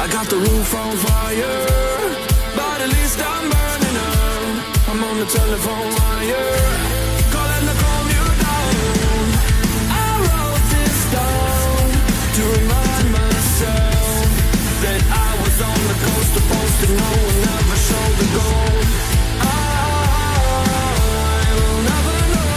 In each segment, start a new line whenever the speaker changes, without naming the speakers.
I got the roof on fire, but at least I'm burning up. I'm on the telephone wire, calling to calm you down. I wrote this down to remind myself that I was on the coast the never know.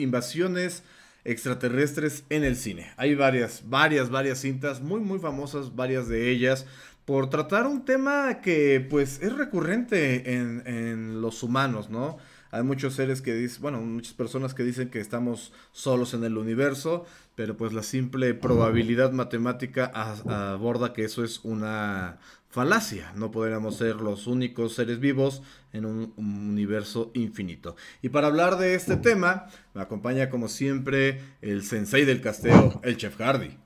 Invasiones extraterrestres en el cine. Hay varias, varias, varias cintas muy, muy famosas, varias de ellas, por tratar un tema que pues es recurrente en, en los humanos, ¿no? Hay muchos seres que dicen, bueno, muchas personas que dicen que estamos solos en el universo, pero pues la simple probabilidad matemática aborda que eso es una falacia. No podríamos ser los únicos seres vivos en un, un universo infinito. Y para hablar de este tema, me acompaña como siempre el sensei del casteo, el chef Hardy.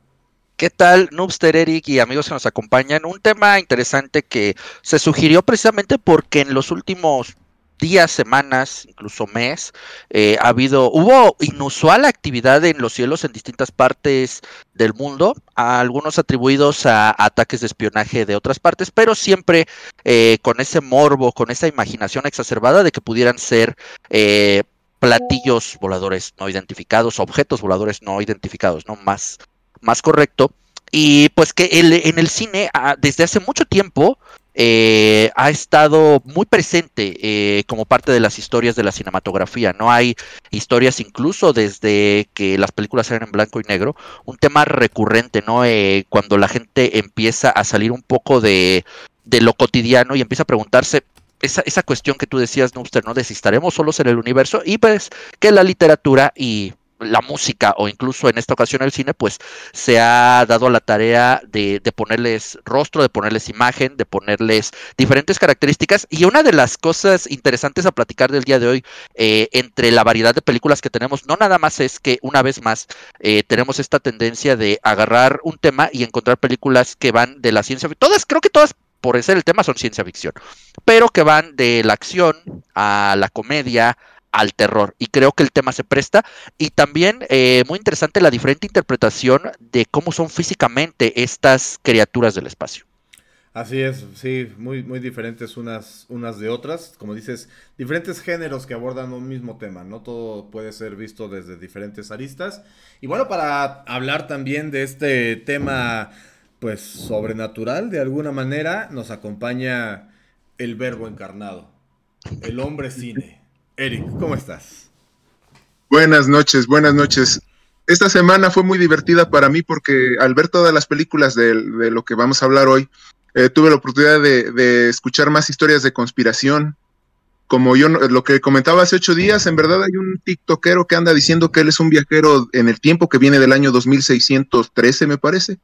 ¿Qué tal, Noobster Eric y amigos que nos acompañan? Un tema interesante que se sugirió precisamente porque en los últimos días, semanas, incluso mes, eh, ha habido, hubo inusual actividad en los cielos en distintas partes del mundo, algunos atribuidos a ataques de espionaje de otras partes, pero siempre eh, con ese morbo, con esa imaginación exacerbada de que pudieran ser eh, platillos voladores no identificados, objetos voladores no identificados, ¿no? Más, más correcto. Y pues que el- en el cine, ah, desde hace mucho tiempo, eh, ha estado muy presente eh, como parte de las historias de la cinematografía. No hay historias incluso desde que las películas eran en blanco y negro. Un tema recurrente, ¿no? Eh, cuando la gente empieza a salir un poco de, de lo cotidiano y empieza a preguntarse esa, esa cuestión que tú decías, Noobster, ¿no? De si estaremos solos en el universo y pues que la literatura y la música o incluso en esta ocasión el cine, pues se ha dado a la tarea de, de ponerles rostro, de ponerles imagen, de ponerles diferentes características. Y una de las cosas interesantes a platicar del día de hoy, eh, entre la variedad de películas que tenemos, no nada más es que una vez más eh, tenemos esta tendencia de agarrar un tema y encontrar películas que van de la ciencia ficción. Todas, creo que todas por ser el tema son ciencia ficción, pero que van de la acción a la comedia, al terror. Y creo que el tema se presta. Y también eh, muy interesante la diferente interpretación de cómo son físicamente estas criaturas del espacio.
Así es, sí, muy, muy diferentes unas, unas de otras. Como dices, diferentes géneros que abordan un mismo tema, ¿no? Todo puede ser visto desde diferentes aristas. Y bueno, para hablar también de este tema, pues, sobrenatural, de alguna manera, nos acompaña el verbo encarnado, el hombre cine. Eric, ¿cómo estás?
Buenas noches, buenas noches. Esta semana fue muy divertida para mí porque al ver todas las películas de, lo que vamos a hablar hoy, eh, tuve la oportunidad de, de, escuchar más historias de conspiración. Como yo lo que comentaba hace ocho días, en verdad hay un tiktokero que anda diciendo que él es un viajero en el tiempo que viene del año 2613, me parece,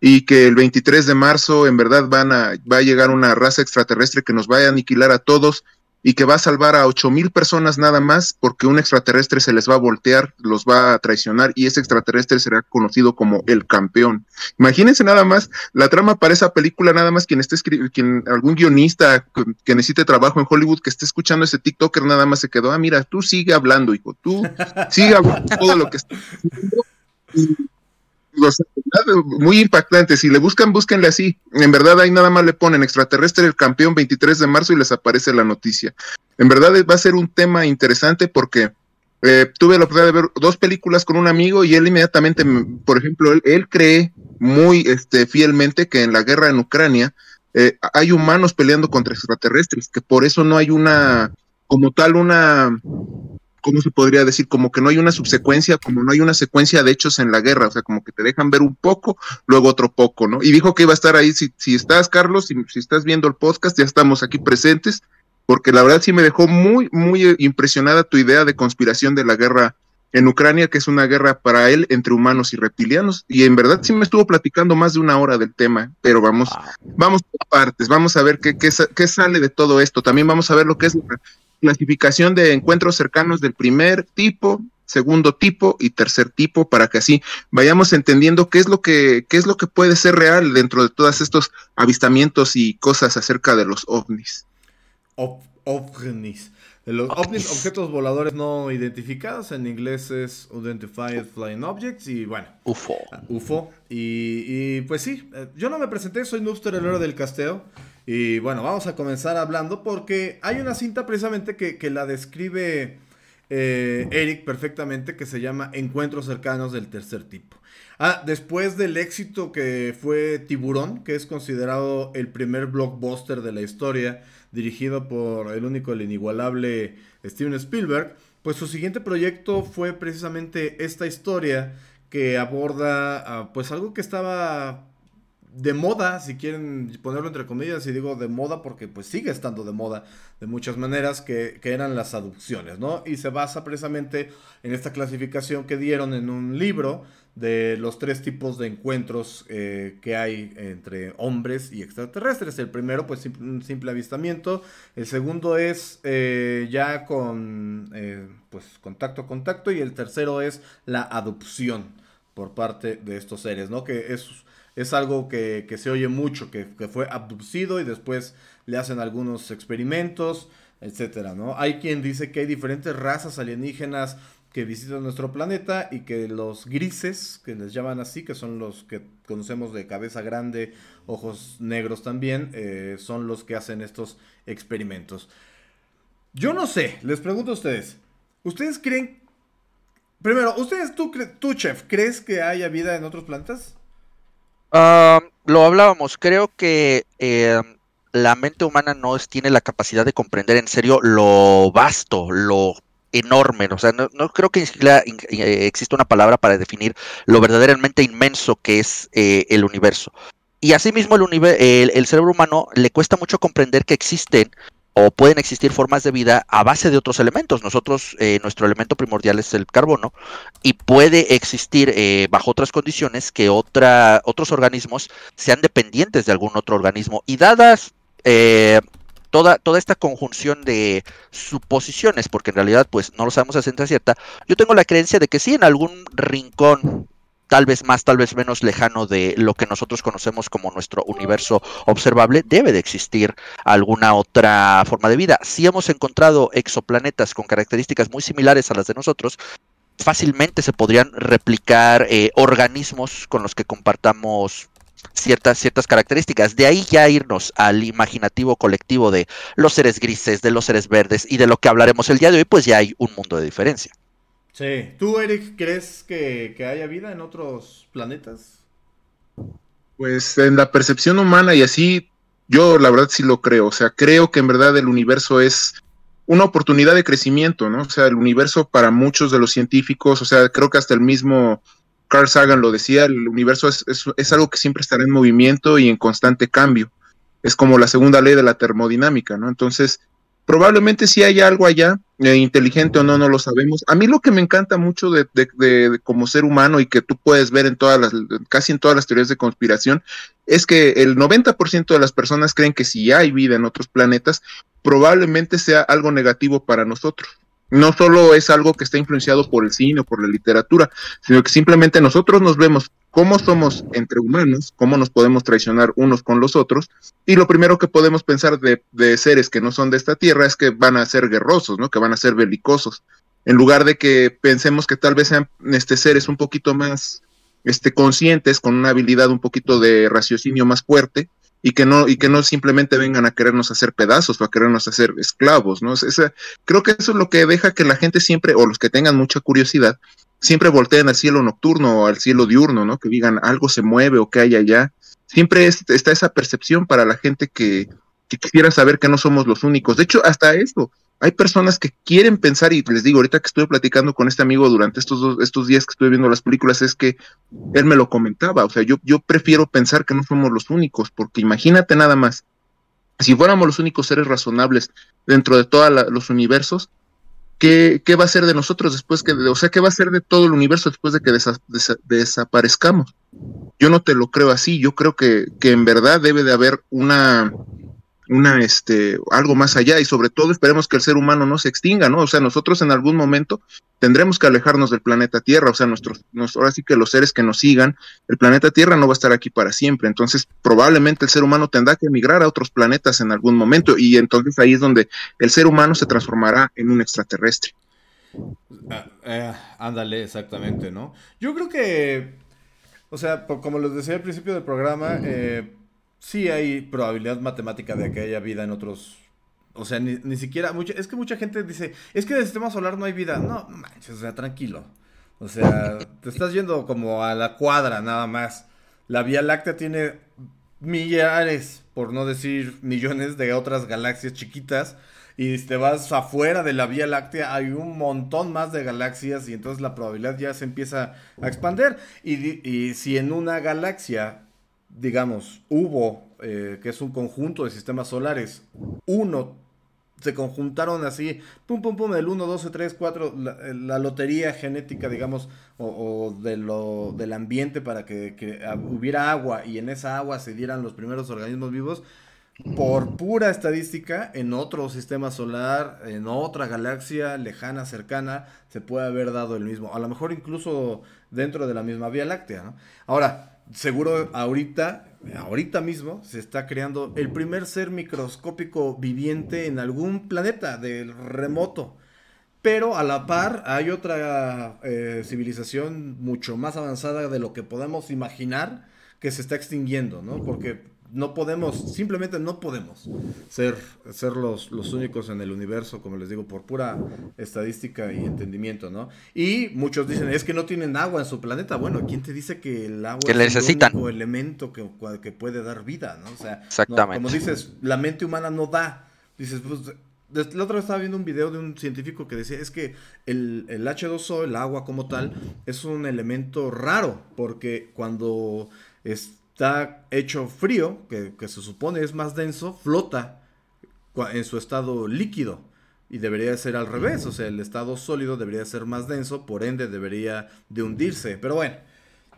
y que el 23 de marzo en verdad van a, va a llegar una raza extraterrestre que nos va a aniquilar a todos y que va a salvar a ocho mil personas nada más porque un extraterrestre se les va a voltear, los va a traicionar y ese extraterrestre será conocido como el campeón. Imagínense nada más la trama para esa película, nada más quien esté quien algún guionista que necesite trabajo en Hollywood que esté escuchando ese TikToker nada más se quedó, ah, mira, tú sigue hablando, hijo, tú sigue hablando todo lo que está muy impactante. Si le buscan, búsquenle así. En verdad, ahí nada más le ponen extraterrestre el campeón 23 de marzo y les aparece la noticia. En verdad, va a ser un tema interesante porque eh, tuve la oportunidad de ver dos películas con un amigo y él inmediatamente, por ejemplo, él, él cree muy este, fielmente que en la guerra en Ucrania eh, hay humanos peleando contra extraterrestres, que por eso no hay una, como tal, una ¿cómo se podría decir? Como que no hay una subsecuencia, como no hay una secuencia de hechos en la guerra, o sea, como que te dejan ver un poco, luego otro poco, ¿no? Y dijo que iba a estar ahí, si, si estás, Carlos, si, si estás viendo el podcast, ya estamos aquí presentes, porque la verdad sí me dejó muy, muy impresionada tu idea de conspiración de la guerra en Ucrania, que es una guerra para él entre humanos y reptilianos, y en verdad sí me estuvo platicando más de una hora del tema, pero vamos, vamos por partes, vamos a ver qué, qué, qué sale de todo esto, también vamos a ver lo que es la clasificación de encuentros cercanos del primer tipo, segundo tipo y tercer tipo para que así vayamos entendiendo qué es lo que qué es lo que puede ser real dentro de todos estos avistamientos y cosas acerca de los ovnis.
Ov ovnis. Los ovnis, objetos voladores no identificados, en inglés es Unidentified Flying Objects y bueno.
UFO.
UFO. Y, y pues sí, eh, yo no me presenté, soy Noobster, el héroe del casteo. Y bueno, vamos a comenzar hablando porque hay una cinta precisamente que, que la describe eh, Eric perfectamente que se llama Encuentros cercanos del tercer tipo. Ah, después del éxito que fue Tiburón, que es considerado el primer blockbuster de la historia, dirigido por el único, el inigualable Steven Spielberg, pues su siguiente proyecto fue precisamente esta historia que aborda ah, pues algo que estaba de moda, si quieren ponerlo entre comillas, y digo de moda porque pues sigue estando de moda de muchas maneras, que, eran las aducciones, ¿no? Y se basa precisamente en esta clasificación que dieron en un libro de los tres tipos de encuentros eh, que hay entre hombres y extraterrestres. El primero, pues un simple avistamiento. El segundo es eh, ya con eh, pues contacto contacto. Y el tercero es la adopción por parte de estos seres, ¿no? Que es es algo que, se oye mucho, que, fue abducido y después le hacen algunos experimentos, etcétera, ¿no? Hay quien dice que hay diferentes razas alienígenas que visitan nuestro planeta y que los grises, que les llaman así, que son los que conocemos de cabeza grande, ojos negros también, eh, son los que hacen estos experimentos. Yo no sé, les pregunto a ustedes, ¿ustedes creen... Primero, ¿ustedes, tú, tú chef, crees que haya vida en otros planetas?
Ah, lo hablábamos, creo que eh, la mente humana no tiene la capacidad de comprender en serio lo vasto, lo enorme, o sea, no, creo que eh, exista una palabra para definir lo verdaderamente inmenso que es eh, el universo. Y asimismo el, cerebro humano le cuesta mucho comprender que existen o pueden existir formas de vida a base de otros elementos. Nosotros, eh, nuestro elemento primordial es el carbono y puede existir eh, bajo otras condiciones que otros organismos sean dependientes de algún otro organismo. Y dadas eh, toda, toda esta conjunción de suposiciones, porque en realidad pues no lo sabemos a ciencia cierta, yo tengo la creencia de que sí en algún rincón tal vez más, tal vez menos lejano de lo que nosotros conocemos como nuestro universo observable, debe de existir alguna otra forma de vida. Si hemos encontrado exoplanetas con características muy similares a las de nosotros, fácilmente se podrían replicar eh, organismos con los que compartamos ciertas, ciertas características. De ahí ya irnos al imaginativo colectivo de los seres grises, de los seres verdes y de lo que hablaremos el día de hoy, pues ya hay un mundo de diferencia.
Sí. ¿Tú, Eric, crees que, haya vida en otros planetas?
Pues en la percepción humana y así, yo la verdad sí lo creo. O sea, creo que en verdad el universo es una oportunidad de crecimiento, ¿no? O sea, el universo para muchos de los científicos, o sea, creo que hasta el mismo Carl Sagan lo decía, el universo es, es algo que siempre estará en movimiento y en constante cambio. Es como la segunda ley de la termodinámica, ¿no? Entonces, Probablemente sí hay algo allá, eh, inteligente o no, no lo sabemos. A mí lo que me encanta mucho de, de, como ser humano y que tú puedes ver en todas las, casi en todas las teorías de conspiración, es que el 90% de las personas creen que si hay vida en otros planetas, probablemente sea algo negativo para nosotros no solo es algo que está influenciado por el cine o por la literatura, sino que simplemente nosotros nos vemos cómo somos entre humanos, cómo nos podemos traicionar unos con los otros, y lo primero que podemos pensar de, seres que no son de esta tierra es que van a ser guerrosos, ¿no? Que van a ser belicosos. En lugar de que pensemos que tal vez sean este, seres un poquito más este, conscientes, con una habilidad un poquito de raciocinio más fuerte, y que no y que no simplemente vengan a querernos hacer pedazos o a querernos hacer esclavos, ¿no? creo que eso es lo que deja que la gente siempre o los que tengan mucha curiosidad siempre volteen al cielo nocturno o al cielo diurno, ¿no? Que digan algo se mueve o que hay allá. Siempre está esa percepción para la gente que, que quisiera saber que no somos los únicos. De hecho, hasta eso, hay personas que quieren pensar, y les digo, ahorita que estuve platicando con este amigo durante estos, dos, estos días que estuve viendo las películas, es que él me lo comentaba, o sea, yo, yo prefiero pensar que no somos los únicos, porque imagínate nada más, si fuéramos los únicos seres razonables dentro de todos los universos, ¿qué, ¿qué, va a ser de nosotros después que, o sea, qué va a ser de todo el universo después de que desaparezcamos? Yo no te lo creo así, yo creo que, que en verdad debe de haber una una, este, algo más allá y sobre todo esperemos que el ser humano no se extinga, ¿no? O sea, nosotros en algún momento tendremos que alejarnos del planeta Tierra, o sea, nuestros, ahora sí que los seres que nos sigan, el planeta Tierra no va a estar aquí para siempre, entonces probablemente el ser humano tendrá que emigrar a otros planetas en algún momento y entonces ahí es donde el ser humano se transformará en un extraterrestre.
Ah, eh, ándale, exactamente, ¿no? Yo creo que, o sea, como les decía al principio del programa, eh, sí hay probabilidad matemática de que haya vida en otros. O sea, ni, siquiera. es que mucha gente dice, es que en el sistema solar no hay vida. No, manches, o sea, tranquilo. O sea, te estás yendo como a la cuadra nada más. La Vía Láctea tiene millares, por no decir millones de otras galaxias chiquitas y si te vas afuera de la Vía Láctea, hay un montón más de galaxias y entonces la probabilidad ya se empieza a expandir. Y, si en una galaxia, digamos, hubo, eh, que es un conjunto de sistemas solares, uno se conjuntaron así, pum, pum, pum, el 1, 2, 3, 4, la, lotería genética, digamos, o, de lo, del ambiente para que, que, hubiera agua y en esa agua se dieran los primeros organismos vivos, por pura estadística, en otro sistema solar, en otra galaxia lejana, cercana, se puede haber dado el mismo. A lo mejor incluso dentro de la misma Vía Láctea. Ahora, seguro ahorita, ahorita mismo, se está creando el primer ser microscópico viviente en algún planeta del remoto. Pero a la par hay otra eh, civilización mucho más avanzada de lo que podemos imaginar que se está extinguiendo, ¿no? Porque no podemos, simplemente no podemos ser, ser los, los únicos en el universo, como les digo, por pura estadística y entendimiento, ¿no? Y muchos dicen, es que no tienen agua en su planeta. Bueno, ¿quién te dice que el agua
es el único
elemento que, que, puede dar vida, ¿no? O sea,
Exactamente.
como dices, la mente humana no da. Dices, pues, la otra vez estaba viendo un video de un científico que decía, es que el, el H2O, el agua como tal, es un elemento raro, porque cuando... Es, está hecho frío, que, se supone es más denso, flota en su estado líquido. Y debería ser al revés, o sea, el estado sólido debería ser más denso, por ende debería de hundirse. Pero bueno,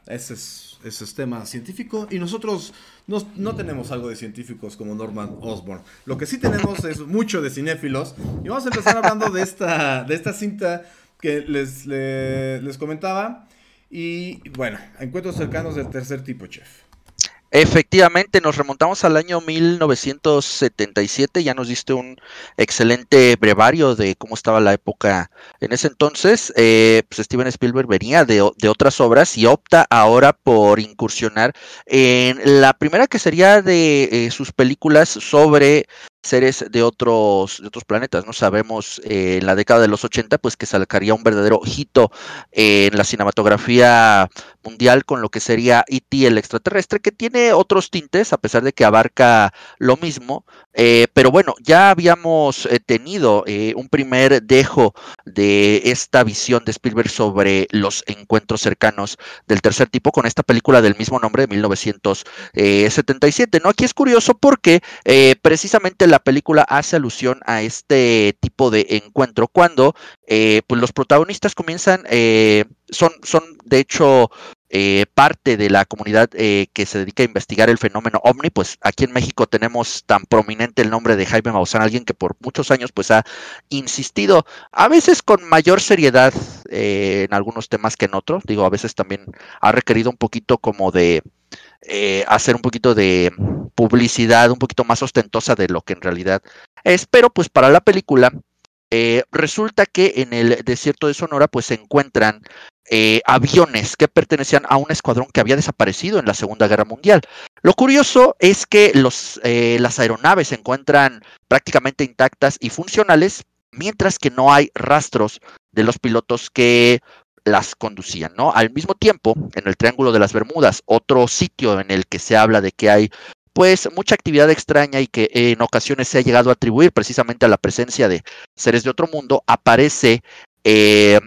ese es, ese es tema científico y nosotros no, no, tenemos algo de científicos como Norman Osborn. Lo que sí tenemos es mucho de cinéfilos y vamos a empezar hablando de esta, de esta cinta que les, les, les comentaba. Y bueno, encuentros cercanos del tercer tipo, chef.
Efectivamente, nos remontamos al año 1977, ya nos diste un excelente brevario de cómo estaba la época en ese entonces. Eh, pues Steven Spielberg venía de, otras obras y opta ahora por incursionar en la primera que sería de eh, sus películas sobre seres de otros, de otros planetas. No sabemos eh, en la década de los 80, pues que sacaría un verdadero hito en la cinematografía mundial con lo que sería E.T. el extraterrestre, que tiene otros tintes, a pesar de que abarca lo mismo. Eh, pero bueno, ya habíamos eh, tenido un primer dejo de esta visión de Spielberg sobre los encuentros cercanos del tercer tipo con esta película del mismo nombre de 1977. ¿no? Aquí es curioso porque precisamente la la película hace alusión a este tipo de encuentro cuando eh, pues los protagonistas comienzan, eh, son, son de hecho eh, parte de la comunidad que se dedica a investigar el fenómeno ovni, pues aquí en México tenemos tan prominente el nombre de Jaime Maussan, alguien que por muchos años pues ha insistido, a veces con mayor seriedad en algunos temas que en otros, digo, a veces también ha requerido un poquito como de eh, hacer un poquito de publicidad un poquito más ostentosa de lo que en realidad es, pero pues para la película eh, resulta que en el desierto de Sonora pues se encuentran eh, aviones que pertenecían a un escuadrón que había desaparecido en la Segunda Guerra Mundial. Lo curioso es que los, las aeronaves se encuentran prácticamente intactas y funcionales, mientras que no hay rastros de los pilotos que las conducían, ¿no? Al mismo tiempo, en el Triángulo de las Bermudas, otro sitio en el que se habla de que hay pues mucha actividad extraña y que en ocasiones se ha llegado a atribuir precisamente a la presencia de seres de otro mundo, aparece eh,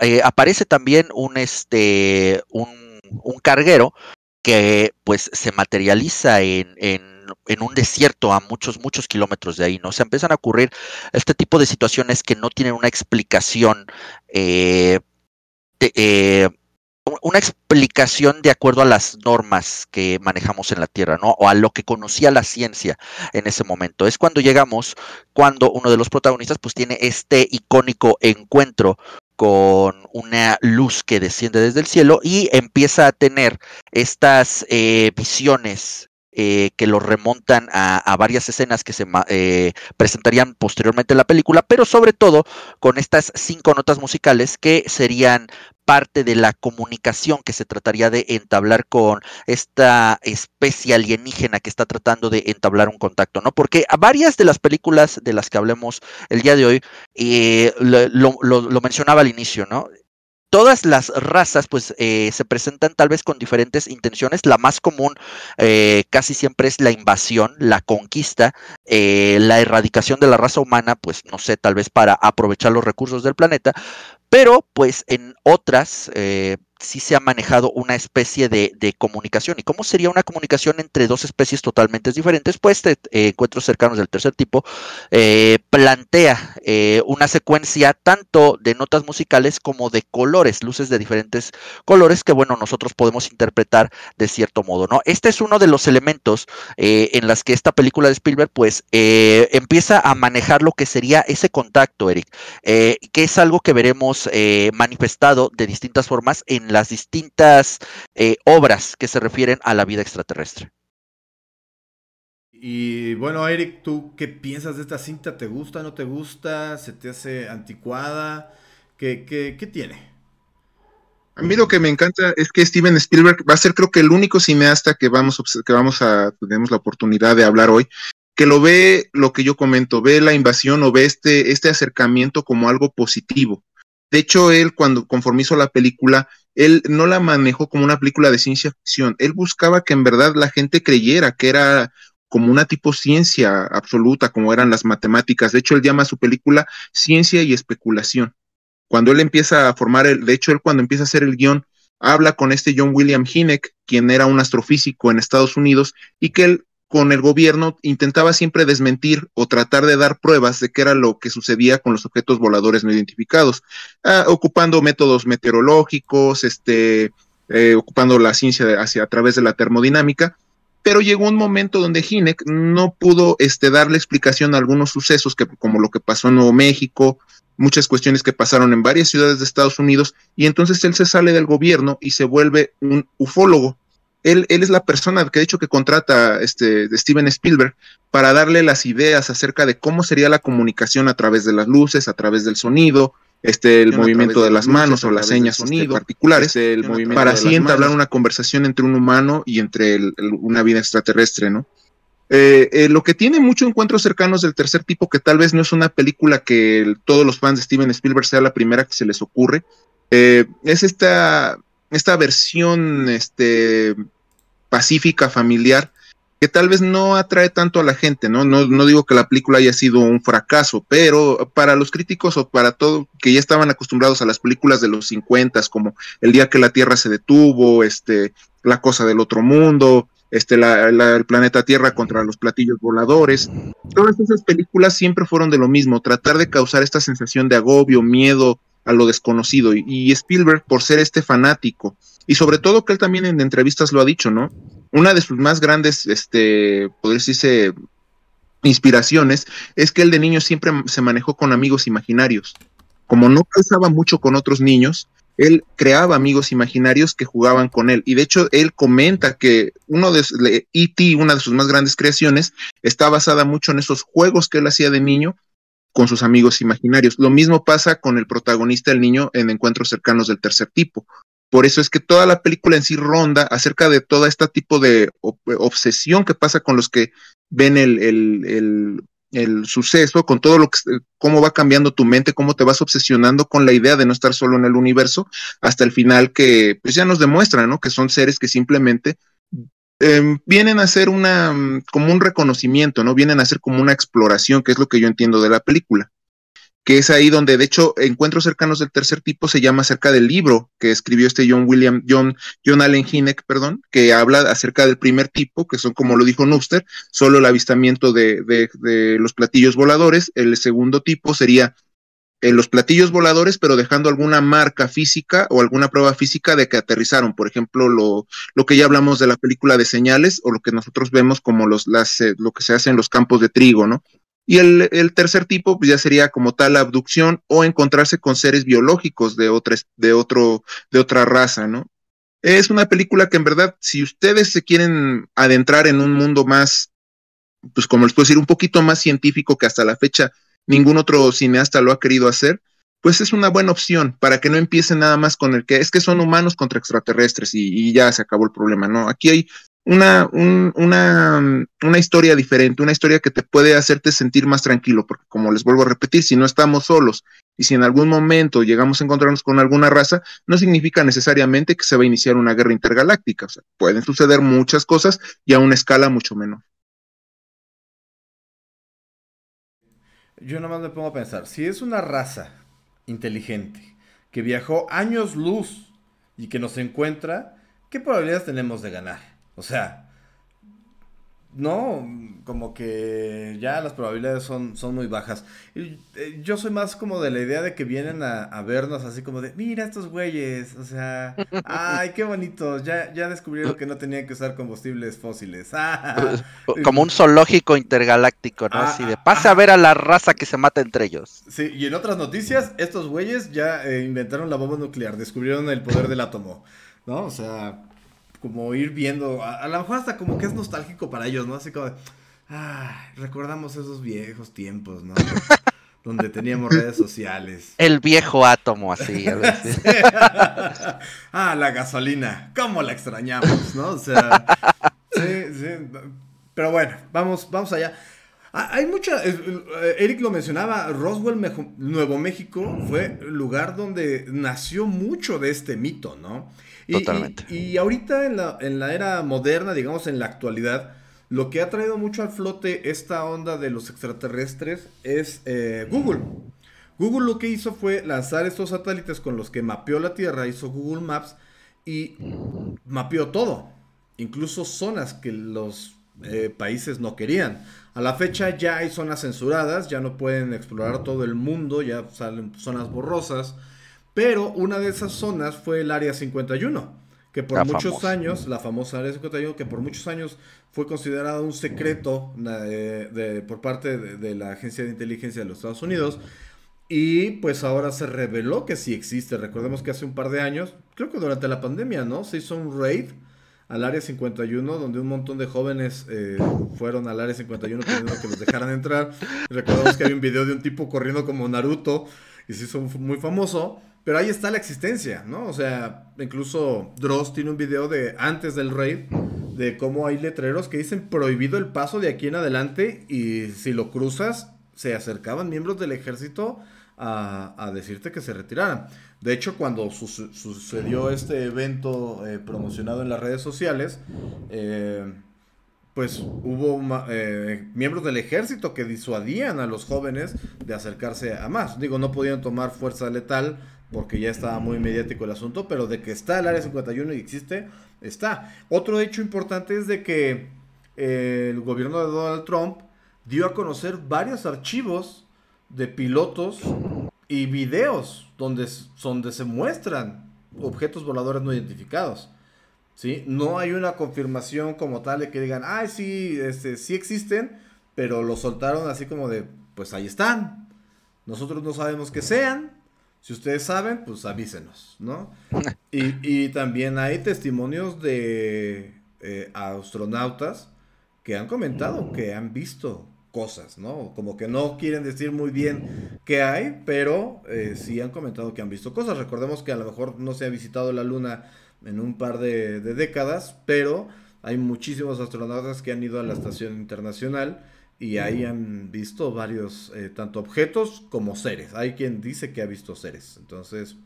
eh, aparece también un este un, un, carguero que pues se materializa en, en un desierto a muchos, muchos kilómetros de ahí, ¿no? Se empiezan a ocurrir este tipo de situaciones que no tienen una explicación eh, eh, una explicación de acuerdo a las normas que manejamos en la Tierra, ¿no? O a lo que conocía la ciencia en ese momento. Es cuando llegamos, cuando uno de los protagonistas pues tiene este icónico encuentro con una luz que desciende desde el cielo y empieza a tener estas eh, visiones eh, que lo remontan a, varias escenas que se eh, presentarían posteriormente en la película, pero sobre todo con estas cinco notas musicales que serían parte de la comunicación que se trataría de entablar con esta especie alienígena que está tratando de entablar un contacto, ¿no? Porque a varias de las películas de las que hablemos el día de hoy, eh, lo mencionaba al inicio, ¿no? Todas las razas pues eh, se presentan tal vez con diferentes intenciones. La más común eh, casi siempre es la invasión, la conquista, eh, la erradicación de la raza humana, pues no sé, tal vez para aprovechar los recursos del planeta. Pero pues en otras sí se ha manejado una especie de, comunicación. ¿Y cómo sería una comunicación entre dos especies totalmente diferentes? Pues este, encuentros cercanos del tercer tipo eh, plantea eh, una secuencia tanto de notas musicales como de colores, luces de diferentes colores que, bueno, nosotros podemos interpretar de cierto modo, ¿no? Este es uno de los elementos en las que esta película de Spielberg, pues, empieza a manejar lo que sería ese contacto, Eric, que es algo que veremos manifestado de distintas formas en las distintas eh, obras que se refieren a la vida extraterrestre.
Y bueno, Eric, ¿tú qué piensas de esta cinta? ¿Te gusta, no te gusta? ¿Se te hace anticuada? ¿Qué, qué, tiene?
A mí lo que me encanta es que Steven Spielberg va a ser creo que el único cineasta que vamos, que vamos a, tenemos la oportunidad de hablar hoy, que lo ve lo que yo comento, ve la invasión o ve este, este acercamiento como algo positivo. De hecho, él cuando conformizó la película, él no la manejó como una película de ciencia ficción, él buscaba que en verdad la gente creyera que era como una tipo ciencia absoluta, como eran las matemáticas. De hecho, él llama a su película Ciencia y Especulación. Cuando él empieza a formar el, de hecho, él cuando empieza a hacer el guion, habla con este John William Hinek, quien era un astrofísico en Estados Unidos, y que él con el gobierno intentaba siempre desmentir o tratar de dar pruebas de qué era lo que sucedía con los objetos voladores no identificados, ah, ocupando métodos meteorológicos, este, eh, ocupando la ciencia hacia a través de la termodinámica, pero llegó un momento donde Hinek no pudo este, darle explicación a algunos sucesos que, como lo que pasó en Nuevo México, muchas cuestiones que pasaron en varias ciudades de Estados Unidos, y entonces él se sale del gobierno y se vuelve un ufólogo, él, es la persona que de hecho que contrata este, de Steven Spielberg para darle las ideas acerca de cómo sería la comunicación a través de las luces, a través del sonido, este, el movimiento de, las manos o las señas este, sonido, particulares, el movimiento para así entablar una conversación entre un humano y entre una vida extraterrestre, ¿no? Eh, eh, lo que tiene mucho encuentros cercanos del tercer tipo, que tal vez no es una película que todos los fans de Steven Spielberg sea la primera que se les ocurre, eh, es esta esta versión este, pacífica, familiar, que tal vez no atrae tanto a la gente, ¿no? ¿no? No digo que la película haya sido un fracaso, pero para los críticos o para todo, que ya estaban acostumbrados a las películas de los 50, como El día que la Tierra se detuvo, este, La cosa del otro mundo, este, la, el planeta Tierra contra los platillos voladores. Todas esas películas siempre fueron de lo mismo, tratar de causar esta sensación de agobio, miedo, a lo desconocido. Y, Spielberg, por ser este fanático, y sobre todo que él también en entrevistas lo ha dicho, ¿no? Una de sus más grandes, este, poder decirse, inspiraciones es que él de niño siempre se manejó con amigos imaginarios. Como no calzaba mucho con otros niños, él creaba amigos imaginarios que jugaban con él. Y de hecho, él comenta que uno de E.T., una de sus más grandes creaciones, está basada mucho en esos juegos que él hacía de niño con sus amigos imaginarios. Lo mismo pasa con el protagonista, el niño, en encuentros cercanos del tercer tipo. Por eso es que toda la película en sí ronda acerca de todo este tipo de obsesión que pasa con los que ven el, el, el, suceso, con todo lo que, cómo va cambiando tu mente, cómo te vas obsesionando con la idea de no estar solo en el universo, hasta el final que pues ya nos demuestra, ¿no? Que son seres que simplemente Em, vienen a ser una, mm, como un reconocimiento, ¿no? Vienen a ser como una exploración, que es lo que yo entiendo de la película. Que es ahí donde, de hecho, Encuentros cercanos del tercer tipo se llama acerca del libro que escribió este John William, John, John Allen Hinek, perdón, que habla acerca del primer tipo, que son, como lo dijo Nuster, solo el avistamiento de, de los platillos voladores. El segundo tipo sería en los platillos voladores, pero dejando alguna marca física o alguna prueba física de que aterrizaron. Por ejemplo, lo, lo que ya hablamos de la película de señales o lo que nosotros vemos como los, las, eh, lo que se hace en los campos de trigo, ¿no? Y el, el tercer tipo pues ya sería como tal la abducción o encontrarse con seres biológicos de otra, de otro, de otra raza, ¿no? Es una película que en verdad, si ustedes se quieren adentrar en un mundo más, pues como les puedo decir, un poquito más científico que hasta la fecha ningún otro cineasta lo ha querido hacer, pues es una buena opción para que no empiecen nada más con el que es que son humanos contra extraterrestres y, y ya se acabó el problema, ¿no? Aquí hay una, un, una, una historia diferente, una historia que te puede hacerte sentir más tranquilo, porque como les vuelvo a repetir, si no estamos solos y si en algún momento llegamos a encontrarnos con alguna raza, no significa necesariamente que se va a iniciar una guerra intergaláctica, o sea, pueden suceder muchas cosas y a una escala mucho menor.
Yo nomás me pongo a pensar, si es una raza inteligente que viajó años luz y que nos encuentra, ¿qué probabilidades tenemos de ganar? O sea, no, como que ya las probabilidades son, son muy bajas. Y, eh, yo soy más como de la idea de que vienen a, a vernos así como de, mira estos güeyes, o sea, ay, qué bonitos, ya, ya descubrieron que no tenían que usar combustibles fósiles. Ah,
Como un zoológico intergaláctico, ¿no?
Ah,
Así de,
ah,
pase a ver a la raza que se mata entre ellos.
Sí, y en otras noticias, estos güeyes ya eh, inventaron la bomba nuclear, descubrieron el poder del átomo, ¿no? O sea, como ir viendo, a, a lo mejor hasta como que es nostálgico para ellos, ¿no? Así como de, ah, recordamos esos viejos tiempos, ¿no? Donde teníamos redes sociales.
El viejo átomo, así. a
ah, la gasolina, ¿cómo la extrañamos, no? O sea, sí, sí. Pero bueno, vamos, vamos allá. Hay mucha, eh, Eric lo mencionaba, Roswell, Mejo- Nuevo México, fue el lugar donde nació mucho de este mito, ¿no? Y,
Totalmente.
Y, y ahorita en la, en la era moderna, digamos en la actualidad, lo que ha traído mucho al flote esta onda de los extraterrestres es eh, Google. Google lo que hizo fue lanzar estos satélites con los que mapeó la Tierra, hizo Google Maps y mapeó todo, incluso zonas que los eh, países no querían. A la fecha ya hay zonas censuradas, ya no pueden explorar todo el mundo, ya salen zonas borrosas, pero una de esas zonas fue el Área 51, que por
La
muchos
famosa.
años, la famosa Área 51, que por muchos años fue considerada un secreto eh, de- por parte de, de la Agencia de Inteligencia de los Estados Unidos. Y pues ahora se reveló que sí existe. Recordemos que hace un par de años, creo que durante la pandemia, ¿no? Se hizo un raid al área 51, donde un montón de jóvenes eh, fueron al área 51 pidiendo que los dejaran entrar. Recordemos que hay un video de un tipo corriendo como Naruto y se hizo muy famoso. Pero ahí está la existencia, ¿no? O sea, incluso Dross tiene un video de antes del raid de cómo hay letreros que dicen prohibido el paso de aquí en adelante y si lo cruzas se acercaban miembros del ejército a, a decirte que se retiraran. De hecho, cuando su- sucedió este evento eh, promocionado en las redes sociales, eh, pues hubo eh, miembros del ejército que disuadían a los jóvenes de acercarse a más. Digo, no podían tomar fuerza letal porque ya estaba muy mediático el asunto, pero de que está el área 51 y existe, está. Otro hecho importante es de que eh, el gobierno de Donald Trump dio a conocer varios archivos de pilotos y videos donde, donde se muestran objetos voladores no identificados. ¿sí? No hay una confirmación como tal de que digan, ay, sí, este, sí existen, pero lo soltaron así como de, pues ahí están. Nosotros no sabemos qué sean. Si ustedes saben, pues avísenos, ¿no? Y, y también hay testimonios de eh, astronautas que han comentado que han visto cosas, ¿no? Como que no quieren decir muy bien qué hay, pero eh, sí han comentado que han visto cosas. Recordemos que a lo mejor no se ha visitado la Luna en un par de, de décadas, pero hay muchísimos astronautas que han ido a la estación internacional y ahí han visto varios, eh, tanto objetos como seres. Hay quien dice que ha visto seres. Entonces,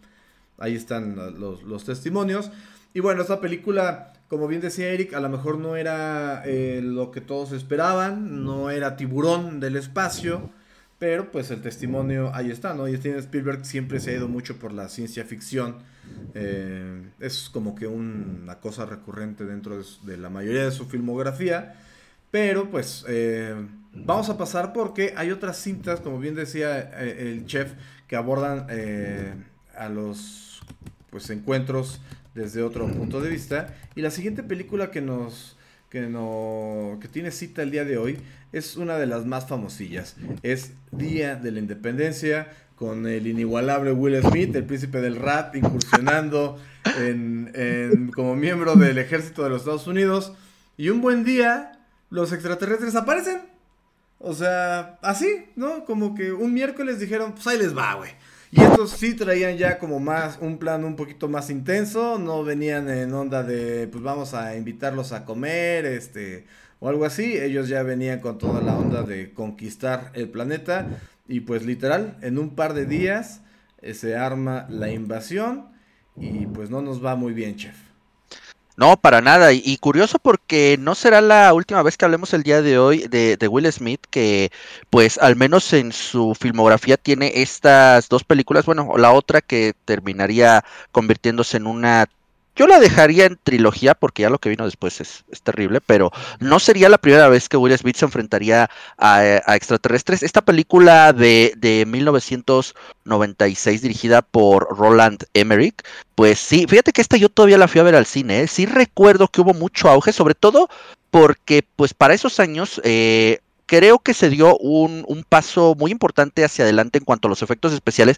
ahí están uh, los, los testimonios. Y bueno, esta película, como bien decía Eric, a lo mejor no era eh, lo que todos esperaban, no era tiburón del espacio, pero pues el testimonio ahí está, ¿no? Y Steven Spielberg siempre se ha ido mucho por la ciencia ficción. eh, es como que un- una cosa recurrente dentro de, la mayoría de su filmografía. Pero pues vamos a pasar porque hay otras cintas, como bien decía eh, el chef, que abordan eh, a los pues encuentros desde otro punto de vista. Y la siguiente película que nos que no que tiene cita el día de hoy es una de las más famosillas. Es Día de la Independencia con el inigualable Will Smith, el príncipe del rap, incursionando en, en- como miembro del ejército de los Estados Unidos. Y un buen día, los extraterrestres aparecen. O sea, así, ¿no? Como que un miércoles dijeron, pues ahí les va, güey. Y estos sí traían ya como más, un plan un poquito más intenso, no venían en onda de, pues vamos a invitarlos a comer, este, o algo así. Ellos ya venían con toda la onda de conquistar el planeta. Y pues literal, en un par de días eh, se arma la invasión y pues no nos va muy bien, chef.
No, para nada. Y, curioso porque no será la última vez que hablemos el día de hoy de, de Will Smith, que pues al menos en su filmografía tiene estas dos películas, bueno, la otra que terminaría convirtiéndose en una... Yo la dejaría en trilogía porque ya lo que vino después es, es terrible, pero no sería la primera vez que Will Smith se enfrentaría a, extraterrestres. Esta película de, de 1996 dirigida por Roland Emmerich, pues sí, fíjate que esta yo todavía la fui a ver al cine, ¿eh? sí recuerdo que hubo mucho auge, sobre todo porque pues para esos años eh, creo que se dio un, un, paso muy importante hacia adelante en cuanto a los efectos especiales.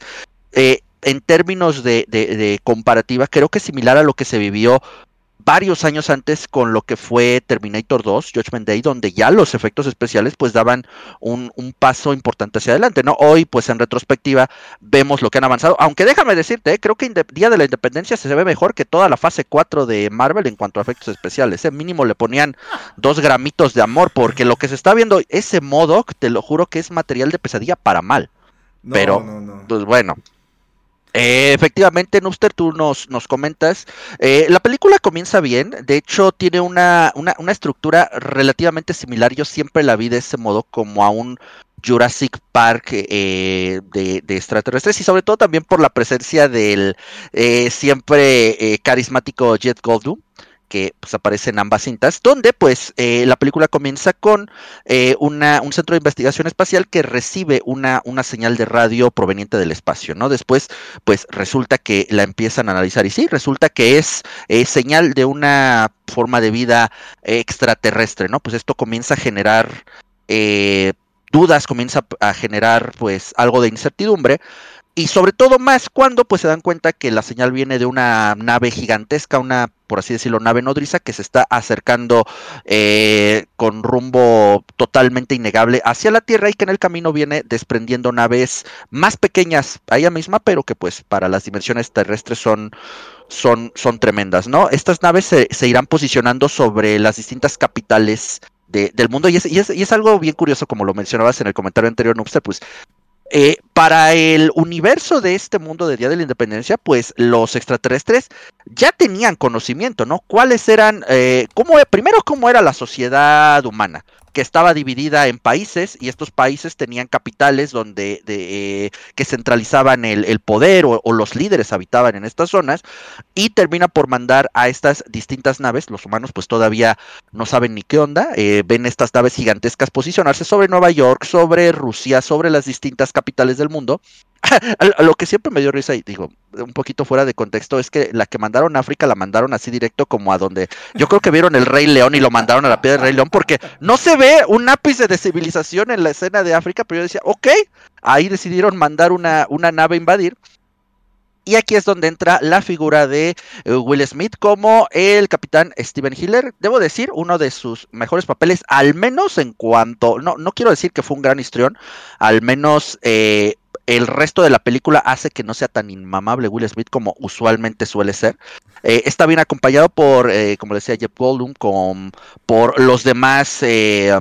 Eh, en términos de, de, de, comparativa, creo que similar a lo que se vivió varios años antes con lo que fue Terminator 2, Judgment Day, donde ya los efectos especiales pues daban un, un, paso importante hacia adelante, ¿no? Hoy pues en retrospectiva vemos lo que han avanzado, aunque déjame decirte, ¿eh? creo que Día de la Independencia se ve mejor que toda la fase 4 de Marvel en cuanto a efectos especiales, ¿eh? mínimo le ponían dos gramitos de amor, porque lo que se está viendo, ese modo, te lo juro que es material de pesadilla para mal.
No,
Pero,
no, no.
pues bueno, eh, efectivamente, Nuster, tú nos, nos comentas. Eh, la película comienza bien. De hecho, tiene una, una, una, estructura relativamente similar. Yo siempre la vi de ese modo, como a un Jurassic Park eh, de, de, extraterrestres. Y sobre todo también por la presencia del eh, siempre carismático Jet Goldblum que pues, aparece en ambas cintas, donde pues eh, la película comienza con eh, una, un centro de investigación espacial que recibe una, una señal de radio proveniente del espacio, ¿no? Después pues resulta que la empiezan a analizar y sí, resulta que es eh, señal de una forma de vida extraterrestre, ¿no? Pues esto comienza a generar eh, dudas, comienza a generar pues algo de incertidumbre, y sobre todo más cuando pues se dan cuenta que la señal viene de una nave gigantesca, una por así decirlo, nave nodriza que se está acercando eh, con rumbo totalmente innegable hacia la Tierra y que en el camino viene desprendiendo naves más pequeñas a ella misma, pero que pues para las dimensiones terrestres son, son, son tremendas, ¿no? Estas naves se, irán posicionando sobre las distintas capitales de, del mundo y es, y, es, y es algo bien curioso, como lo mencionabas en el comentario anterior, Noobster, pues eh, para el universo de este mundo de Día de la Independencia, pues los extraterrestres ya tenían conocimiento, ¿no? ¿Cuáles eran, eh, cómo, primero, cómo era la sociedad humana? Que estaba dividida en países y estos países tenían capitales donde de, eh, que centralizaban el, poder o, los líderes habitaban en estas zonas y termina por mandar a estas distintas naves, los humanos pues todavía no saben ni qué onda, eh, ven estas naves gigantescas posicionarse sobre Nueva York, sobre Rusia, sobre las distintas capitales del mundo lo que siempre me dio risa y digo, un poquito fuera de contexto, es que la que mandaron a África la mandaron así directo como a donde yo creo que vieron el Rey León y lo mandaron a la piedra del Rey León porque no se ve un ápice de civilización en la escena de África, pero yo decía, ok, ahí decidieron mandar una, una nave a invadir. Y aquí es donde entra la figura de Will Smith como el capitán Steven Hiller. Debo decir, uno de sus mejores papeles, al menos en cuanto, no, no quiero decir que fue un gran histrión, al menos eh, el resto de la película hace que no sea tan inmamable Will Smith como usualmente suele ser. Eh, está bien acompañado por, eh, como decía Jeff Goldblum, con, por los demás... Eh,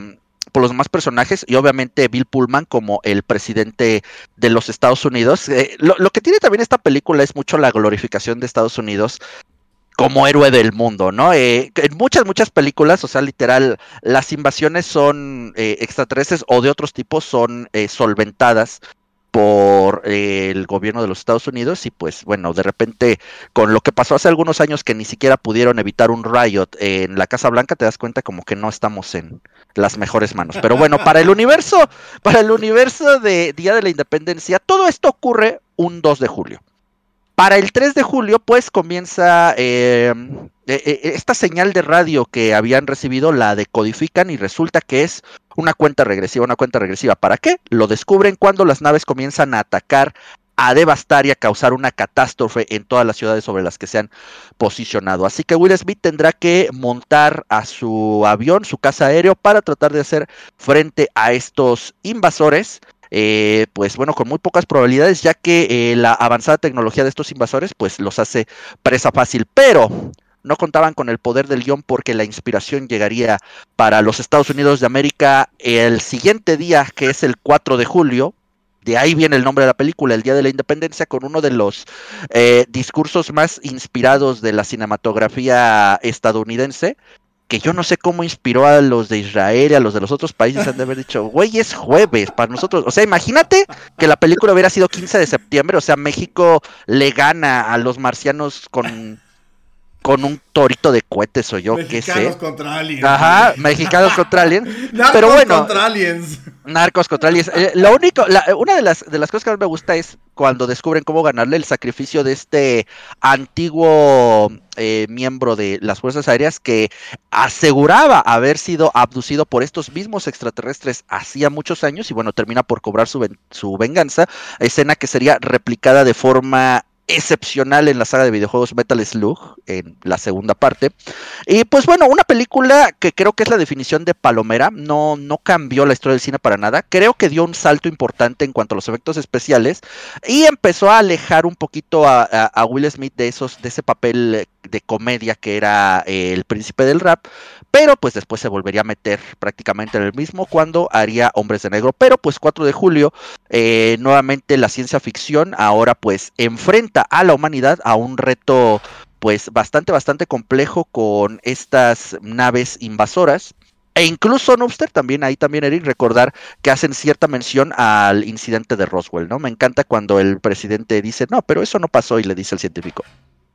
por los demás personajes y obviamente Bill Pullman como el presidente de los Estados Unidos. Lo, lo, que tiene también esta película es mucho la glorificación de Estados Unidos como héroe del mundo, ¿no? Eh, en muchas, muchas películas, o sea, literal, las invasiones son eh, extraterrestres o de otros tipos son eh, solventadas por eh, el gobierno de los Estados Unidos y pues bueno, de repente con lo que pasó hace algunos años que ni siquiera pudieron evitar un riot en la Casa Blanca, te das cuenta como que no estamos en las mejores manos. Pero bueno, para el universo, para el universo de Día de la Independencia, todo esto ocurre un 2 de julio. Para el 3 de julio, pues comienza eh, eh, eh, esta señal de radio que habían recibido, la decodifican y resulta que es una cuenta regresiva, una cuenta regresiva. ¿Para qué? Lo descubren cuando las naves comienzan a atacar, a devastar y a causar una catástrofe en todas las ciudades sobre las que se han posicionado. Así que Will Smith tendrá que montar a su avión, su casa aéreo, para tratar de hacer frente a estos invasores eh, pues bueno, con muy pocas probabilidades, ya que eh, la avanzada tecnología de estos invasores, pues los hace presa fácil, pero no contaban con el poder del guion porque la inspiración llegaría para los Estados Unidos de América el siguiente día, que es el 4 de julio. De ahí viene el nombre de la película, el Día de la Independencia, con uno de los eh, discursos más inspirados de la cinematografía estadounidense, que yo no sé cómo inspiró a los de Israel y a los de los otros países han de haber dicho, güey, es jueves para nosotros. O sea, imagínate que la película hubiera sido 15 de septiembre, o sea, México le gana a los marcianos con, con un torito de cohetes o yo qué sé.
Mexicanos contra aliens.
Ajá, mexicanos contra aliens.
Narcos
Pero bueno,
contra aliens.
Narcos contra aliens. Eh, lo único, la- una de las, de las cosas que más me gusta es cuando descubren cómo ganarle el sacrificio de este antiguo eh, miembro de las Fuerzas Aéreas que aseguraba haber sido abducido por estos mismos extraterrestres hacía muchos años y bueno, termina por cobrar su, ven- su venganza, escena que sería replicada de forma excepcional en la saga de videojuegos Metal Slug en la segunda parte. Y pues bueno, una película que creo que es la definición de palomera, no, no cambió la historia del cine para nada, creo que dio un salto importante en cuanto a los efectos especiales y empezó a alejar un poquito a, a- Will Smith de, esos, de ese papel de comedia que era eh, el príncipe del rap, pero pues después se volvería a meter prácticamente en el mismo cuando haría Hombres de Negro, pero pues 4 de julio eh, nuevamente la ciencia ficción ahora pues enfrenta a la humanidad a un reto pues bastante, bastante complejo con estas naves invasoras. E incluso, no obstante, también ahí también, Eric, recordar que hacen cierta mención al incidente de Roswell, ¿no? Me encanta cuando el presidente dice, no, pero eso no pasó y le dice al científico,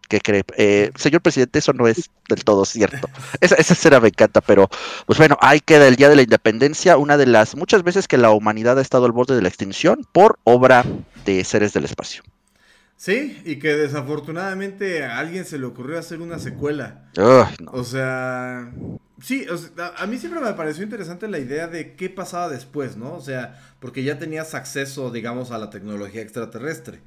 ¿qué cree? Eh, señor presidente, eso no es del todo cierto. Esa, esa escena me encanta, pero pues bueno, ahí queda el Día de la Independencia, una de las muchas veces que la humanidad ha estado al borde de la extinción por obra de seres del espacio.
Sí, y que desafortunadamente a alguien se le ocurrió hacer una secuela.
No.
O sea, sí, o sea, a a mí siempre me pareció interesante la idea de qué pasaba después, ¿no? O sea, porque ya tenías acceso, digamos, a la tecnología extraterrestre.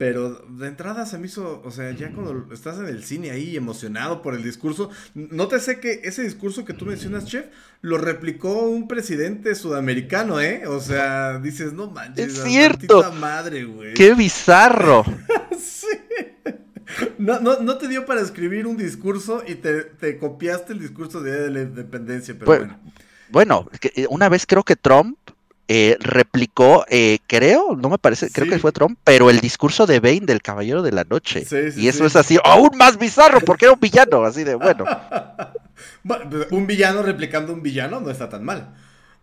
Pero de entrada se me hizo, o sea, ya cuando estás en el cine ahí emocionado por el discurso, nótese que ese discurso que tú mencionas, chef, lo replicó un presidente sudamericano, ¿eh? O sea, dices, no manches,
Es cierto.
madre, güey.
¡Qué bizarro!
Sí. No, no, no te dio para escribir un discurso y te, te copiaste el discurso de, la independencia, pero
Bueno,
bueno.
Bueno, eh, una vez creo que Trump eh, replicó, eh, creo, no me parece, creo que fue Trump, pero el discurso de Bane del Caballero de la Noche.
Sí, sí,
y eso es así, aún más bizarro, porque era un villano, así de, bueno,
Un villano replicando un villano no está tan mal.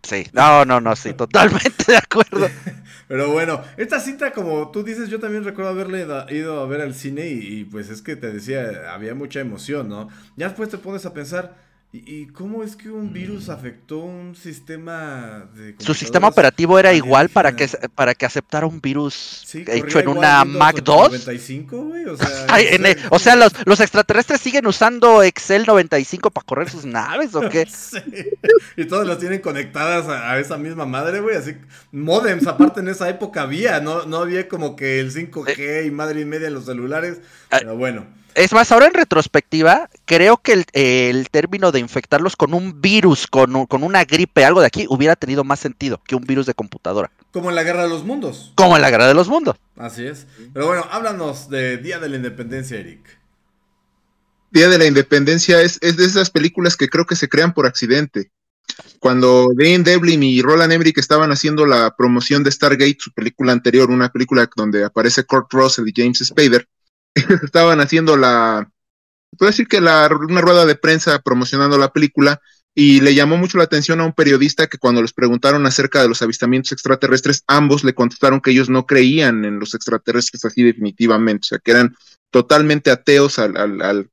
sí, no, no, no, sí, totalmente de acuerdo.
Pero bueno, esta cinta, como tú dices, yo también recuerdo haberle ido a ver al cine y, y, pues es que te decía, había mucha emoción, ¿no? Ya después te pones a pensar, ¿y, cómo es que un virus afectó un sistema de...
Su sistema operativo era igual para que, para que aceptara un virus
Sí,
hecho en una Mac 2.
95, güey, o sea...
Ay,
en
en el-
serio.
o sea, los, los extraterrestres siguen usando Excel 95 para correr sus naves o qué?
Sí. Y todas las tienen conectadas a, a esa misma madre, güey. Así, modems aparte en esa época había, no, no había como que el 5G y madre y media en los celulares.
Ah.
Pero bueno,
Es más, ahora en retrospectiva, creo que el, el término de infectarlos con un virus, con, un- con una gripe, algo de aquí, hubiera tenido más sentido que un virus de computadora.
como en la Guerra de los Mundos.
Como en la Guerra de los Mundos.
Así es. Pero bueno, háblanos de Día de la Independencia, Eric.
Día de la Independencia es, es de esas películas que creo que se crean por accidente. Cuando Dean Devlin y Roland Emmerich estaban haciendo la promoción de Stargate, su película anterior, una película donde aparece Kurt Russell y James Spader, estaban haciendo la, puedo decir que la, una rueda de prensa promocionando la película y le llamó mucho la atención a un periodista que cuando les preguntaron acerca de los avistamientos extraterrestres, ambos le contestaron que ellos no creían en los extraterrestres así definitivamente, o sea, que eran totalmente ateos al, al, al,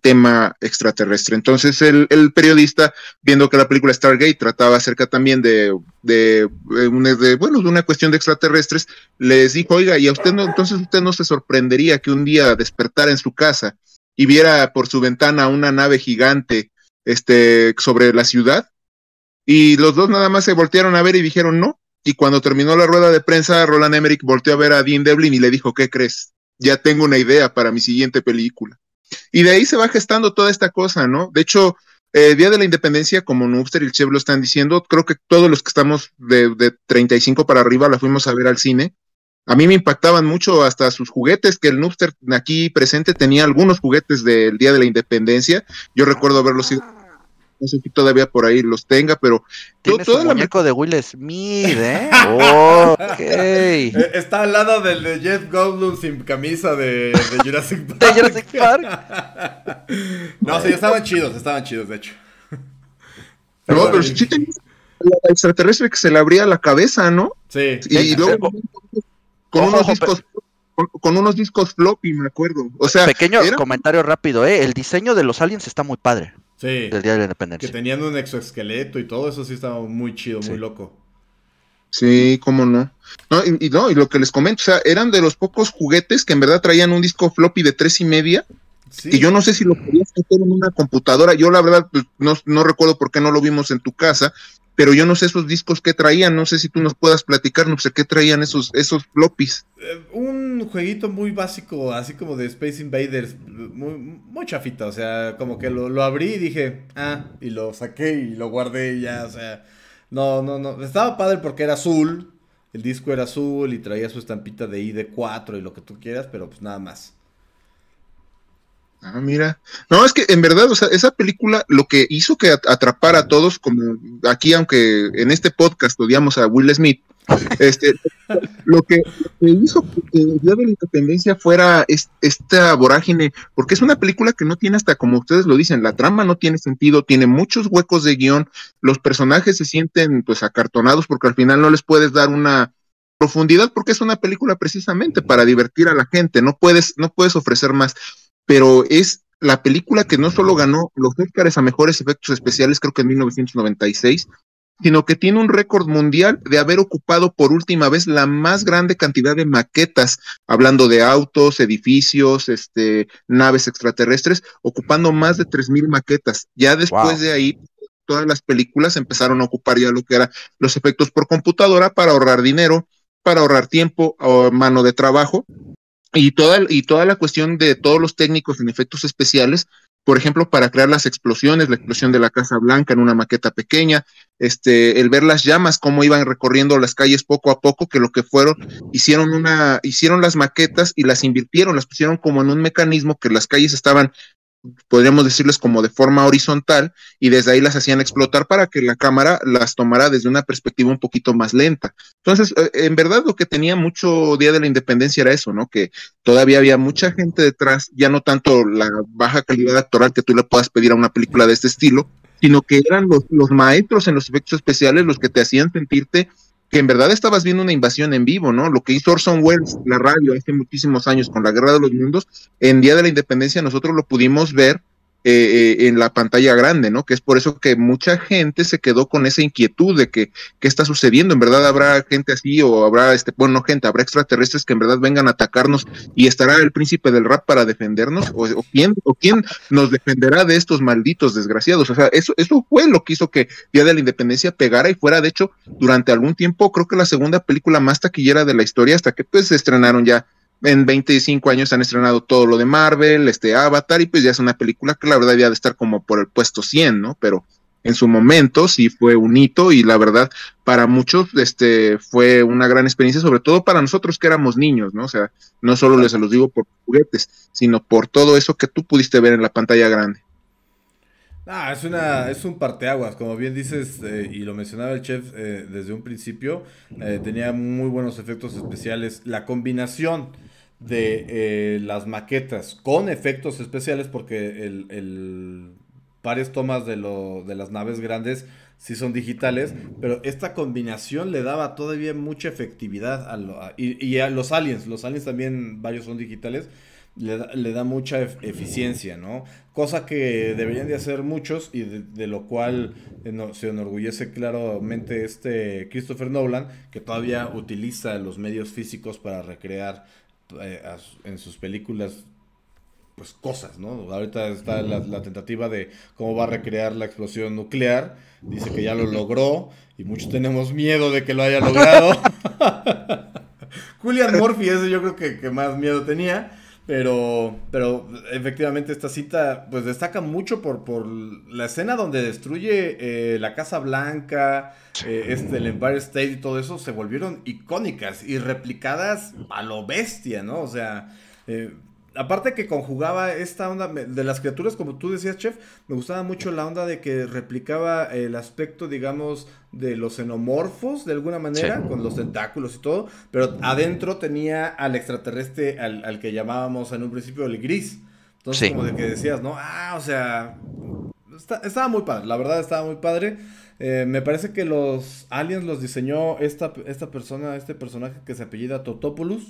tema extraterrestre. Entonces el, periodista, viendo que la película Stargate trataba acerca también de, de, bueno, de una cuestión de extraterrestres, les dijo, oiga, ¿y a usted no, entonces usted no se sorprendería que un día despertara en su casa y viera por su ventana una nave gigante este, sobre la ciudad. Y los dos nada más se voltearon a ver y dijeron no. Y cuando terminó la rueda de prensa, Roland Emmerich volteó a ver a Dean Devlin y le dijo, ¿qué crees? Ya tengo una idea para mi siguiente película. Y de ahí se va gestando toda esta cosa, ¿no? De hecho, eh, Día de la Independencia, como Nubster y el Chef lo están diciendo, creo que todos los que estamos de, de 35 para arriba la fuimos a ver al cine. A mí me impactaban mucho hasta sus juguetes, que el Nubster aquí presente tenía algunos juguetes del Día de la Independencia. Yo recuerdo haberlos ido no sé si todavía por ahí los tenga, pero
tiene todo, el muñeco de Will Smith, ¿eh? ok.
Eh, está al lado del de Jeff Goldblum sin camisa de, de Jurassic Park.
de Jurassic Park.
no, sí, estaban chidos, estaban chidos, de hecho.
No, pero sí tenía la extraterrestre que se le abría la cabeza, ¿no?
Sí.
Y, y luego con unos discos con, con, unos discos floppy, me acuerdo. O sea,
pequeño era... comentario rápido, ¿eh? El diseño de los aliens está muy padre.
Sí.
Del Día de la Independencia.
Que tenían un exoesqueleto y todo eso sí estaba muy chido, sí. muy loco.
Sí, cómo no. No y, y, no, y lo que les comento, o sea, eran de los pocos juguetes que en verdad traían un disco floppy de tres y media. Sí. Y yo no sé si lo podías meter en una computadora. Yo la verdad pues, no, no recuerdo por qué no lo vimos en tu casa, pero yo no sé esos discos que traían, no sé si tú nos puedas platicar, no sé qué traían esos, esos floppies.
Eh, un jueguito muy básico, así como de Space Invaders, muy, muy chafita, o sea, como que lo, lo, abrí y dije, ah, y lo saqué y lo guardé ya, o sea, no, no, no, estaba padre porque era azul, el disco era azul y traía su estampita de ID4 y lo que tú quieras, pero pues nada más.
Ah, mira. No, es que en verdad, o sea, esa película lo que hizo que atrapara a todos, como aquí, aunque en este podcast odiamos a Will Smith, este, lo, que, lo, que, hizo que el Día de la Independencia fuera es, esta vorágine, porque es una película que no tiene hasta, como ustedes lo dicen, la trama no tiene sentido, tiene muchos huecos de guion, los personajes se sienten pues acartonados porque al final no les puedes dar una profundidad porque es una película precisamente para divertir a la gente, no puedes, no puedes ofrecer más pero es la película que no solo ganó los Oscars a mejores efectos especiales, creo que en 1996, sino que tiene un récord mundial de haber ocupado por última vez la más grande cantidad de maquetas, hablando de autos, edificios, este, naves extraterrestres, ocupando más de 3.000 maquetas. Ya después wow. de ahí, todas las películas empezaron a ocupar ya lo que eran los efectos por computadora para ahorrar dinero, para ahorrar tiempo o mano de trabajo y toda, y toda la cuestión de todos los técnicos en efectos especiales, por ejemplo, para crear las explosiones, la explosión de la Casa Blanca en una maqueta pequeña, este, el ver las llamas, cómo iban recorriendo las calles poco a poco, que lo que fueron, hicieron una, hicieron las maquetas y las invirtieron, las pusieron como en un mecanismo que las calles estaban podríamos decirles como de forma horizontal y desde ahí las hacían explotar para que la cámara las tomara desde una perspectiva un poquito más lenta. Entonces, en verdad lo que tenía mucho Día de la Independencia era eso, ¿no? Que todavía había mucha gente detrás, ya no tanto la baja calidad actoral que tú le puedas pedir a una película de este estilo, sino que eran los, los maestros en los efectos especiales los que te hacían sentirte que en verdad estabas viendo una invasión en vivo, ¿no? Lo que hizo Orson Welles, la radio, hace muchísimos años con la Guerra de los Mundos, en Día de la Independencia nosotros lo pudimos ver eh, eh, en la pantalla grande, ¿no? Que es por eso que mucha gente se quedó con esa inquietud de que qué está sucediendo, en verdad habrá gente así o habrá, este, bueno, no gente, habrá extraterrestres que en verdad vengan a atacarnos y estará el príncipe del rap para defendernos o, o quién o quién nos defenderá de estos malditos desgraciados, o sea, eso eso fue lo que hizo que Día de la Independencia pegara y fuera de hecho durante algún tiempo creo que la segunda película más taquillera de la historia hasta que pues se estrenaron ya en 25 años han estrenado todo lo de Marvel, este Avatar, y pues ya es una película que la verdad debía de estar como por el puesto 100, ¿no? Pero en su momento sí fue un hito y la verdad para muchos este fue una gran experiencia, sobre todo para nosotros que éramos niños, ¿no? O sea, no solo les los digo por juguetes, sino por todo eso que tú pudiste ver en la pantalla grande.
Ah, es una, es un parteaguas, como bien dices, eh, y lo mencionaba el chef eh, desde un principio, eh, tenía muy buenos efectos especiales. La combinación de las maquetas con efectos especiales, porque el, el, varias tomas de, lo, de las naves grandes sí son digitales, pero esta combinación le daba todavía mucha efectividad a, lo- y, y a los aliens, los aliens también varios son digitales, le da, le da mucha ef- eficiencia, ¿no? Cosa que deberían de hacer muchos y de, lo cual eh, no- se enorgullece claramente este Christopher Nolan, que todavía utiliza los medios físicos para recrear eh, a en sus películas pues cosas, ¿no? Ahorita está la, la tentativa de cómo va a recrear la explosión nuclear. Dice que ya lo logró y muchos tenemos miedo de que lo haya logrado. Julian Murphy, ese yo creo que, que más miedo tenía. Pero, pero efectivamente esta cita pues destaca mucho por, por la escena donde destruye eh, la Casa Blanca, eh, este, el Empire State y todo eso se volvieron icónicas y replicadas a lo bestia, ¿no? O sea, eh, aparte que conjugaba esta onda de las criaturas, como tú decías, chef, me gustaba mucho la onda de que replicaba el aspecto, digamos, de los xenomorfos de alguna manera,
Sí.
con los tentáculos y todo, pero adentro tenía al extraterrestre al, al que llamábamos en un principio el gris. Entonces,
Sí.
como de que decías, ¿no? Ah, o sea, está- estaba muy padre, la verdad estaba muy padre. Eh, me parece que los aliens los diseñó esta, esta persona, este personaje que se apellida Totopoulos,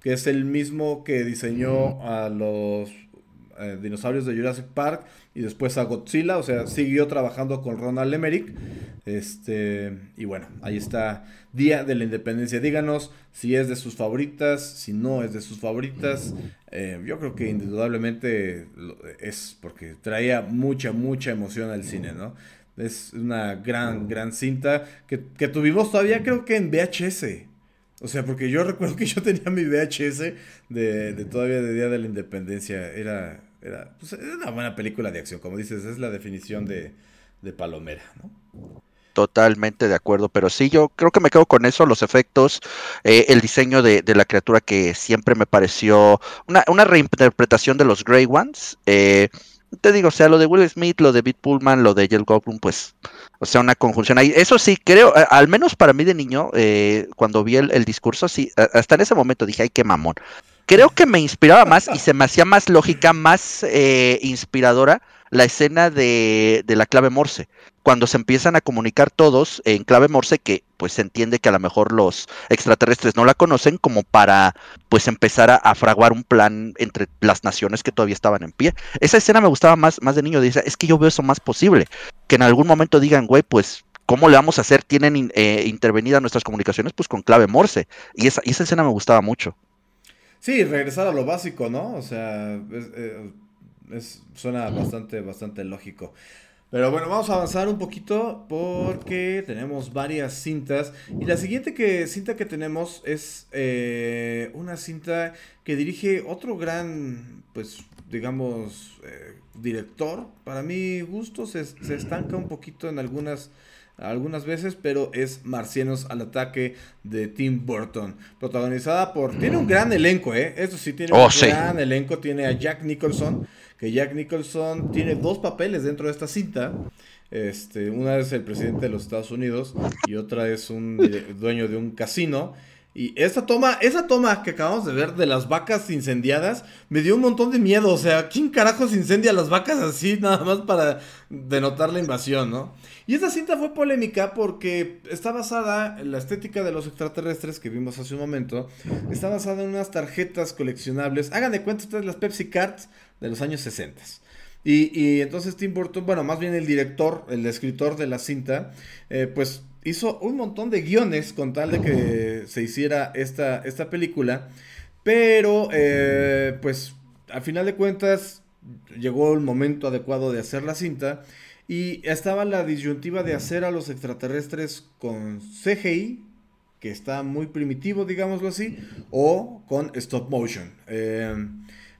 que es el mismo que diseñó a los eh, dinosaurios de Jurassic Park y después a Godzilla, o sea, siguió trabajando con Ronald Emmerich. Este, y bueno, ahí está Día de la Independencia. Díganos si es de sus favoritas, si no es de sus favoritas. Eh, yo creo que indudablemente es porque traía mucha, mucha emoción al cine, ¿no? Es una gran, gran cinta que, que tuvimos todavía creo que en VHS. O sea, porque yo recuerdo que yo tenía mi VHS de, de todavía de Día de la Independencia. Era, era, pues, era una buena película de acción, como dices, es la definición de, de palomera, ¿no?
Totalmente de acuerdo, pero sí, yo creo que me quedo con eso, los efectos, eh, el diseño de, de la criatura que siempre me pareció una, una reinterpretación de los Grey Ones. eh, te digo, o sea, lo de Will Smith, lo de Beat Pullman, lo de Jell Goldblum, pues, o sea, una conjunción ahí. Eso sí, creo, a- al menos para mí de niño, eh, cuando vi el, el discurso, sí, hasta en ese momento dije, ay, qué mamón. Creo que me inspiraba más y se me hacía más lógica, más eh, inspiradora la escena de, de la clave Morse cuando se empiezan a comunicar todos en clave Morse, que pues se entiende que a lo mejor los extraterrestres no la conocen, como para pues empezar a, fraguar un plan entre las naciones que todavía estaban en pie. Esa escena me gustaba más, más de niño, dice, es que yo veo eso más posible, que en algún momento digan, güey, pues ¿Cómo le vamos a hacer? Tienen eh, intervenidas nuestras comunicaciones pues con clave Morse. Y esa, y esa escena me gustaba mucho.
Sí, regresar a lo básico, ¿no? O sea, es, eh, es- suena bastante, bastante lógico. Pero bueno, vamos a avanzar un poquito porque tenemos varias cintas. Y la siguiente que, cinta que tenemos es eh, una cinta que dirige otro gran, pues, digamos, eh, director. Para mi gusto se, se estanca un poquito en algunas algunas veces, pero es Marcianos al ataque de Tim Burton, protagonizada por tiene un gran elenco, eh. Eso sí tiene
Oh,
un
sí.
gran elenco, tiene a Jack Nicholson, que Jack Nicholson tiene dos papeles dentro de esta cinta. Este, una es el presidente de los Estados Unidos y otra es un dueño de un casino. Y esta toma, esa toma que acabamos de ver de las vacas incendiadas, me dio un montón de miedo. O sea, ¿quién carajos incendia las vacas así nada más para denotar la invasión, no? Y esta cinta fue polémica porque está basada en la estética de los extraterrestres que vimos hace un momento. Está basada en unas tarjetas coleccionables. Hagan de cuenta ustedes las Pepsi Cards de los años 60. Y, y entonces Tim Burton, bueno, más bien el director, el escritor de la cinta, eh, pues hizo un montón de guiones con tal de que se hiciera esta, esta película. Pero, eh, pues, al final de cuentas, llegó el momento adecuado de hacer la cinta. Y estaba la disyuntiva de hacer a los extraterrestres con CGI, que está muy primitivo, digámoslo así, o con stop motion. Eh,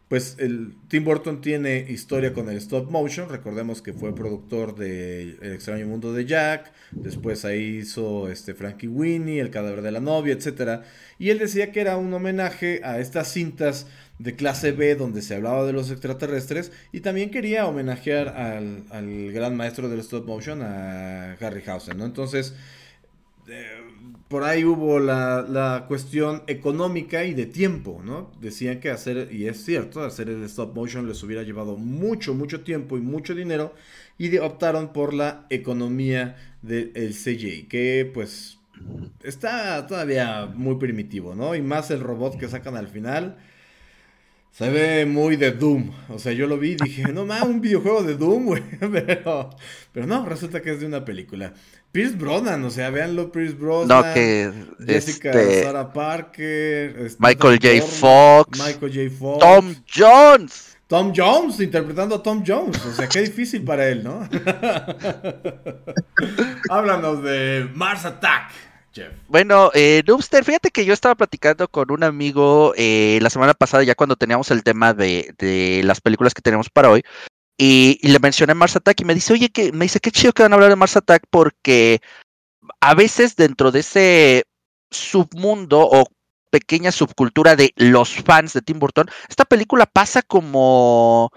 pues el Tim Burton tiene historia con el stop motion. Recordemos que fue productor de El extraño mundo de Jack. Después ahí hizo este Frankie Winnie, El cadáver de la novia, etc. Y él decía que era un homenaje a estas cintas de clase B donde se hablaba de los extraterrestres. Y también quería homenajear al, al gran maestro del stop motion, a Harryhausen, ¿no? Entonces, eh, por ahí hubo la, la, cuestión económica y de tiempo, ¿no? Decían que hacer, y es cierto, hacer el stop motion les hubiera llevado mucho, mucho tiempo y mucho dinero, y optaron por la economía del CGI, que pues está todavía muy primitivo, ¿no? Y más el robot que sacan al final. Se ve muy de Doom. O sea, yo lo vi y dije, no más, un videojuego de Doom, güey. Pero, pero no, resulta que es de una película. Pierce Brosnan, o sea, véanlo, Pierce Brosnan.
No, que.
Jessica
este,
Sarah Parker.
Este, Michael J. Fox.
Michael J. Fox.
Tom Jones.
Tom Jones, interpretando a Tom Jones. O sea, qué difícil para él, ¿no? Háblanos de Mars Attack.
Bueno, eh, Noobster, fíjate que yo estaba platicando con un amigo eh, la semana pasada, ya cuando teníamos el tema de, de las películas que tenemos para hoy, y, le mencioné Mars Attack y me dice, oye, que me dice, qué chido que van a hablar de Mars Attack porque a veces dentro de ese submundo o pequeña subcultura de los fans de Tim Burton, esta película pasa como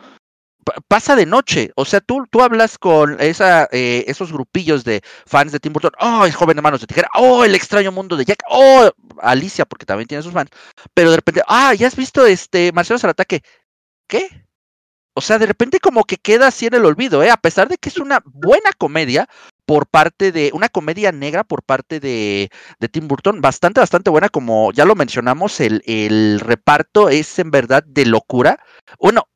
pasa de noche. O sea, tú, tú hablas con eh, esos grupillos de fans de Tim Burton. Oh, el joven de manos de tijera. Oh, el extraño mundo de Jack. Oh, Alicia, porque también tiene sus fans. Pero de repente, ah, ya has visto este Marcianos al ataque. ¿Qué? O sea, de repente como que queda así en el olvido, ¿eh? A pesar de que es una buena comedia por parte de, una comedia negra por parte de, de Tim Burton, bastante, bastante buena, como ya lo mencionamos, el, el reparto es en verdad de locura. Bueno,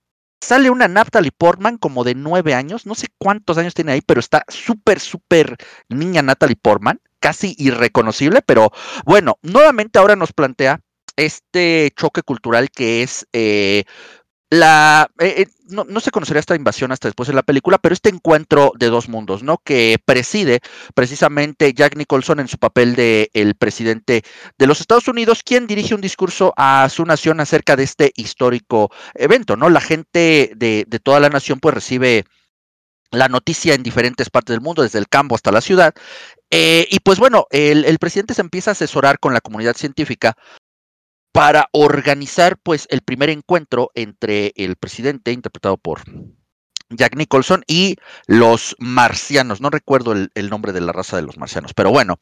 Sale una Natalie Portman como de nueve años, no sé cuántos años tiene ahí, pero está súper, súper niña Natalie Portman, casi irreconocible, pero bueno, nuevamente ahora nos plantea este choque cultural que es eh, la eh, eh, no, se conocería esta invasión hasta después de la película, pero este encuentro de dos mundos, ¿no? Que preside precisamente Jack Nicholson en su papel de el presidente de los Estados Unidos, quien dirige un discurso a su nación acerca de este histórico evento, ¿no? La gente de, de toda la nación pues recibe la noticia en diferentes partes del mundo, desde el campo hasta la ciudad. Eh, y pues bueno, el, presidente se empieza a asesorar con la comunidad científica para organizar pues el primer encuentro entre el presidente interpretado por Jack Nicholson y los marcianos. No recuerdo el, nombre de la raza de los marcianos, pero bueno,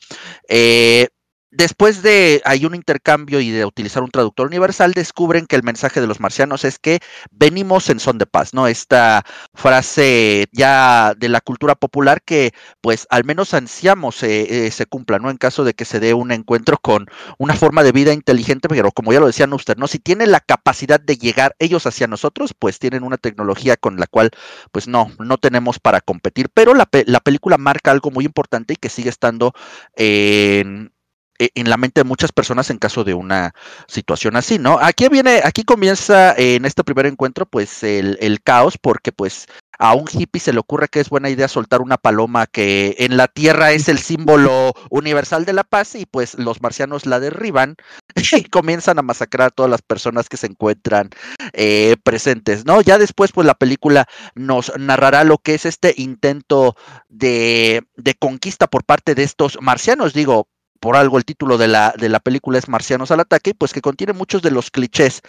eh, Después de hay un intercambio y de utilizar un traductor universal, descubren que el mensaje de los marcianos es que venimos en son de paz, ¿no? Esta frase ya de la cultura popular que pues al menos ansiamos eh, se cumpla, ¿no? En caso de que se dé un encuentro con una forma de vida inteligente, pero como ya lo decía Nuster, ¿no? Si tienen la capacidad de llegar ellos hacia nosotros, pues tienen una tecnología con la cual pues no, no tenemos para competir, pero la, la película marca algo muy importante y que sigue estando en e, en la mente de muchas personas en caso de una situación así, ¿no? Aquí viene, aquí comienza en este primer encuentro, pues el, el, caos, porque pues a un hippie se le ocurre que es buena idea soltar una paloma que en la Tierra es el símbolo universal de la paz y pues los marcianos la derriban y comienzan a masacrar a todas las personas que se encuentran eh, presentes, ¿no? Ya después pues la película nos narrará lo que es este intento de, de conquista por parte de estos marcianos, digo, por algo el título de la, de la película es Marcianos al ataque, pues que contiene muchos de los clichés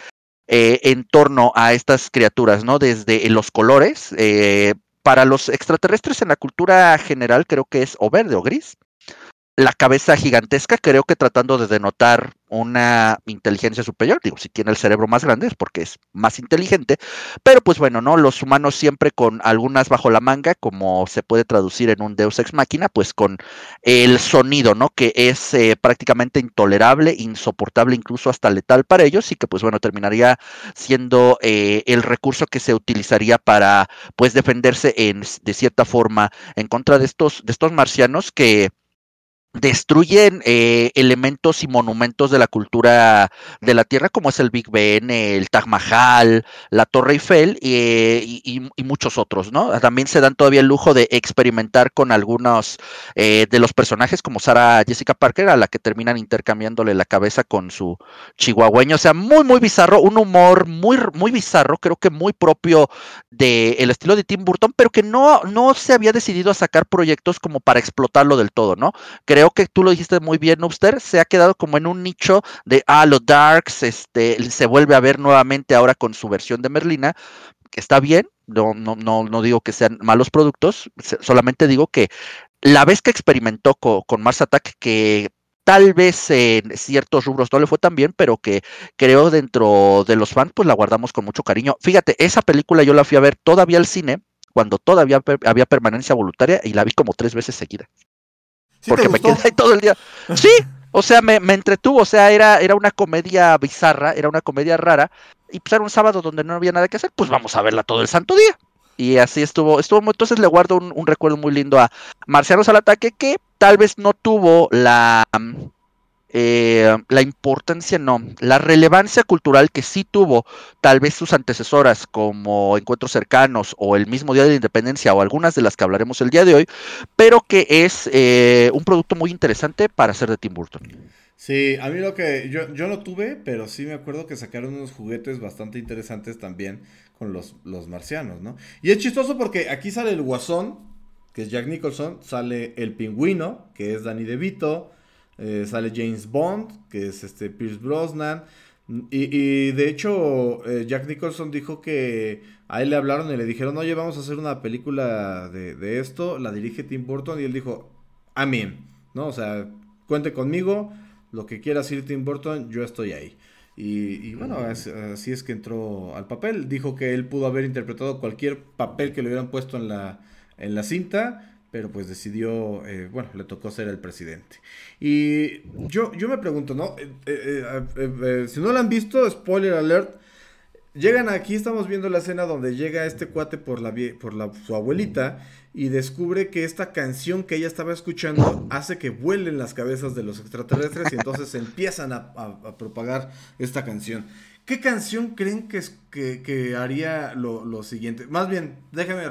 eh, en torno a estas criaturas, ¿no? Desde los colores, eh, para los extraterrestres en la cultura general creo que es o verde o gris, la cabeza gigantesca, creo que tratando de denotar una inteligencia superior, digo, si tiene el cerebro más grande es porque es más inteligente, pero pues bueno, ¿no? Los humanos siempre con algunas bajo la manga, como se puede traducir en un Deus Ex Máquina, pues con el sonido, ¿no? Que es eh, prácticamente intolerable, insoportable, incluso hasta letal para ellos y que pues bueno, terminaría siendo eh, el recurso que se utilizaría para pues defenderse en, de cierta forma en contra de estos, de estos marcianos que destruyen eh, elementos y monumentos de la cultura de la Tierra, como es el Big Ben, el Taj Mahal, la Torre Eiffel eh, y, muchos otros, ¿no? También se dan todavía el lujo de experimentar con algunos eh, de los personajes, como Sara Jessica Parker, a la que terminan intercambiándole la cabeza con su chihuahueño, o sea, muy, muy bizarro, un humor muy, muy bizarro, creo que muy propio del el estilo de Tim Burton, pero que no, no se había decidido a sacar proyectos como para explotarlo del todo, ¿no? Creo creo que tú lo dijiste muy bien, Noobster, se ha quedado como en un nicho de, ah, los Darks, este, se vuelve a ver nuevamente ahora con su versión de Merlina, está bien, no, no, no, no digo que sean malos productos, solamente digo que la vez que experimentó con, con Mars Attack, que tal vez en ciertos rubros no le fue tan bien, pero que creo dentro de los fans pues la guardamos con mucho cariño. Fíjate, esa película yo la fui a ver todavía al cine, cuando todavía había permanencia voluntaria y la vi como tres veces seguida. Porque me quedé ahí todo el día. Sí, o sea, me, entretuvo, o sea, era, era una comedia bizarra, era una comedia rara, y pues era un sábado donde no había nada que hacer, pues vamos a verla todo el santo día. Y así estuvo, estuvo, entonces le guardo un, recuerdo muy lindo a Marcianos al ataque que tal vez no tuvo la, eh, la importancia, no, la relevancia cultural que sí tuvo tal vez sus antecesoras como Encuentros Cercanos o el mismo Día de la Independencia o algunas de las que hablaremos el día de hoy, pero que es eh, un producto muy interesante para hacer de Tim Burton.
Sí, a mí lo que yo, yo no tuve, pero sí me acuerdo que sacaron unos juguetes bastante interesantes también con los, los marcianos, ¿no? Y es chistoso porque aquí sale el guasón, que es Jack Nicholson, sale el pingüino, que es Danny DeVito, eh, sale James Bond, que es este Pierce Brosnan. Y, de hecho, eh, Jack Nicholson dijo que a él le hablaron y le dijeron, oye, vamos a hacer una película de, de esto, la dirige Tim Burton, y él dijo, amén, ¿no? O sea, cuente conmigo, lo que quiera decir Tim Burton, yo estoy ahí. Y, bueno, así es que entró al papel. Dijo que él pudo haber interpretado cualquier papel que le hubieran puesto en la, en la cinta, pero pues decidió, eh, bueno, le tocó ser el presidente. Y yo, yo me pregunto, ¿no? Eh, eh, si no lo han visto, spoiler alert, llegan aquí, estamos viendo la escena donde llega este cuate por, la, por la, su abuelita y descubre que esta canción que ella estaba escuchando hace que vuelen las cabezas de los extraterrestres y entonces empiezan a, propagar esta canción. ¿Qué canción creen que, que, haría lo, siguiente? Más bien, déjame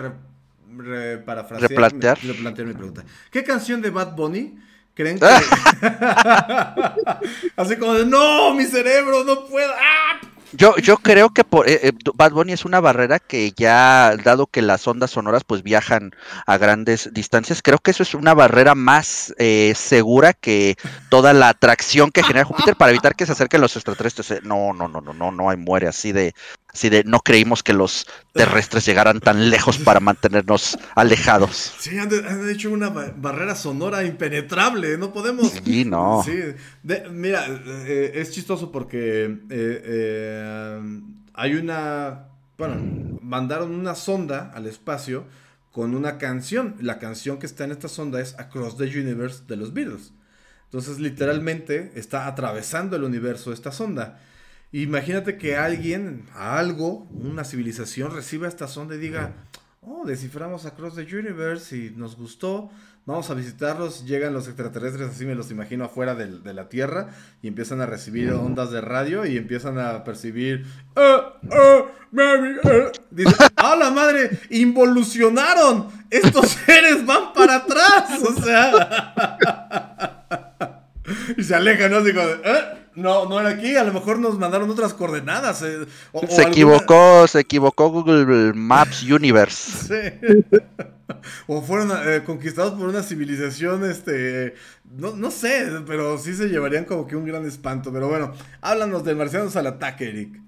replantear.
mi pregunta. ¿Qué canción de Bad Bunny creen que... Así como de, no, mi cerebro, no puedo. ¡Ah!
Yo, yo creo que por, eh, eh, Bad Bunny es una barrera que ya, dado que las ondas sonoras pues viajan a grandes distancias, creo que eso es una barrera más eh, segura que toda la atracción que genera Júpiter para evitar que se acerquen los extraterrestres. No, no, no, no, no, no hay muere así de, así de no creímos que los terrestres llegaran tan lejos para mantenernos alejados.
Sí, han, hecho una barrera sonora impenetrable, no podemos.
Sí, no.
Sí, mira, es chistoso porque hay una, bueno, mandaron una sonda al espacio con una canción. La canción que está en esta sonda es Across the Universe de los Beatles. Entonces, literalmente está atravesando el universo esta sonda. Imagínate que alguien, algo, una civilización reciba esta sonda y diga, oh, desciframos Across the Universe y nos gustó vamos a visitarlos, llegan los extraterrestres, así me los imagino afuera de, la Tierra, y empiezan a recibir ondas de radio y empiezan a percibir, ¡Oh, oh, mami, oh". Dice, ¡ah, la madre! ¡Involucionaron! ¡Estos seres van para atrás! O sea... y se alejan, ¿no? Digo, ¿eh? No, no era aquí, a lo mejor nos mandaron otras coordenadas. Eh,
se equivocó, se equivocó Google Maps Universe.
Sí. o fueron eh, conquistados por una civilización, este, no, no sé, pero sí se llevarían como que un gran espanto. Pero bueno, háblanos de Marcianos al ataque, Eric.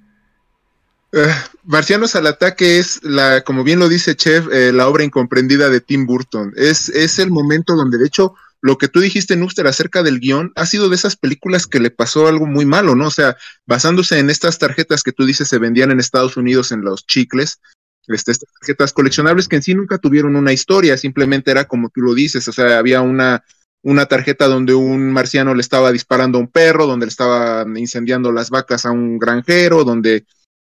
Eh, Marcianos al ataque es la, como bien lo dice Chef, la obra incomprendida de Tim Burton. Es, es el momento donde, de hecho, lo que tú dijiste, Nuster, acerca del guion, ha sido de esas películas que le pasó algo muy malo, ¿no? O sea, basándose en estas tarjetas que tú dices se vendían en Estados Unidos en los chicles, este, estas tarjetas coleccionables que en sí nunca tuvieron una historia, simplemente era como tú lo dices, o sea, había una, una tarjeta donde un marciano le estaba disparando a un perro, donde le estaba incendiando las vacas a un granjero, donde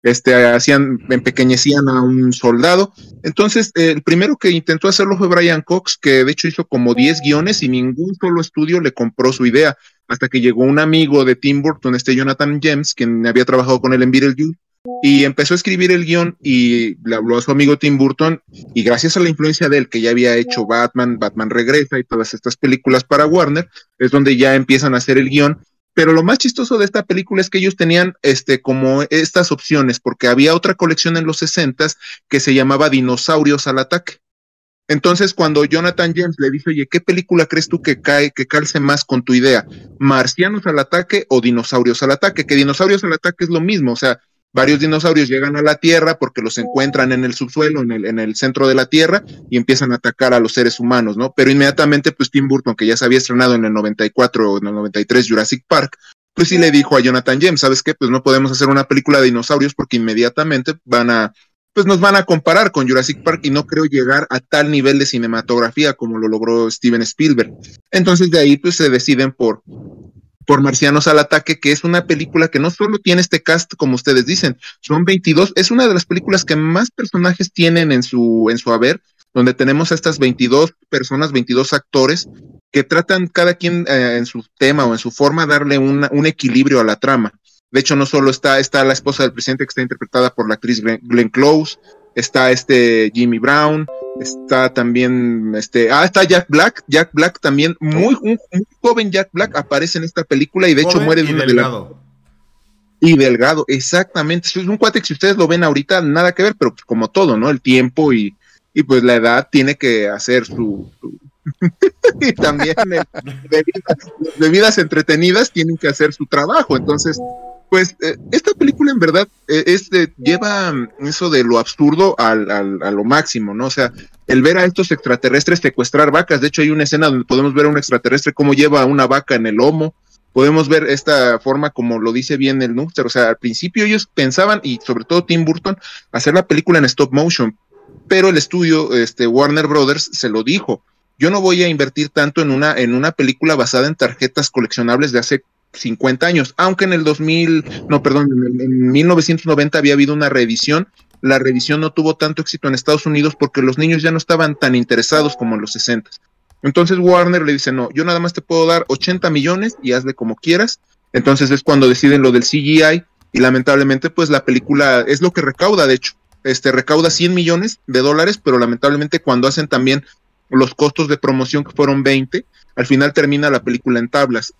este, hacían, empequeñecían a un soldado. Entonces, eh, el primero que intentó hacerlo fue Brian Cox, que de hecho hizo como 10 guiones y ningún solo estudio le compró su idea, hasta que llegó un amigo de Tim Burton, este Jonathan James, quien había trabajado con él en Beetlejuice, y empezó a escribir el guion y le habló a su amigo Tim Burton, y gracias a la influencia de él, que ya había hecho Batman, Batman Regresa y todas estas películas para Warner, es donde ya empiezan a hacer el guion pero lo más chistoso de esta película es que ellos tenían este, como estas opciones, porque había otra colección en los 60 que se llamaba Dinosaurios al ataque. Entonces, cuando Jonathan James le dice, oye, ¿qué película crees tú que cae, que calce más con tu idea? ¿Marcianos al ataque o dinosaurios al ataque? Que dinosaurios al ataque es lo mismo, o sea, varios dinosaurios llegan a la Tierra porque los encuentran en el subsuelo, en el, en el centro de la Tierra, y empiezan a atacar a los seres humanos, ¿no? Pero inmediatamente, pues Tim Burton, que ya se había estrenado en el 94 o en el 93 Jurassic Park, pues sí le dijo a Jonathan James, ¿sabes qué? Pues no podemos hacer una película de dinosaurios porque inmediatamente van a, pues nos van a comparar con Jurassic Park y no creo llegar a tal nivel de cinematografía como lo logró Steven Spielberg. Entonces de ahí pues se deciden por por Marcianos al Ataque, que es una película que no solo tiene este cast, como ustedes dicen, son 22, es una de las películas que más personajes tienen en su, en su haber, donde tenemos a estas 22 personas, 22 actores, que tratan cada quien eh, en su tema o en su forma darle un equilibrio a la trama. De hecho, no solo está, está la esposa del presidente que está interpretada por la actriz Glenn Close, está este Jimmy Brown, está también este, ah, está Jack Black, Jack Black también, muy, un, joven Jack Black aparece en esta película y de hecho muere de una delgado. y delgado, exactamente. Es un cuate que si ustedes lo ven ahorita, nada que ver, pero pues como todo, ¿no? El tiempo y, y pues la edad tiene que hacer su, y también bebidas, bebidas entretenidas tienen que hacer su trabajo. Entonces, pues eh, esta película en verdad eh, lleva eso de lo absurdo al, a lo máximo, ¿no? O sea, el ver a estos extraterrestres secuestrar vacas, de hecho hay una escena donde podemos ver a un extraterrestre cómo lleva una vaca en el lomo, podemos ver esta forma como lo dice bien el Nuxter, o sea, al principio ellos pensaban, y sobre todo Tim Burton, hacer la película en stop motion, pero el estudio, este, Warner Brothers, se lo dijo, yo no voy a invertir tanto en una, en una película basada en tarjetas coleccionables de hace 50 años, aunque en el 2000, no, perdón, en, 1990 había habido una reedición. La reedición no tuvo tanto éxito en Estados Unidos porque los niños ya no estaban tan interesados como en los 60. Entonces Warner le dice, no, yo nada más te puedo dar 80 millones y hazle como quieras. Entonces es cuando deciden lo del CGI y lamentablemente pues la película es lo que recauda, de hecho, este recauda 100 millones de dólares, pero lamentablemente cuando hacen también los costos de promoción que fueron 20, al final termina la película en tablas.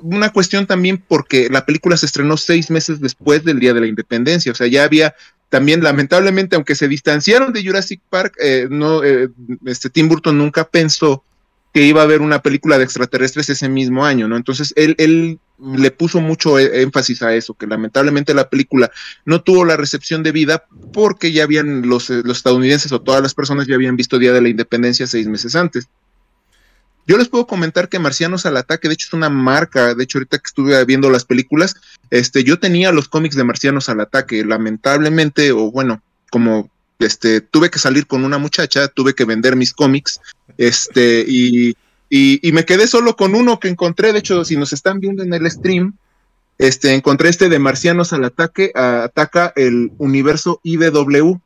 una cuestión también porque la película se estrenó seis meses después del Día de la Independencia, o sea, ya había también lamentablemente, aunque se distanciaron de Jurassic Park, eh, no, eh, este Tim Burton nunca pensó que iba a haber una película de extraterrestres ese mismo año, ¿no? Entonces él, él le puso mucho e, énfasis a eso, que lamentablemente la película no tuvo la recepción debida porque ya habían los, eh, los estadounidenses o todas las personas ya habían visto Día de la Independencia seis meses antes. Yo les puedo comentar que Marcianos al Ataque, de hecho, es una marca. De hecho, ahorita que estuve viendo las películas, este, yo tenía los cómics de Marcianos al Ataque. Lamentablemente, o bueno, como este, tuve que salir con una muchacha, tuve que vender mis cómics, este, y, y, me quedé solo con uno que encontré. De hecho, si nos están viendo en el stream, este, encontré este de Marcianos al Ataque, ataca el universo IDW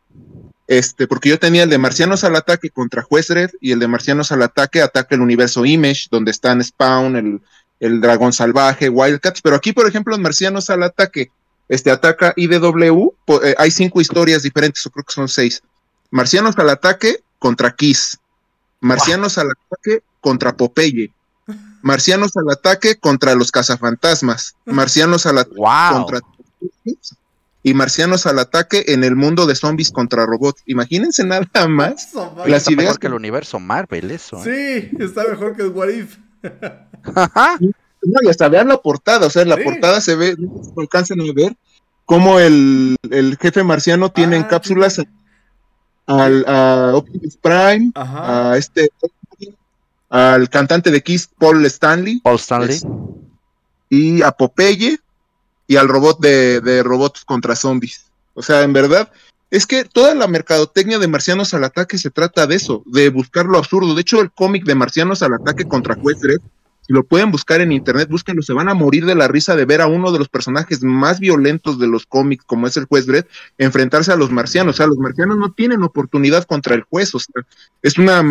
este, porque yo tenía el de Marcianos al ataque contra Juez Red y el de Marcianos al ataque ataca el universo Image, donde están Spawn, el, el dragón salvaje, Wildcats, pero aquí, por ejemplo, en Marcianos al ataque, este ataca IDW, eh, hay cinco historias diferentes, o creo que son seis. Marcianos al ataque contra Kiss, Marcianos al ataque contra Popeye, Marcianos al ataque contra los cazafantasmas, Marcianos al ataque contra y marcianos al ataque en el mundo de zombies contra robots. Imagínense nada más.
las está ideas mejor que el universo Marvel, eso.
¿eh? Sí, está mejor que el What If.
no, y hasta vean la portada, o sea, en la portada se ve, no alcanzan a ver cómo el, el jefe marciano tiene en ah, cápsulas al a Optimus Prime, a este al cantante de Kiss, Paul Stanley.
Paul Stanley.
y a Popeye y al robot de, robots contra zombies. O sea, en verdad, es que toda la mercadotecnia de Marcianos al Ataque se trata de eso, de buscar lo absurdo. De hecho, el cómic de Marcianos al Ataque contra Juez Dredd, si lo pueden buscar en internet, búsquenlo, se van a morir de la risa de ver a uno de los personajes más violentos de los cómics, como es el Juez Dredd, enfrentarse a los marcianos. O sea, los marcianos no tienen oportunidad contra el juez. O sea, es una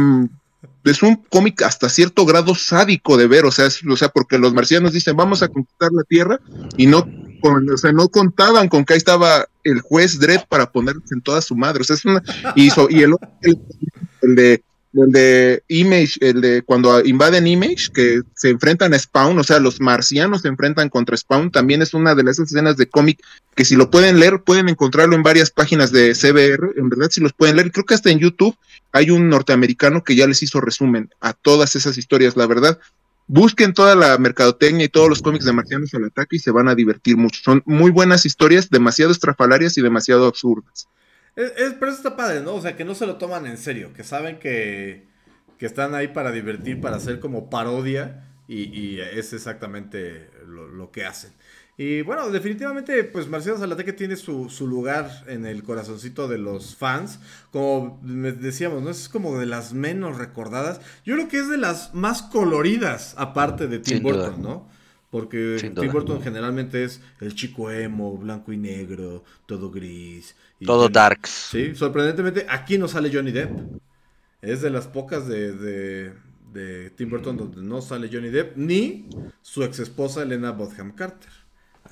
es un cómic hasta cierto grado sádico de ver, o sea, o sea, porque los marcianos dicen vamos a conquistar la Tierra y no, o sea, no contaban con que ahí estaba el juez Dredd para ponerse en toda su madre, es una, y, y el, el, de el de Image, el de cuando invaden Image, que se enfrentan a Spawn, o sea, los marcianos se enfrentan contra Spawn, también es una de las escenas de cómic que si lo pueden leer, pueden encontrarlo en varias páginas de CBR, en verdad si los pueden leer, creo que hasta en YouTube hay un norteamericano que ya les hizo resumen a todas esas historias, la verdad. Busquen toda la mercadotecnia y todos los cómics de Marcianos al ataque y se van a divertir mucho. Son muy buenas historias, demasiado estrafalarias y demasiado absurdas.
Es, es- pero eso está padre, ¿no? O sea, que no se lo toman en serio, que saben que, que están ahí para divertir, para hacer como parodia y, es exactamente lo que hacen. Y bueno, definitivamente, pues Marcianos al ataque tiene su, su lugar en el corazoncito de los fans. Como decíamos, ¿no? Es como de las menos recordadas. Yo creo que es de las más coloridas, aparte de Tim
Sin duda.
Burton, ¿no? Porque
Sin
Tim
duda.
Burton generalmente es el chico emo, blanco y negro, todo gris. y
Todo darks.
Sí, sorprendentemente aquí no sale Johnny Depp. Es de las pocas de, de, de Tim Burton donde no sale Johnny Depp, ni su ex esposa Elena Bodham Carter.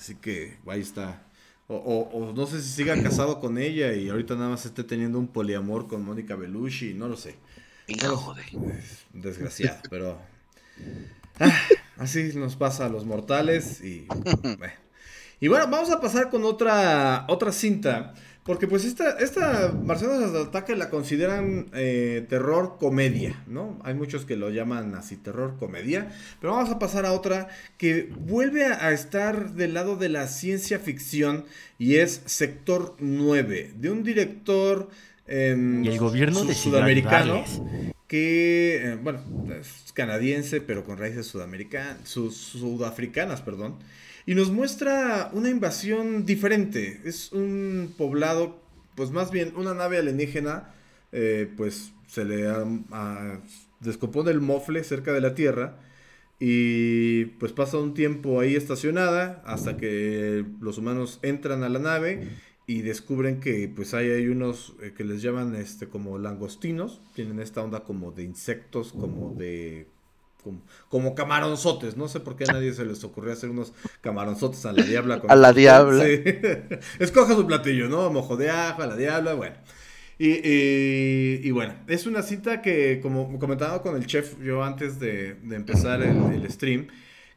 Así que ahí está. O, o- o no sé si siga casado con ella y ahorita nada más esté teniendo un poliamor con Mónica Bellucci, no lo sé.
Hijo de...
Desgraciado, pero. ah, así nos pasa a los mortales y. bueno. Y bueno, vamos a pasar con otra, otra cinta. Porque pues esta, esta Marcianos al ataque la consideran eh, terror comedia, ¿no? Hay muchos que lo llaman así terror comedia. Pero vamos a pasar a otra que vuelve a, a estar del lado de la ciencia ficción y es Sector 9, de un director... em,
Y el gobierno
su-
decidió
sudamericano que, eh, bueno, es canadiense, pero con raíces sudamericanas, sudafricanas, perdón, y nos muestra una invasión diferente. Es un poblado, pues más bien una nave alienígena, eh, pues se le descompone el mofle cerca de la Tierra. Y pues pasa un tiempo ahí estacionada hasta que los humanos entran a la nave y descubren que pues hay, hay unos eh, que les llaman este como langostinos, tienen esta onda como de insectos, como de como, como camaronzotes, no sé por qué a nadie se les ocurrió hacer unos camaronzotes a la diabla. con-
A la diabla.
Sí. Escoja su platillo, ¿no? Mojo de ajo, a la diabla, bueno. Y, y- y bueno, es una cita que, como comentaba con el chef yo antes de, de empezar el, el stream,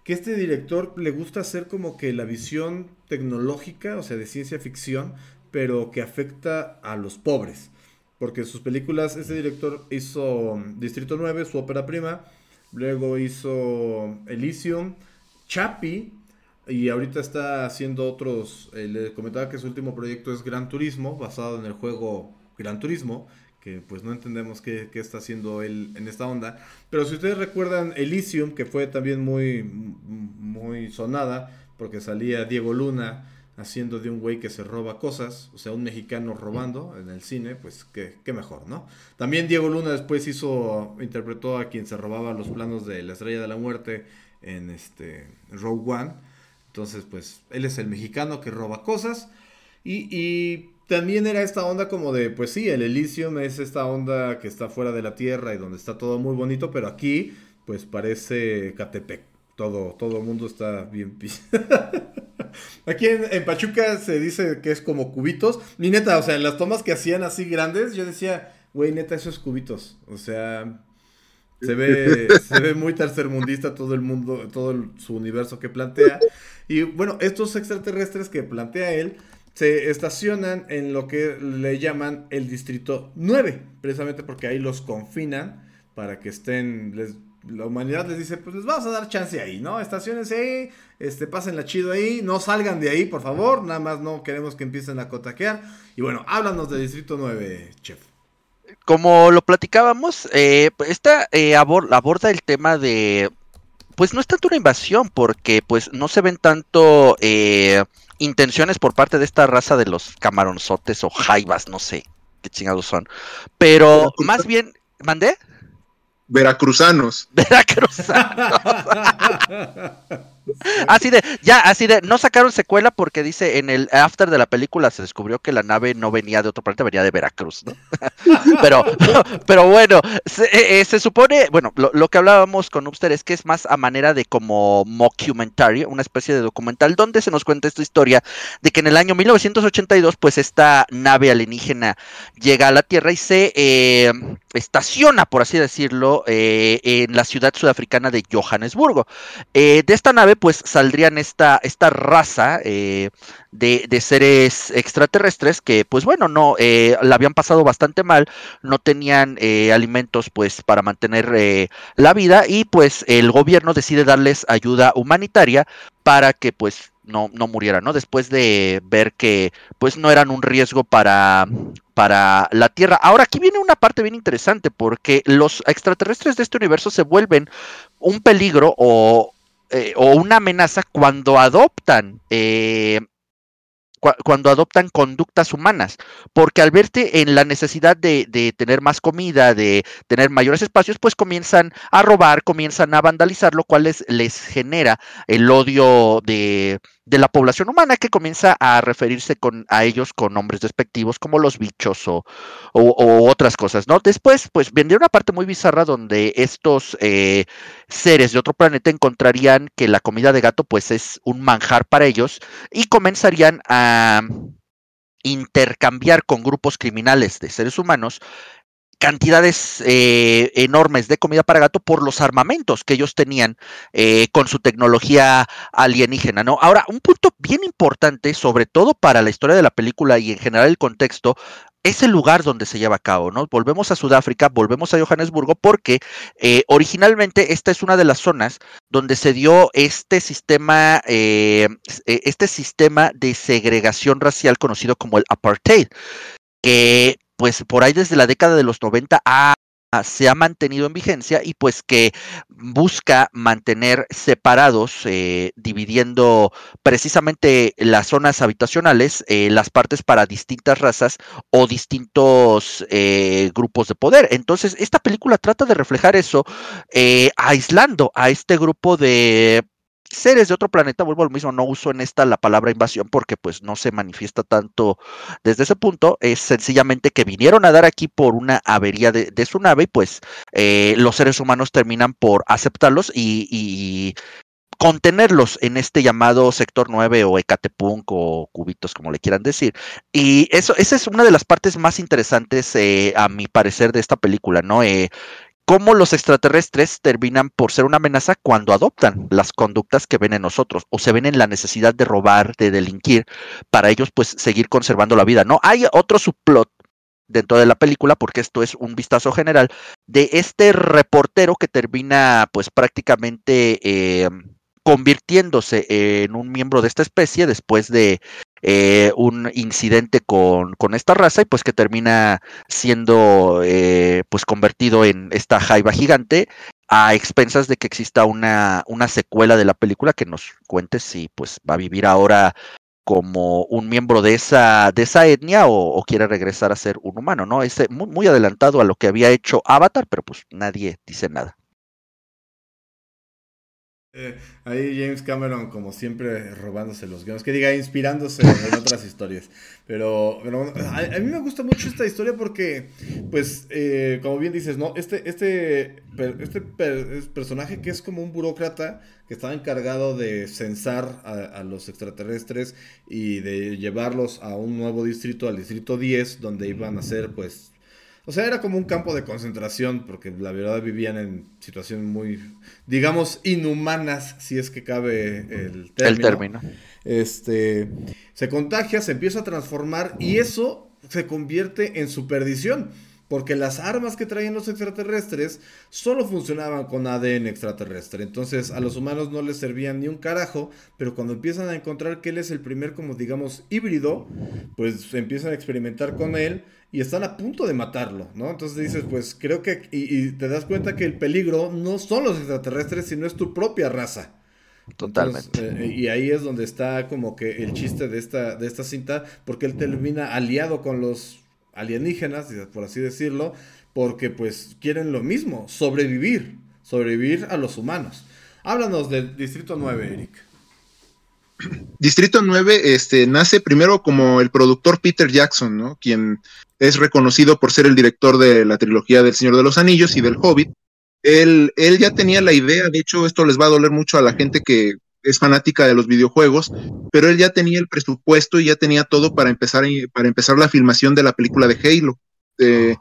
que este director le gusta hacer como que la visión tecnológica, o sea, de ciencia ficción, pero que afecta a los pobres. Porque sus películas, este director hizo Distrito 9, su ópera prima, luego hizo Elysium, Chappie, y ahorita está haciendo otros. eh, le comentaba que su último proyecto es Gran Turismo, basado en el juego Gran Turismo, que pues no entendemos qué, qué está haciendo él en esta onda. Pero si ustedes recuerdan Elysium, que fue también muy, muy sonada, porque salía Diego Luna haciendo de un güey que se roba cosas, o sea, un mexicano robando en el cine, pues qué, qué mejor, ¿no? También Diego Luna después hizo, interpretó a quien se robaba los planos de la Estrella de la Muerte en este Rogue One. Entonces, pues, él es el mexicano que roba cosas. Y, y también era esta onda como de, pues sí, el Elysium es esta onda que está fuera de la Tierra y donde está todo muy bonito, pero aquí, pues parece Catepec. Todo, todo el mundo está bien Aquí en, en Pachuca se dice que es como cubitos. Y neta, o sea, en las tomas que hacían así grandes, yo decía, güey, neta, eso es cubitos. O sea, se ve, se ve muy tercermundista todo el mundo, todo el- su universo que plantea. Y bueno, estos extraterrestres que plantea él se estacionan en lo que le llaman el Distrito 9, precisamente porque ahí los confinan para que estén, les- la humanidad les dice, pues les vamos a dar chance ahí, ¿no? Estacionense ahí, este, pásenla chido ahí, no salgan de ahí, por favor, nada más no queremos que empiecen a cotaquear. Y bueno, háblanos del Distrito 9, chef.
como lo platicábamos, eh, esta eh, abor- aborda el tema de, pues no es tanto una invasión, porque pues no se ven tanto eh, intenciones por parte de esta raza de los camaronzotes o jaivas, no sé qué chingados son, pero
Pero,
más bien, ¿mandé?
Veracruzanos.
Veracruzanos. Así de, ya, así de, no sacaron secuela porque dice en el after de la película se descubrió que la nave no venía de otro planeta, venía de Veracruz, ¿no? pero, pero bueno, se, eh, eh, se supone, bueno, lo, lo que hablábamos con Upster es que es más a manera de como mockumentary, una especie de documental donde se nos cuenta esta historia de que en el año 1982, pues esta nave alienígena llega a la Tierra y se eh, estaciona, por así decirlo, en la ciudad sudafricana de Johannesburgo. De esta nave, pues saldrían esta, esta raza eh, de, seres extraterrestres que, pues bueno, no, eh, la habían pasado bastante mal, no tenían eh, alimentos pues para mantener la vida y pues el gobierno decide darles ayuda humanitaria para que pues no, no murieran, ¿no? Después de ver que pues no eran un riesgo para, para la Tierra. Ahora aquí viene una parte bien interesante porque los extraterrestres de este universo se vuelven un peligro o, eh, o una amenaza cuando adoptan eh, cuando adoptan conductas humanas, porque al verte en la necesidad de, de, tener más comida, de tener mayores espacios, pues comienzan a robar, comienzan a vandalizar, lo cual les, les genera el odio de, de la población humana que comienza a referirse con, a ellos con nombres despectivos como los bichos o, o, otras cosas, ¿no? Después, pues vendría una parte muy bizarra donde estos eh, seres de otro planeta encontrarían que la comida de gato pues es un manjar para ellos y comenzarían a intercambiar con grupos criminales de seres humanos cantidades eh, enormes de comida para gato por los armamentos que ellos tenían eh, con su tecnología alienígena, ¿no? Ahora, un punto bien importante, sobre todo para la historia de la película y en general el contexto, es el lugar donde se lleva a cabo, ¿no? Volvemos a Sudáfrica, volvemos a Johannesburgo, porque eh, originalmente esta es una de las zonas donde se dio este sistema, este sistema de segregación racial conocido como el apartheid, que pues por ahí desde la década de los 90 se ha mantenido en vigencia y pues que busca mantener separados, eh, dividiendo precisamente las zonas habitacionales, eh, las partes para distintas razas o distintos eh, grupos de poder. Entonces, esta película trata de reflejar eso, aislando a este grupo de seres de otro planeta, vuelvo al mismo, no uso en esta la palabra invasión porque pues no se manifiesta tanto desde ese punto, es sencillamente que vinieron a dar aquí por una avería de, su nave y pues eh, los seres humanos terminan por aceptarlos y, contenerlos en este llamado sector 9 o Ecatepunk o cubitos como le quieran decir. Y eso, esa es una de las partes más interesantes eh, a mi parecer de esta película, ¿no? Eh, cómo los extraterrestres terminan por ser una amenaza cuando adoptan las conductas que ven en nosotros o se ven en la necesidad de robar, de delinquir, para ellos pues seguir conservando la vida, ¿no? Hay otro subplot dentro de la película, porque esto es un vistazo general, de este reportero que termina pues prácticamente eh, convirtiéndose en un miembro de esta especie después de eh, un incidente con, con, esta raza y pues que termina siendo eh, pues convertido en esta jaiba gigante a expensas de que exista una, una secuela de la película que nos cuente si pues va a vivir ahora como un miembro de esa, de esa etnia o, quiere regresar a ser un humano, ¿no? Es muy, muy adelantado a lo que había hecho Avatar, pero pues nadie dice nada.
Eh, ahí James Cameron, como siempre, robándose los guiones. Que diga, inspirándose en otras historias. Pero, a, mí me gusta mucho esta historia porque, pues, eh, como bien dices, ¿no? Este, este, este personaje que es como un burócrata que estaba encargado de censar a, a, los extraterrestres y de llevarlos a un nuevo distrito, al distrito 10, donde iban a ser, pues, o sea, era como un campo de concentración, porque la verdad vivían en situaciones muy, digamos, inhumanas, si es que cabe el término. El término. Este, se contagia, se empieza a transformar y eso se convierte en su perdición. Porque las armas que traían los extraterrestres solo funcionaban con ADN extraterrestre. Entonces a los humanos no les servían ni un carajo. Pero cuando empiezan a encontrar que él es el primer, como digamos, híbrido, pues empiezan a experimentar con él y están a punto de matarlo, ¿no? Entonces dices, pues creo que, y, te das cuenta que el peligro no son los extraterrestres, sino es tu propia raza.
Totalmente.
Eh, y ahí es donde está como que el chiste de esta, de esta cinta, porque él termina aliado con los alienígenas, por así decirlo, porque pues quieren lo mismo, sobrevivir, sobrevivir a los humanos. Háblanos del Distrito 9, Eric.
Distrito 9 este, nace primero como el productor Peter Jackson, ¿no? quien es reconocido por ser el director de la trilogía del Señor de los Anillos y del Hobbit. Él, él ya tenía la idea, de hecho esto les va a doler mucho a la gente que es fanática de los videojuegos, pero él ya tenía el presupuesto y ya tenía todo para empezar, para empezar la filmación de la película de Halo. eh,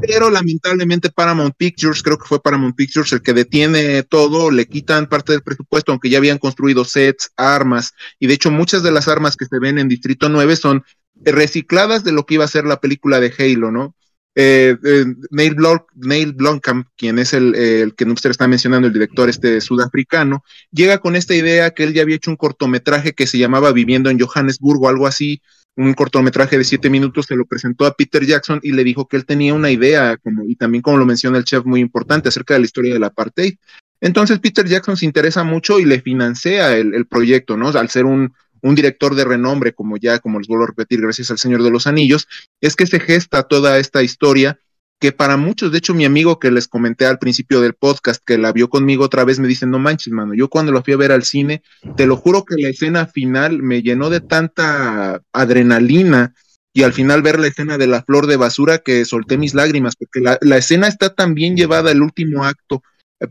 pero lamentablemente Paramount Pictures, creo que fue Paramount Pictures el que detiene todo, le quitan parte del presupuesto, aunque ya habían construido sets, armas, y de hecho muchas de las armas que se ven en Distrito 9 son recicladas de lo que iba a ser la película de Halo, ¿no? Eh, eh, Neil, Blomkamp, quien es el, el que usted está mencionando, el director este sudafricano, llega con esta idea que él ya había hecho un cortometraje que se llamaba Viviendo en Johannesburgo, algo así, un cortometraje de siete minutos, se lo presentó a Peter Jackson y le dijo que él tenía una idea, como, y también como lo menciona el chef, muy importante acerca de la historia del apartheid. Entonces Peter Jackson se interesa mucho y le financia el, el proyecto, ¿no? Al ser un, un director de renombre, como ya, como les vuelvo a repetir, gracias al Señor de los Anillos, es que se gesta toda esta historia que para muchos, de hecho mi amigo que les comenté al principio del podcast, que la vio conmigo otra vez, me dice, no manches, mano, yo cuando lo fui a ver al cine, te lo juro que la escena final me llenó de tanta adrenalina y al final ver la escena de la flor de basura que solté mis lágrimas, porque la, la escena está tan bien llevada, el último acto,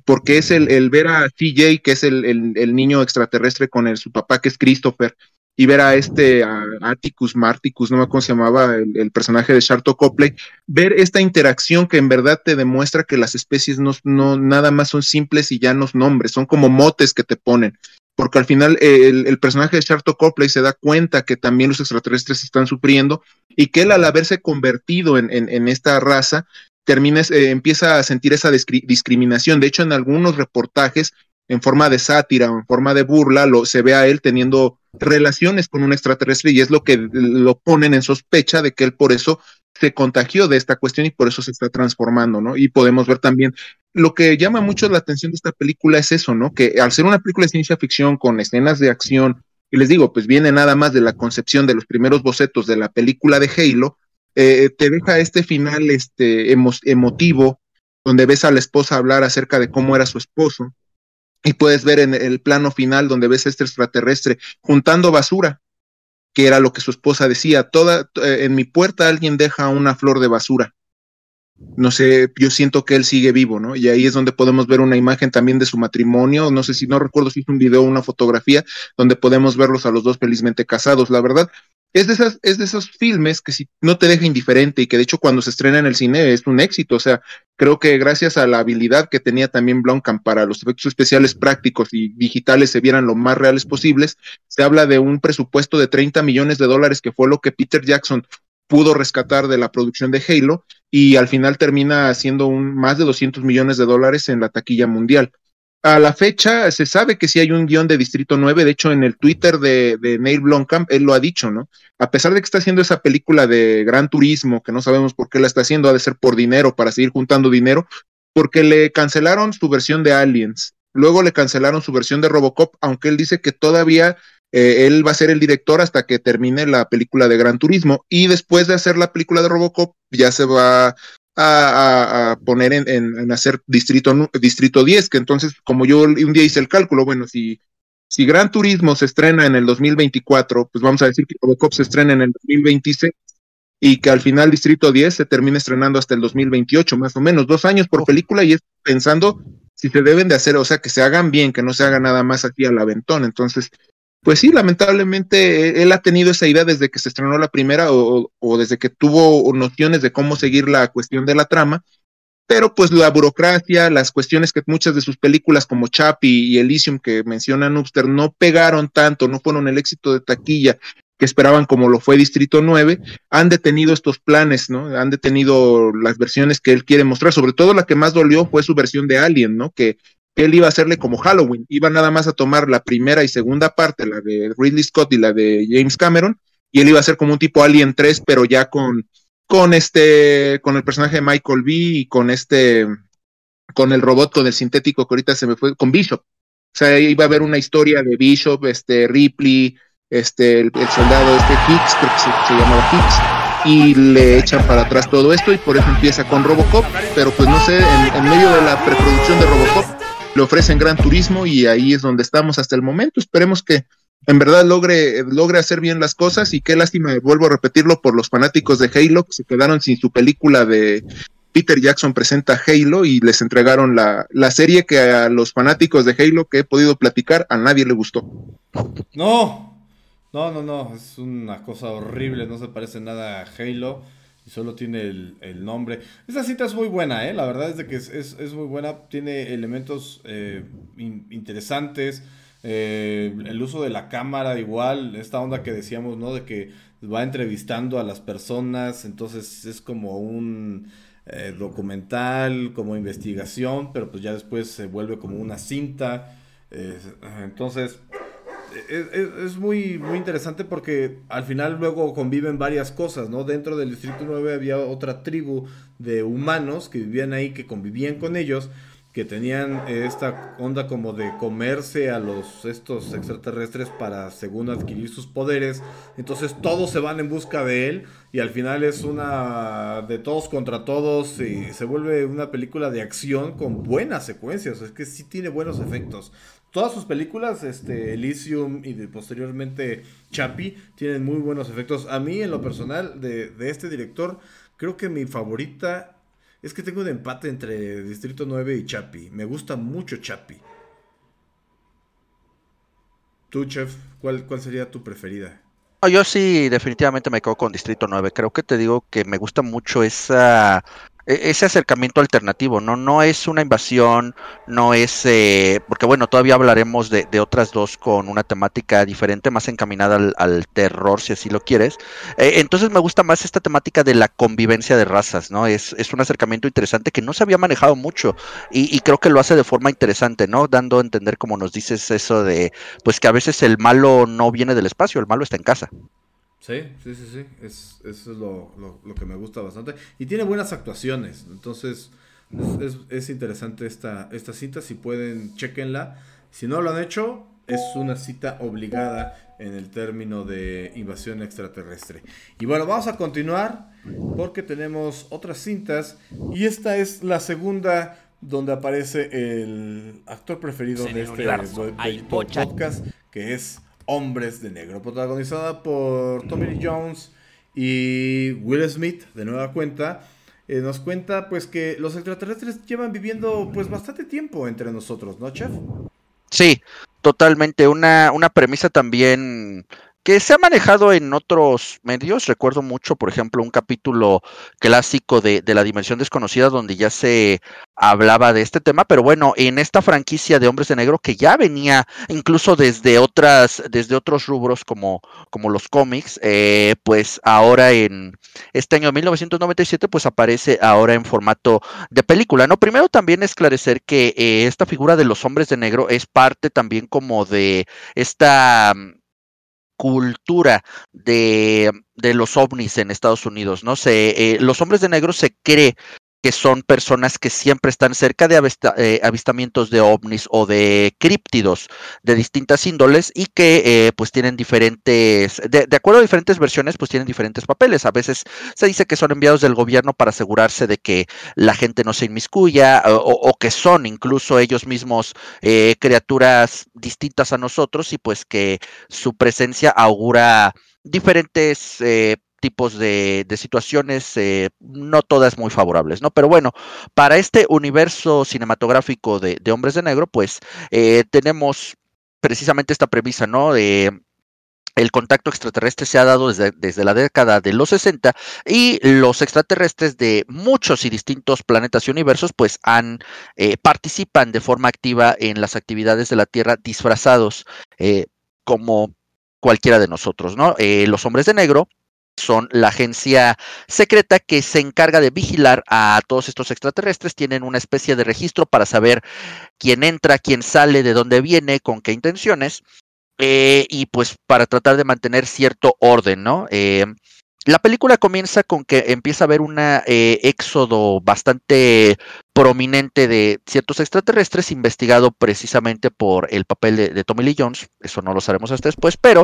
porque es el, ver a TJ, que es el, niño extraterrestre con el, su papá, que es Christopher, y ver a este Atticus, Marticus, no me acuerdo cómo se llamaba el, personaje de Sharto Copley, ver esta interacción que en verdad te demuestra que las especies no, nada más son simples y llanos nombres, son como motes que te ponen. Porque al final el, personaje de Sharto Copley se da cuenta que también los extraterrestres están sufriendo y que él al haberse convertido en, en esta raza termines, eh, empieza a sentir esa discriminación. De hecho, en algunos reportajes, en forma de sátira o en forma de burla, lo, se ve a él teniendo relaciones con un extraterrestre y es lo que lo ponen en sospecha de que él por eso se contagió de esta cuestión y por eso se está transformando, ¿no? Y podemos ver también lo que llama mucho la atención de esta película es eso, ¿no? Que al ser una película de ciencia ficción con escenas de acción, y les digo, pues viene nada más de la concepción de los primeros bocetos de la película de Halo, eh, te deja este final este, emotivo, donde ves a la esposa hablar acerca de cómo era su esposo, y puedes ver en el plano final donde ves a este extraterrestre juntando basura, que era lo que su esposa decía, toda, eh, en mi puerta alguien deja una flor de basura. No sé, yo siento que él sigue vivo, ¿no? Y ahí es donde podemos ver una imagen también de su matrimonio, no sé si no recuerdo si es un video o una fotografía, donde podemos verlos a los dos felizmente casados. La verdad, es de, esas, es de esos filmes que si no te deja indiferente y que de hecho cuando se estrena en el cine es un éxito. O sea, creo que gracias a la habilidad que tenía también Blomkamp para los efectos especiales prácticos y digitales se vieran lo más reales posibles, se habla de un presupuesto de 30 millones de dólares que fue lo que Peter Jackson pudo rescatar de la producción de Halo y al final termina haciendo un, más de 200 millones de dólares en la taquilla mundial a la fecha se sabe que sí hay un guion de Distrito 9, de hecho en el Twitter de, Neil Blomkamp él lo ha dicho, ¿no? A pesar de que está haciendo esa película de Gran Turismo, que no sabemos por qué la está haciendo, ha de ser por dinero, para seguir juntando dinero, porque le cancelaron su versión de Aliens, luego le cancelaron su versión de Robocop, aunque él dice que todavía eh, él va a ser el director hasta que termine la película de Gran Turismo, y después de hacer la película de Robocop ya se va a, poner en, hacer distrito, distrito 10, que entonces, como yo un día hice el cálculo, bueno, si, si Gran Turismo se estrena en el 2024, pues vamos a decir que Robocop se estrena en el 2026 y que al final Distrito 10 se termine estrenando hasta el 2028, más o menos, dos años por película y es pensando si se deben de hacer, o sea, que se hagan bien, que no se haga nada más aquí al aventón. Entonces, pues sí, lamentablemente e, él ha tenido esa idea desde que se estrenó la primera o, desde que tuvo nociones de cómo seguir la cuestión de la trama, pero pues la burocracia, las cuestiones que muchas de sus películas como Chappie y Elysium que menciona Nubster no pegaron tanto, no fueron el éxito de taquilla que esperaban como lo fue Distrito 9, han detenido estos planes, ¿no? Han detenido las versiones que él quiere mostrar, sobre todo la que más dolió fue su versión de Alien, ¿no? Que él iba a hacerle como Halloween, iba nada más a tomar la primera y segunda parte, la de Ridley Scott y la de James Cameron, y él iba a ser como un tipo Alien 3, pero ya con, con este, con el personaje de Michael B y con este, con el robot, con el sintético que ahorita se me fue, con Bishop. O sea, iba a haber una historia de Bishop, este, Ripley, este, el, soldado, este Hicks, creo que se, llamaba Hicks, y le echan para atrás todo esto y por eso empieza con Robocop, pero pues no sé, en medio de la preproducción de Robocop, le ofrecen Gran Turismo y ahí es donde estamos hasta el momento. Esperemos que en verdad logre, logre hacer bien las cosas y qué lástima, vuelvo a repetirlo, por los fanáticos de Halo que se quedaron sin su película de Peter Jackson presenta Halo y les entregaron la, la serie que a los fanáticos de Halo que he podido platicar a nadie le gustó.
No, no, no, no, es una cosa horrible, no se parece nada a Halo. Solo tiene el, el nombre. Esta cinta es muy buena, ¿eh? La verdad es de que es, es, muy buena, tiene elementos eh, in- interesantes. eh, el uso de la cámara igual, esta onda que decíamos, ¿no? De que va entrevistando a las personas, entonces es como un eh, documental, como investigación, pero pues ya después se vuelve como una cinta. entonces, es, es- muy, muy interesante porque al final luego conviven varias cosas, ¿no? Dentro del Distrito 9 había otra tribu de humanos que vivían ahí, que convivían con ellos, que tenían eh, esta onda como de comerse a los estos extraterrestres para según adquirir sus poderes. Entonces todos se van en busca de él y al final es una de todos contra todos y se vuelve una película de acción con buenas secuencias, es que sí tiene buenos efectos. Todas sus películas, este, Elysium y posteriormente Chappie, tienen muy buenos efectos. A mí, en lo personal, de, de este director, creo que mi favorita es que tengo un empate entre Distrito 9 y Chappie. Me gusta mucho Chappie. Tú, chef, ¿cuál, cuál sería tu preferida?
No, Yo sí, definitivamente me quedo con Distrito 9. Creo que te digo que me gusta mucho esa, ese acercamiento alternativo, ¿no? No es una invasión, no es, eh, porque bueno, todavía hablaremos de, de otras dos con una temática diferente, más encaminada al, al terror, si así lo quieres. Eh, entonces me gusta más esta temática de la convivencia de razas, ¿no? Es, es un acercamiento interesante que no se había manejado mucho y, y creo que lo hace de forma interesante, ¿no? Dando a entender, como nos dices, eso de, pues que a veces el malo no viene del espacio, el malo está en casa.
Sí, sí, sí, sí. Es, eso es lo, lo- lo que me gusta bastante. Y tiene buenas actuaciones. Entonces, es, es- es interesante esta, esta cinta. Si pueden, chequenla. Si no lo han hecho, es una cita obligada en el término de invasión extraterrestre. Y bueno, vamos a continuar porque tenemos otras cintas. Y esta es la segunda donde aparece el actor preferido de este de- de- podcast, que es Hombres de Negro, protagonizada por Tommy Lee Jones y Will Smith, de nueva cuenta. Eh, nos cuenta pues que los extraterrestres llevan viviendo pues bastante tiempo entre nosotros, ¿no, chef?
Sí, totalmente. Una, una premisa también que se ha manejado en otros medios. Recuerdo mucho, por ejemplo, un capítulo clásico de, de La Dimensión Desconocida donde ya se hablaba de este tema, pero bueno, en esta franquicia de Hombres de Negro que ya venía incluso desde otras, desde otros rubros como, como los cómics, eh, pues ahora en este año 1997, pues aparece ahora en formato de película, ¿no? Primero también esclarecer que eh, esta figura de los hombres de negro es parte también como de esta cultura de, de los ovnis en Estados Unidos, ¿no? Se, eh, los hombres de negro se cree que son personas que siempre están cerca de eh, avistamientos de ovnis o de críptidos de distintas índoles y que eh, pues tienen diferentes, de, de acuerdo a diferentes versiones, pues tienen diferentes papeles. A veces se dice que son enviados del gobierno para asegurarse de que la gente no se inmiscuya o, o que son incluso ellos mismos eh, criaturas distintas a nosotros y pues que su presencia augura diferentes eh, tipos de, de situaciones, eh, no todas muy favorables, ¿no? Pero bueno, para este universo cinematográfico de, de Hombres de Negro, pues eh, tenemos precisamente esta premisa, ¿no? De el contacto extraterrestre se ha dado desde, desde, la década de los 60 y los extraterrestres de muchos y distintos planetas y universos pues han eh, participan de forma activa en las actividades de la Tierra disfrazados eh, como cualquiera de nosotros, ¿no? Los hombres de negro son la agencia secreta que se encarga de vigilar a todos estos extraterrestres, tienen una especie de registro para saber quién entra, quién sale, de dónde viene, con qué intenciones, eh, y pues para tratar de mantener cierto orden, ¿no? Eh, la película comienza con que empieza a haber un eh, éxodo bastante prominente de ciertos extraterrestres, investigado precisamente por el papel de, Tommy Lee Jones, eso no lo sabemos hasta después, pero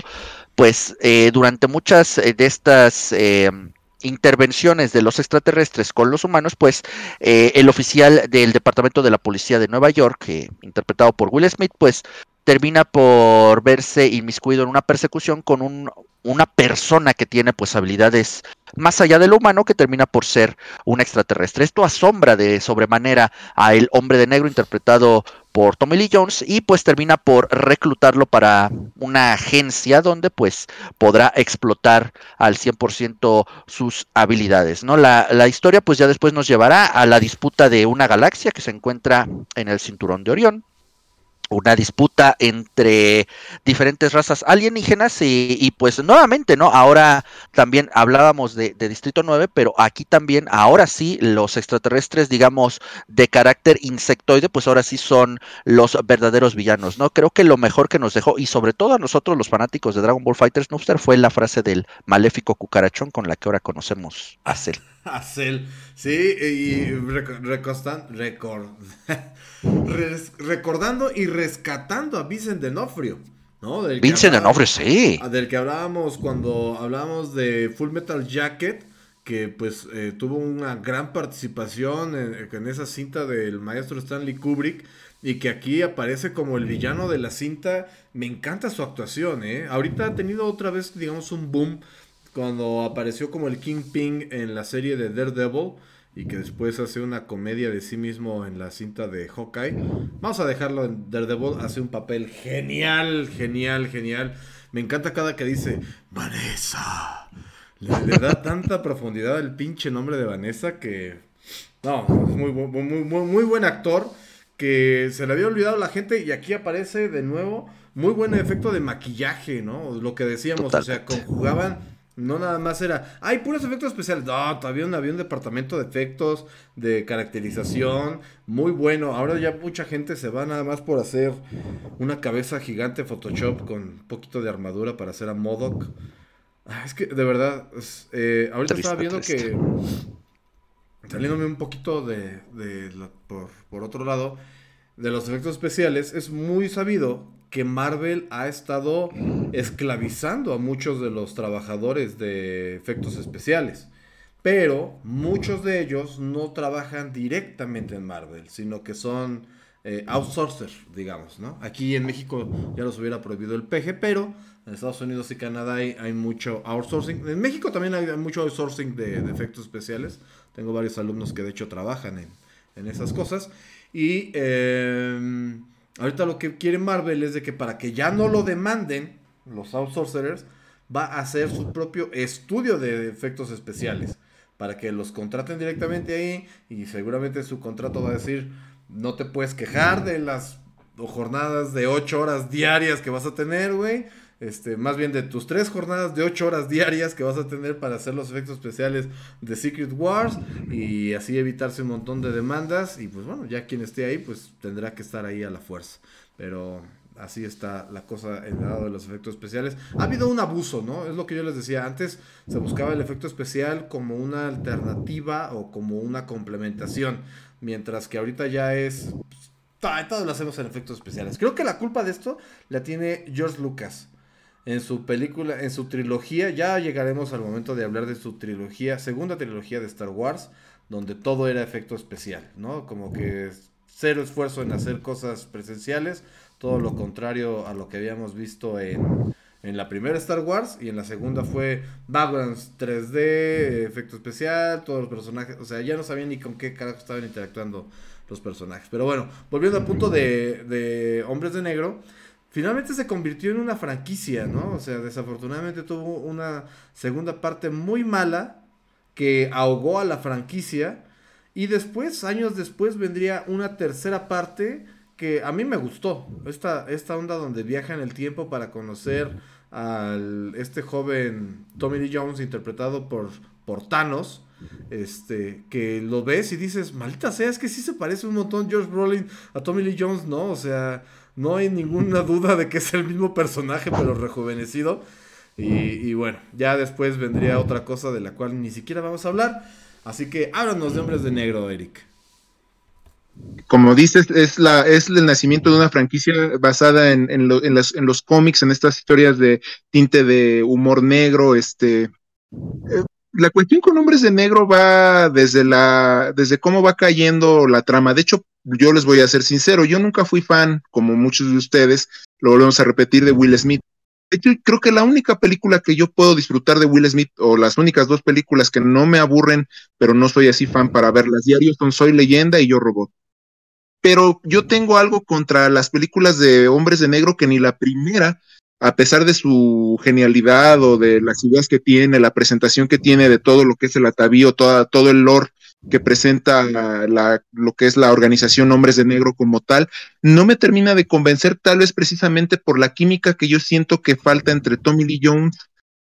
pues eh, durante muchas de estas eh, intervenciones de los extraterrestres con los humanos, pues eh, el oficial del Departamento de la Policía de Nueva York, eh, interpretado por Will Smith, pues termina por verse inmiscuido en una persecución con un, una persona que tiene pues habilidades más allá de lo humano que termina por ser un extraterrestre. Esto asombra de sobremanera a el hombre de negro interpretado por Tommy Lee Jones y pues termina por reclutarlo para una agencia donde pues podrá explotar al 100% sus habilidades, ¿no? La, la historia pues ya después nos llevará a la disputa de una galaxia que se encuentra en el cinturón de Orión, una disputa entre diferentes razas alienígenas y, pues nuevamente, ¿no? Ahora también hablábamos de, Distrito 9, pero aquí también, ahora sí, los extraterrestres, digamos, de carácter insectoide, pues ahora sí son los verdaderos villanos, ¿no? Creo que lo mejor que nos dejó, y sobre todo a nosotros los fanáticos de Dragon Ball Fighters Noobster, fue la frase del maléfico cucarachón con la que ahora conocemos a Cell.
A Cell, sí, y recostan, record, recordando y rescatando a Vincent D'Onofrio. ¿no?
Vincent D'Onofrio, sí.
Del que hablábamos cuando hablábamos de Full Metal Jacket, que pues eh, tuvo una gran participación en, esa cinta del maestro Stanley Kubrick y que aquí aparece como el villano de la cinta. Me encanta su actuación, ¿eh? Ahorita ha tenido otra vez, digamos, un boom cuando apareció como el Kingpin en la serie de Daredevil y que después hace una comedia de sí mismo en la cinta de Hawkeye. Vamos a dejarlo en Daredevil, hace un papel genial, genial, genial. Me encanta cada que dice Vanessa. Le, da tanta profundidad el pinche nombre de Vanessa que... No, es muy, muy, muy, muy buen actor que se le había olvidado la gente y aquí aparece de nuevo muy buen efecto de maquillaje, ¿no? Lo que decíamos, o sea, conjugaban no nada más era, hay puros efectos especiales. No, todavía había un departamento de efectos, de caracterización, muy bueno. Ahora ya mucha gente se va nada más por hacer una cabeza gigante Photoshop con un poquito de armadura para hacer a Modoc. Ah, es que, de verdad, eh, ahorita estaba viendo que, saliéndome un poquito de, de por, por otro lado, de los efectos especiales, es muy sabido que Marvel ha estado esclavizando a muchos de los trabajadores de efectos especiales. Pero muchos de ellos no trabajan directamente en Marvel, sino que son eh, outsourcers, digamos, ¿no? Aquí en México ya los hubiera prohibido el PG, pero en Estados Unidos y Canadá hay, mucho outsourcing. En México también hay mucho outsourcing de, efectos especiales. Tengo varios alumnos que de hecho trabajan en, en esas cosas. Y... Eh, Ahorita lo que quiere Marvel es de que para que ya no lo demanden los outsourcers, va a hacer su propio estudio de efectos especiales. Para que los contraten directamente ahí y seguramente su contrato va a decir, no te puedes quejar de las jornadas de 8 horas diarias que vas a tener, güey este, más bien de tus tres jornadas de ocho horas diarias que vas a tener para hacer los efectos especiales de Secret Wars y así evitarse un montón de demandas y pues bueno, ya quien esté ahí pues tendrá que estar ahí a la fuerza, pero así está la cosa en el lado de los efectos especiales. Ha habido un abuso, ¿no? Es lo que yo les decía, antes se buscaba el efecto especial como una alternativa o como una complementación, mientras que ahorita ya es... Pues, todo lo hacemos en efectos especiales. Creo que la culpa de esto la tiene George Lucas en su película, en su trilogía, ya llegaremos al momento de hablar de su trilogía, segunda trilogía de Star Wars, donde todo era efecto especial, ¿no? Como que cero esfuerzo en hacer cosas presenciales, todo lo contrario a lo que habíamos visto en, en la primera Star Wars y en la segunda fue backgrounds 3D, efecto especial, todos los personajes, o sea, ya no sabían ni con qué carajo estaban interactuando los personajes. Pero bueno, volviendo al punto de, de Hombres de Negro, finalmente se convirtió en una franquicia, ¿no? O sea, desafortunadamente tuvo una segunda parte muy mala que ahogó a la franquicia. Y después, años después, vendría una tercera parte que a mí me gustó. Esta, esta onda donde viaja en el tiempo para conocer al este joven Tommy Lee Jones interpretado por, por Thanos. Este, que lo ves y dices, maldita sea, es que sí se parece un montón George Brolin a Tommy Lee Jones, ¿no? O sea, no hay ninguna duda de que es el mismo personaje, pero rejuvenecido. Y, bueno, ya después vendría otra cosa de la cual ni siquiera vamos a hablar. Así que háblanos de Hombres de Negro, Eric.
Como dices, es, la, es el nacimiento de una franquicia basada en, en, en los cómics, en estas historias de tinte de humor negro, este, eh, la cuestión con Hombres de Negro va desde la, desde cómo va cayendo la trama. De hecho, yo les voy a ser sincero, yo nunca fui fan, como muchos de ustedes, lo volvemos a repetir, de Will Smith. De hecho, creo que la única película que yo puedo disfrutar de Will Smith, o las únicas dos películas que no me aburren, pero no soy así fan para verlas diarios, son Soy Leyenda y Yo Robot. Pero yo tengo algo contra las películas de hombres de negro que ni la primera, a pesar de su genialidad o de las ideas que tiene, la presentación que tiene de todo lo que es el atavío, toda, todo el lore que presenta la, lo que es la organización Hombres de Negro como tal, no me termina de convencer, tal vez precisamente por la química que yo siento que falta entre Tommy Lee Jones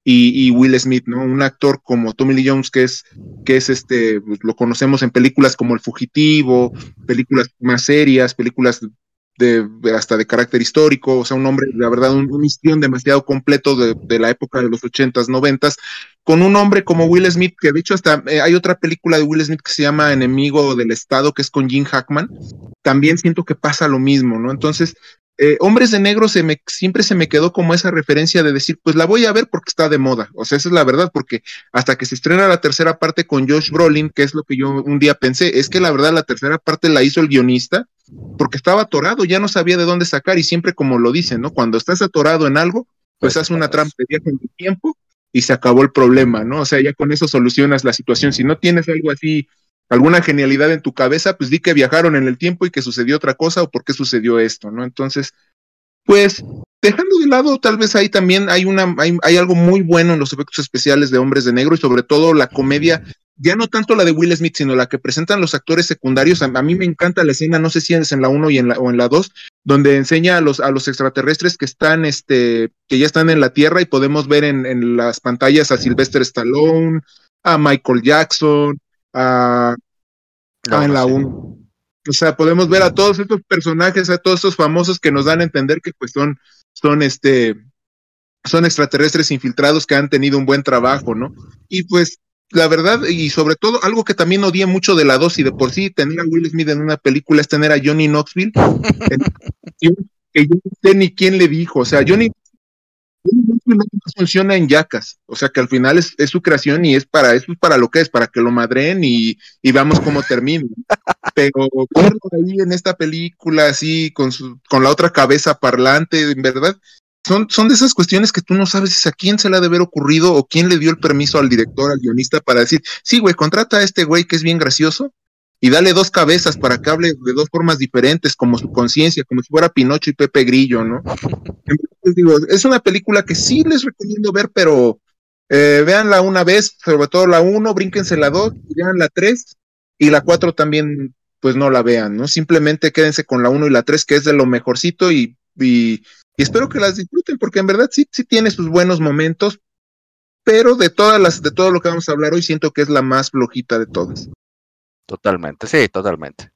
y, Will Smith, ¿no? Un actor como Tommy Lee Jones, que es, que es este, pues, lo conocemos en películas como El Fugitivo, películas más serias, películas de, hasta de carácter histórico, o sea, un hombre, la verdad, un, un demasiado completo de, la época de los ochentas, noventas, con un hombre como Will Smith, que de hecho hasta eh, hay otra película de Will Smith que se llama Enemigo del Estado, que es con Jim Hackman, también siento que pasa lo mismo, ¿no? Entonces, eh, Hombres de Negro se me, siempre se me quedó como esa referencia de decir, pues la voy a ver porque está de moda. O sea, esa es la verdad, porque hasta que se estrena la tercera parte con Josh Brolin, que es lo que yo un día pensé, es que la verdad la tercera parte la hizo el guionista porque estaba atorado, ya no sabía de dónde sacar y siempre como lo dicen, ¿no? Cuando estás atorado en algo, pues, pues haz una trampa de viaje en tu tiempo y se acabó el problema, ¿no? O sea, ya con eso solucionas la situación. Si no tienes algo así alguna genialidad en tu cabeza, pues di que viajaron en el tiempo y que sucedió otra cosa o por qué sucedió esto, ¿no? Entonces, pues dejando de lado, tal vez ahí también hay una, hay, algo muy bueno en los efectos especiales de Hombres de Negro y sobre todo la comedia, ya no tanto la de Will Smith, sino la que presentan los actores secundarios. A, mí me encanta la escena, no sé si es en la 1 y en la, o en la 2, donde enseña a los, a los extraterrestres que están, este, que ya están en la Tierra y podemos ver en, en las pantallas a Sylvester Stallone, a Michael Jackson, a, en la 1. O sea, podemos ver a todos estos personajes, a todos estos famosos que nos dan a entender que pues son, son este, son extraterrestres infiltrados que han tenido un buen trabajo, ¿no? Y pues la verdad, y sobre todo, algo que también odié mucho de la dos y de por sí tener a Will Smith en una película es tener a Johnny Knoxville, que yo no sé ni quién le dijo, o sea, Johnny no funciona en yacas, o sea que al final es, su creación y es para eso es para lo que es, para que lo madren y, y veamos cómo termina. Pero ahí en esta película así con su, con la otra cabeza parlante, en verdad, son, son de esas cuestiones que tú no sabes a quién se le ha de haber ocurrido o quién le dio el permiso al director, al guionista para decir, sí, güey, contrata a este güey que es bien gracioso y dale dos cabezas para que hable de dos formas diferentes, como su conciencia, como si fuera Pinocho y Pepe Grillo, ¿no? digo, es una película que sí les recomiendo ver, pero eh, véanla una vez, sobre todo la uno, brínquense la dos, vean la tres, y la cuatro también, pues no la vean, ¿no? Simplemente quédense con la uno y la tres, que es de lo mejorcito, y, y, espero que las disfruten, porque en verdad sí, sí tiene sus buenos momentos, pero de todas las, de todo lo que vamos a hablar hoy, siento que es la más flojita de todas.
Totalmente, sí, totalmente.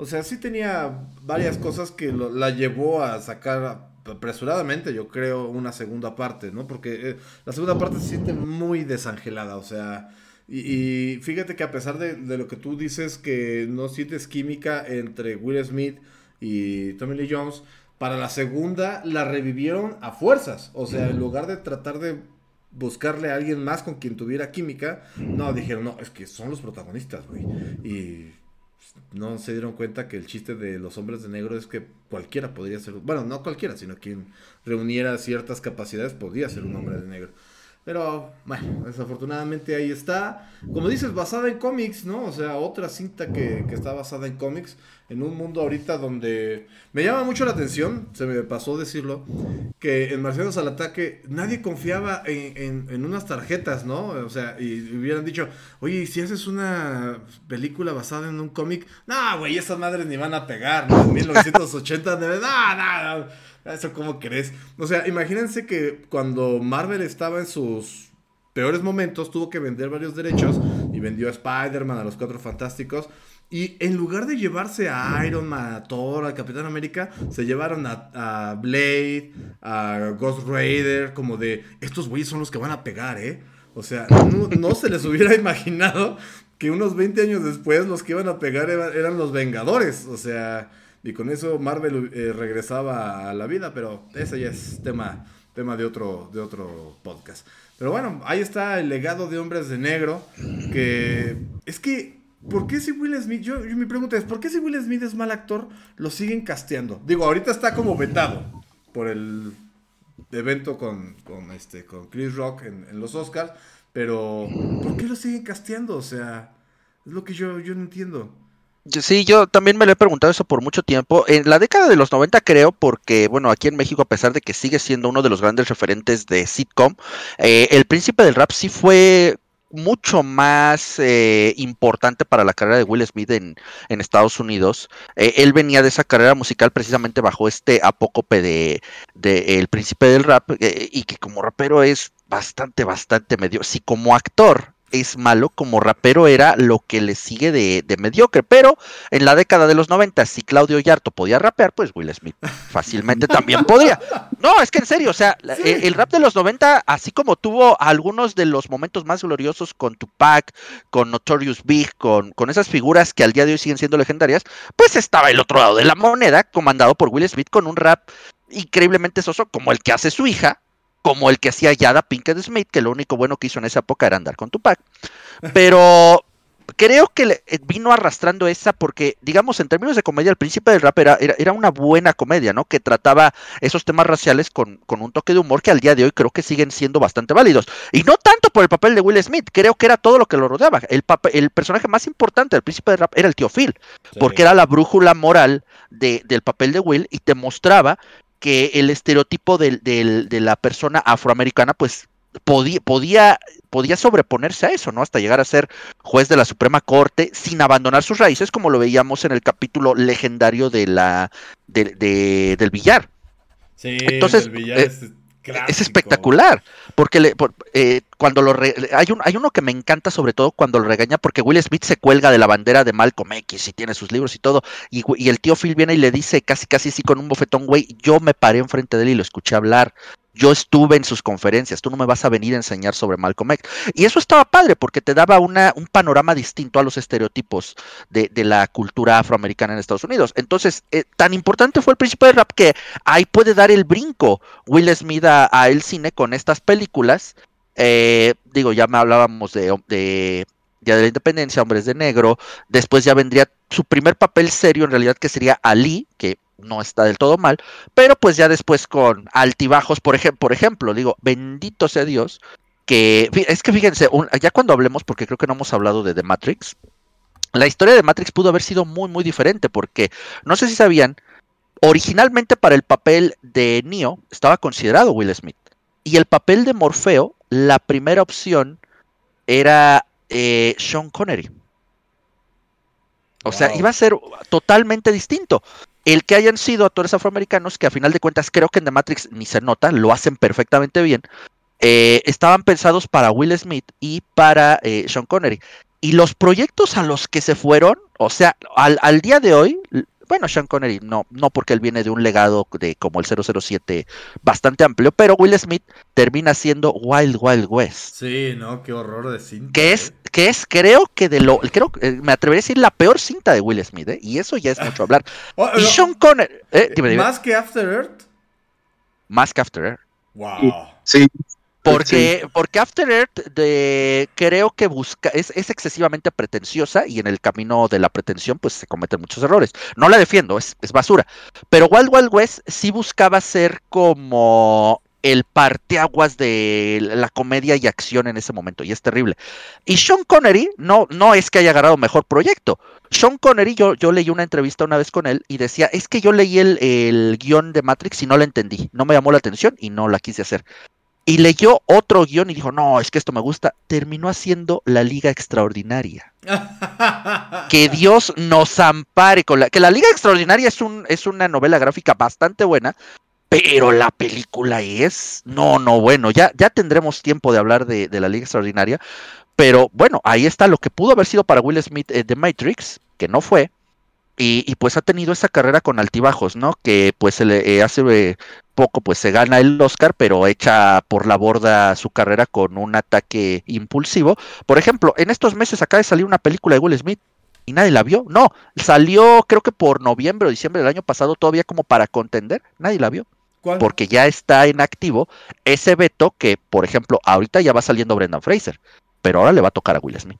O sea, sí tenía varias cosas que la llevó a sacar apresuradamente, yo creo, una segunda parte, ¿no? Porque eh, la segunda parte se siente muy desangelada, o sea, y, fíjate que a pesar de, lo que tú dices, que no sientes química entre Will Smith y Tommy Lee Jones, para la segunda la revivieron a fuerzas. O sea, en lugar de tratar de buscarle a alguien más con quien tuviera química, no, dijeron, no, es que son los protagonistas, güey. Y no se dieron cuenta que el chiste de los hombres de negro es que cualquiera podría ser, bueno, no cualquiera, sino quien reuniera ciertas capacidades podría ser un hombre de negro. Pero bueno, desafortunadamente ahí está. Como dices, basada en cómics, ¿no? O sea, otra cinta que, está basada en cómics. En un mundo ahorita donde me llama mucho la atención, se me pasó decirlo, que en Marcianos al Ataque nadie confiaba en, unas tarjetas, ¿no? O sea, y hubieran dicho, oye, si haces una película basada en un cómic, no, güey, esas madres ni van a pegar, ¿no? En 1980, no, no, no. Eso, ¿cómo crees? O sea, imagínense que cuando Marvel estaba en sus peores momentos, tuvo que vender varios derechos y vendió a Spider-Man, a los Cuatro Fantásticos. Y en lugar de llevarse a Iron Man, a Thor, a Capitán América, se llevaron a, Blade, a Ghost Raider, como de, estos güeyes son los que van a pegar, ¿eh? O sea, no, se les hubiera imaginado que unos 20 años después los que iban a pegar eran los Vengadores. O sea, y con eso Marvel eh, regresaba a la vida, pero ese ya es tema tema de otro, de otro podcast. Pero bueno, ahí está el legado de Hombres de Negro, que es que, ¿por qué si Will Smith, yo, yo mi pregunta es, ¿por qué si Will Smith es mal actor, lo siguen casteando? Digo, ahorita está como vetado por el evento con, con, este, con Chris Rock en, en los Oscars, pero ¿por qué lo siguen casteando? O sea, es lo que yo, yo no entiendo.
Sí, yo también me lo he preguntado eso por mucho tiempo. En la década de los 90 creo, porque bueno, aquí en México, a pesar de que sigue siendo uno de los grandes referentes de sitcom, eh, el príncipe del rap sí fue mucho más eh, importante para la carrera de Will Smith en, Estados Unidos. Eh, él venía de esa carrera musical precisamente bajo este apócope de, de El Príncipe del Rap eh, y que como rapero es bastante, bastante medio. Si como actor es malo, como rapero era lo que le sigue de, de, mediocre. Pero en la década de los 90, si Claudio Yarto podía rapear, pues Will Smith fácilmente también podría. No, es que en serio, o sea, sí. el, el, rap de los 90, así como tuvo algunos de los momentos más gloriosos con Tupac, con Notorious Big, con, con esas figuras que al día de hoy siguen siendo legendarias, pues estaba el otro lado de la moneda, comandado por Will Smith con un rap increíblemente soso como el que hace su hija, como el que hacía Yada Pinkett Smith, que lo único bueno que hizo en esa época era andar con Tupac. Pero creo que eh, vino arrastrando esa porque, digamos, en términos de comedia, el príncipe del rap era, era, era, una buena comedia, ¿no? Que trataba esos temas raciales con, con, un toque de humor que al día de hoy creo que siguen siendo bastante válidos. Y no tanto por el papel de Will Smith, creo que era todo lo que lo rodeaba. El, el personaje más importante del príncipe del rap era el tío Phil, sí. porque era la brújula moral de, del papel de Will y te mostraba que el estereotipo de, la persona afroamericana, pues podía, podía, podía sobreponerse a eso, ¿no? Hasta llegar a ser juez de la Suprema Corte sin abandonar sus raíces, como lo veíamos en el capítulo legendario de la, de, de, del billar.
Sí,
Entonces,
el billar eh, es,
es, espectacular, porque le, por, eh, cuando lo re, hay, un, hay uno que me encanta sobre todo cuando lo regaña, porque Will Smith se cuelga de la bandera de Malcolm X y tiene sus libros y todo, y, y el tío Phil viene y le dice casi casi así con un bofetón, güey, yo me paré enfrente de él y lo escuché hablar, yo estuve en sus conferencias, tú no me vas a venir a enseñar sobre Malcolm X. Y eso estaba padre porque te daba un panorama distinto a los estereotipos de, la cultura afroamericana en Estados Unidos. Entonces, eh, tan importante fue el príncipe de rap que ahí puede dar el brinco Will Smith a, el cine con estas películas. Eh, digo, ya me hablábamos de Día de la Independencia, Hombres de Negro. Después ya vendría su primer papel serio, en realidad, que sería Ali, que no está del todo mal, pero pues ya después con altibajos, por, ej por ejemplo, digo, bendito sea Dios, que es que fíjense, ya cuando hablemos, porque creo que no hemos hablado de The Matrix, la historia de Matrix pudo haber sido muy, muy diferente, porque no sé si sabían, originalmente para el papel de Neo estaba considerado Will Smith, y el papel de Morfeo, la primera opción era eh, Sean Connery. O wow. sea, iba a ser totalmente distinto el que hayan sido actores afroamericanos, que a final de cuentas creo que en The Matrix ni se nota, lo hacen perfectamente bien, eh, estaban pensados para Will Smith y para eh, Sean Connery. Y los proyectos a los que se fueron, o sea, al, al día de hoy, bueno, Sean Connery no, no porque él viene de un legado de como el 007 bastante amplio, pero Will Smith termina siendo Wild Wild West.
Sí, no, qué horror de cinta.
Que es, que es creo que de lo, creo, eh, me atrevería a decir la peor cinta de Will Smith, ¿eh? y eso ya es mucho hablar.
oh,
y
no,
Sean Connery, eh, dime, dime.
más que After Earth.
Más que After Earth.
Wow.
Sí,
porque, porque After Earth creo que busca, es, es, excesivamente pretenciosa y en el camino de la pretensión pues se cometen muchos errores. No la defiendo, es, es basura. Pero Wild Wild West sí buscaba ser como el parteaguas de la comedia y acción en ese momento, y es terrible. Y Sean Connery no, no es que haya agarrado mejor proyecto. Sean Connery, yo, yo leí una entrevista una vez con él y decía, es que yo leí el, el guion de Matrix y no lo entendí, no me llamó la atención y no la quise hacer y leyó otro guion y dijo, no, es que esto me gusta, terminó haciendo la Liga Extraordinaria. que Dios nos ampare con la... Que la Liga Extraordinaria es, un, es una novela gráfica bastante buena, pero la película es... No, no, bueno, ya, ya tendremos tiempo de hablar de, de la Liga Extraordinaria, pero bueno, ahí está lo que pudo haber sido para Will Smith eh, de Matrix, que no fue, y, y, pues ha tenido esa carrera con altibajos, ¿no? Que pues se le eh, hace poco pues se gana el Oscar, pero echa por la borda su carrera con un ataque impulsivo. Por ejemplo, en estos meses acaba de salir una película de Will Smith y nadie la vio. No, salió creo que por noviembre o diciembre del año pasado todavía como para contender, nadie la vio.
¿Cuál?
porque ya está en activo ese veto que, por ejemplo, ahorita ya va saliendo Brendan Fraser, pero ahora le va a tocar a Will Smith.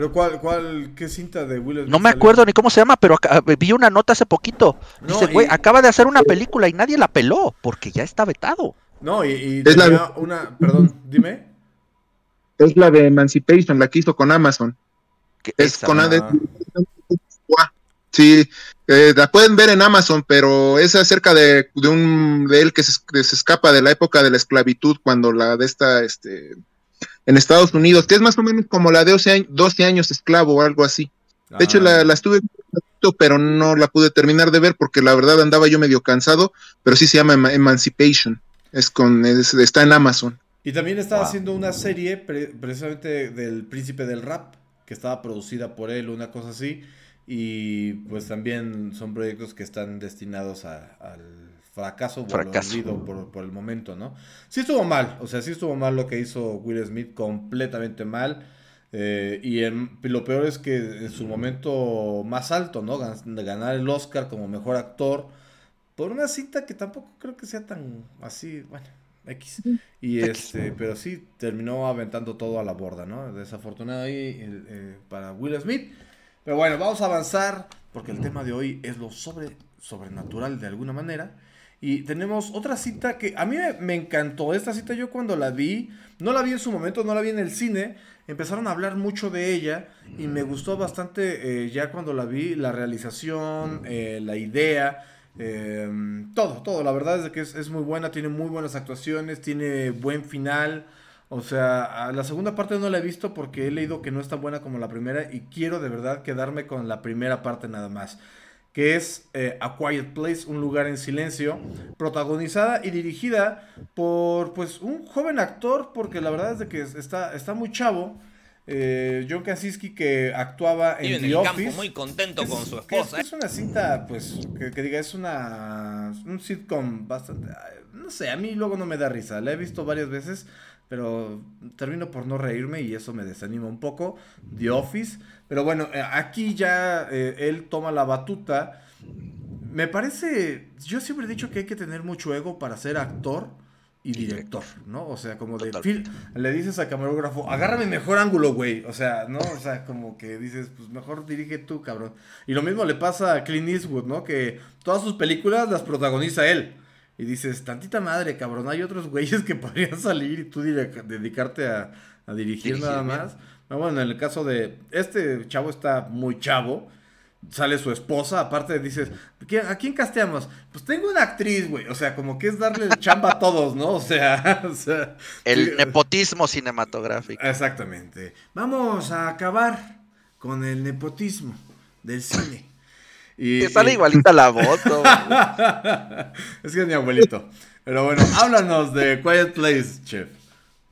¿Pero cuál, cuál, qué cinta de Will Smith
No me
salió?
acuerdo ni cómo se llama, pero acá- vi una nota hace poquito. Dice, güey,
y-
acaba de hacer una película y nadie la peló porque ya está vetado.
No, y, y
Es la-
tenía una, perdón, dime.
Es la de Emancipation, la que hizo con Amazon. Es
esa-
con
Ah.
Sí, eh, la pueden ver en Amazon, pero es acerca de, de un de él que se, que se escapa de la época de la esclavitud cuando la de esta este en Estados Unidos, que es más o menos como la de 12 años, 12 años esclavo o algo así. De hecho,
Ah,
la, la estuve viendo, pero no la pude terminar de ver porque la verdad andaba yo medio cansado, pero sí se llama Ema- Emancipation. Es con es- está en Amazon.
Y también estaba
Wow.
haciendo una serie pre- precisamente del príncipe del rap, que estaba producida por él, una cosa así. Y pues también son proyectos que están destinados a- al fracaso
Fracaso.
por, por el momento, ¿no? Sí estuvo mal, o sea, sí estuvo mal lo que hizo Will Smith, completamente mal. Eh, y en- lo peor es que en su momento más alto, ¿no? Gan- de ganar el Oscar como mejor actor por una cita que tampoco creo que sea tan así, bueno, X. Y
X.
este, pero sí terminó aventando todo a la borda, ¿no? Desafortunado ahí eh, eh, para Will Smith. Pero bueno, vamos a avanzar porque el tema de hoy es lo sobre, sobrenatural de alguna manera. Y tenemos otra cita que a mí me, encantó. Esta cita yo cuando la vi, no la vi en su momento, no la vi en el cine. Empezaron a hablar mucho de ella y me gustó bastante eh, ya cuando la vi, la realización, eh, la idea. eh, todo, todo, la verdad es que es, es muy buena, tiene muy buenas actuaciones, tiene buen final. O sea, la segunda parte no la he visto porque he leído que no es tan buena como la primera y quiero de verdad quedarme con la primera parte nada más. Que es eh, A Quiet Place, un lugar en silencio, protagonizada y dirigida por pues un joven actor, porque la verdad es de que está, está muy chavo. eh, John Krasinski que actuaba en The
el
Office.
campo muy contento con su
es-
esposa.
que Es, una cinta, pues, que, que diga, es una. Un sitcom bastante. No sé, a mí luego no me da risa. La he visto varias veces, pero termino por no reírme y eso me desanima un poco. The Office. Pero bueno, eh, aquí ya eh, él toma la batuta. Me parece. Yo siempre he dicho que hay que tener mucho ego para ser actor y director, ¿no? O sea, como de. "Phil", le dices al camarógrafo, agárrame mejor ángulo, güey. O sea, ¿no? O sea, como que dices, pues mejor dirige tú, cabrón. Y lo mismo le pasa a Clint Eastwood, ¿no? Que todas sus películas las protagoniza él. Y dices, tantita madre, cabrón, hay otros güeyes que podrían salir y tú dedicarte a, a dirigir,
Dirigir,
nada
bien.
Pero bueno, en el caso de este chavo está muy chavo. Sale su esposa, aparte dices, ¿quién- ¿a quién casteamos? Pues tengo una actriz, güey. O sea, como que es darle chamba a todos, ¿no? O sea, o sea
El nepotismo cinematográfico.
Exactamente. Vamos a acabar con el nepotismo del cine. Y,
Te sale
y-
igualita la voz. ¿no?
es que es mi abuelito. Pero bueno, háblanos de Quiet Place, chef.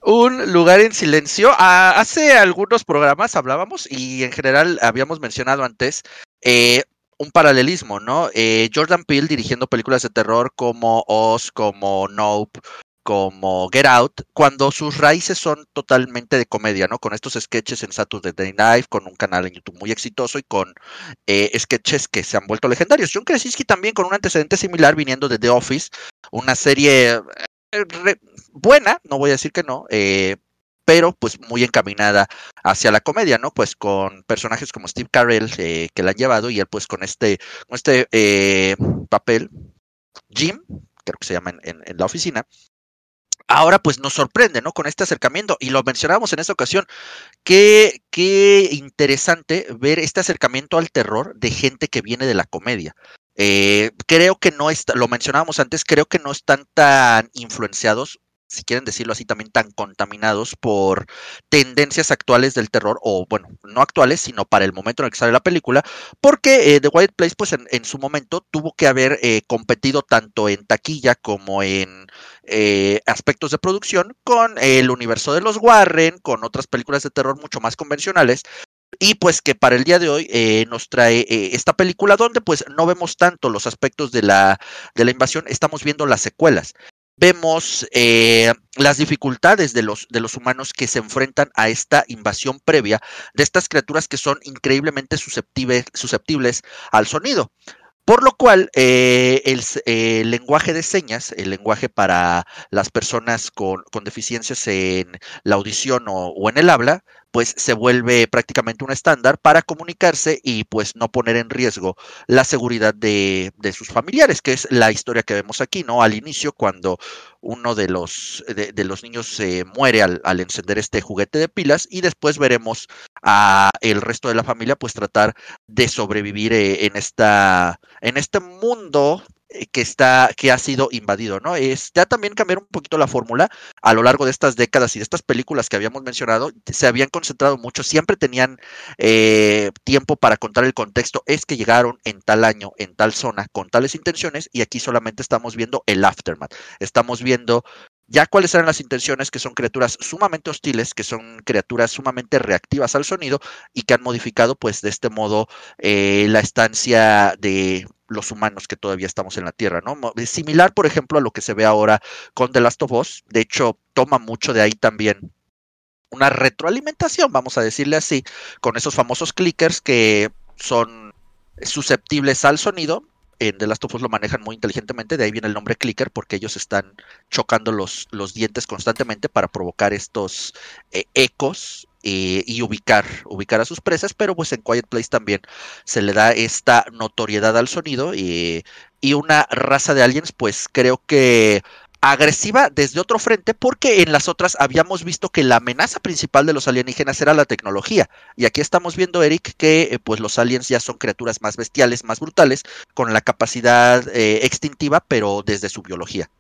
Un lugar en silencio. Ah, hace algunos programas hablábamos y en general habíamos mencionado antes eh, un paralelismo, ¿no? Eh, Jordan Peele dirigiendo películas de terror como Oz, como Nope, como Get Out, cuando sus raíces son totalmente de comedia, ¿no? Con estos sketches en Saturday Night Live, con un canal en YouTube muy exitoso y con eh, sketches que se han vuelto legendarios. John Krasinski también con un antecedente similar viniendo de The Office, una serie eh, re- buena, no voy a decir que no, eh, pero pues muy encaminada hacia la comedia, ¿no? Pues con personajes como Steve Carell eh, que la han llevado y él pues con este, con este eh, papel, Jim, creo que se llama en la oficina. Ahora pues nos sorprende, ¿no? Con este acercamiento, y lo mencionábamos en esta ocasión, qué, qué interesante ver este acercamiento al terror de gente que viene de la comedia. Eh, creo que no está, lo mencionábamos antes, creo que no están tan influenciados, si quieren decirlo así, también tan contaminados por tendencias actuales del terror, o bueno, no actuales, sino para el momento en el que sale la película, porque eh, The White Place, pues en, en su momento tuvo que haber eh, competido tanto en taquilla como en eh, aspectos de producción con el universo de los Warren, con otras películas de terror mucho más convencionales, y pues que para el día de hoy eh, nos trae eh, esta película donde pues no vemos tanto los aspectos de la, de la invasión, estamos viendo las secuelas. Vemos eh, las dificultades de los, de los humanos que se enfrentan a esta invasión previa de estas criaturas que son increíblemente susceptibles, susceptibles al sonido. Por lo cual, eh, el, eh, el, lenguaje de señas, el lenguaje para las personas con, con deficiencias en la audición o, o, en el habla, pues se vuelve prácticamente un estándar para comunicarse y pues no poner en riesgo la seguridad de, de, sus familiares, que es la historia que vemos aquí, ¿no? Al inicio, cuando uno de los, de, los niños se muere al, al, encender este juguete de pilas y después veremos a el resto de la familia pues tratar de sobrevivir eh, en, esta, en este mundo que está que ha sido invadido, ¿no? Es ya también cambiar un poquito la fórmula a lo largo de estas décadas y de estas películas que habíamos mencionado, se habían concentrado mucho, siempre tenían eh, tiempo para contar el contexto, es que llegaron en tal año, en tal zona, con tales intenciones, y aquí solamente estamos viendo el aftermath, estamos viendo ya cuáles eran las intenciones, que son criaturas sumamente hostiles, que son criaturas sumamente reactivas al sonido y que han modificado, pues, de este modo eh, la estancia de los humanos que todavía estamos en la Tierra, ¿no? Similar, por ejemplo, a lo que se ve ahora con The Last of Us. De hecho, toma mucho de ahí también una retroalimentación, vamos a decirle así, con esos famosos clickers que son susceptibles al sonido. En The Last of Us lo manejan muy inteligentemente, de ahí viene el nombre clicker, porque ellos están chocando los, los dientes constantemente para provocar estos eh, ecos eh, y ubicar, ubicar a sus presas, pero pues en Quiet Place también se le da esta notoriedad al sonido y, y una raza de aliens, pues creo que agresiva desde otro frente porque en las otras habíamos visto que la amenaza principal de los alienígenas era la tecnología y aquí estamos viendo Eric que eh, pues los aliens ya son criaturas más bestiales, más brutales con la capacidad eh, extintiva pero desde su biología.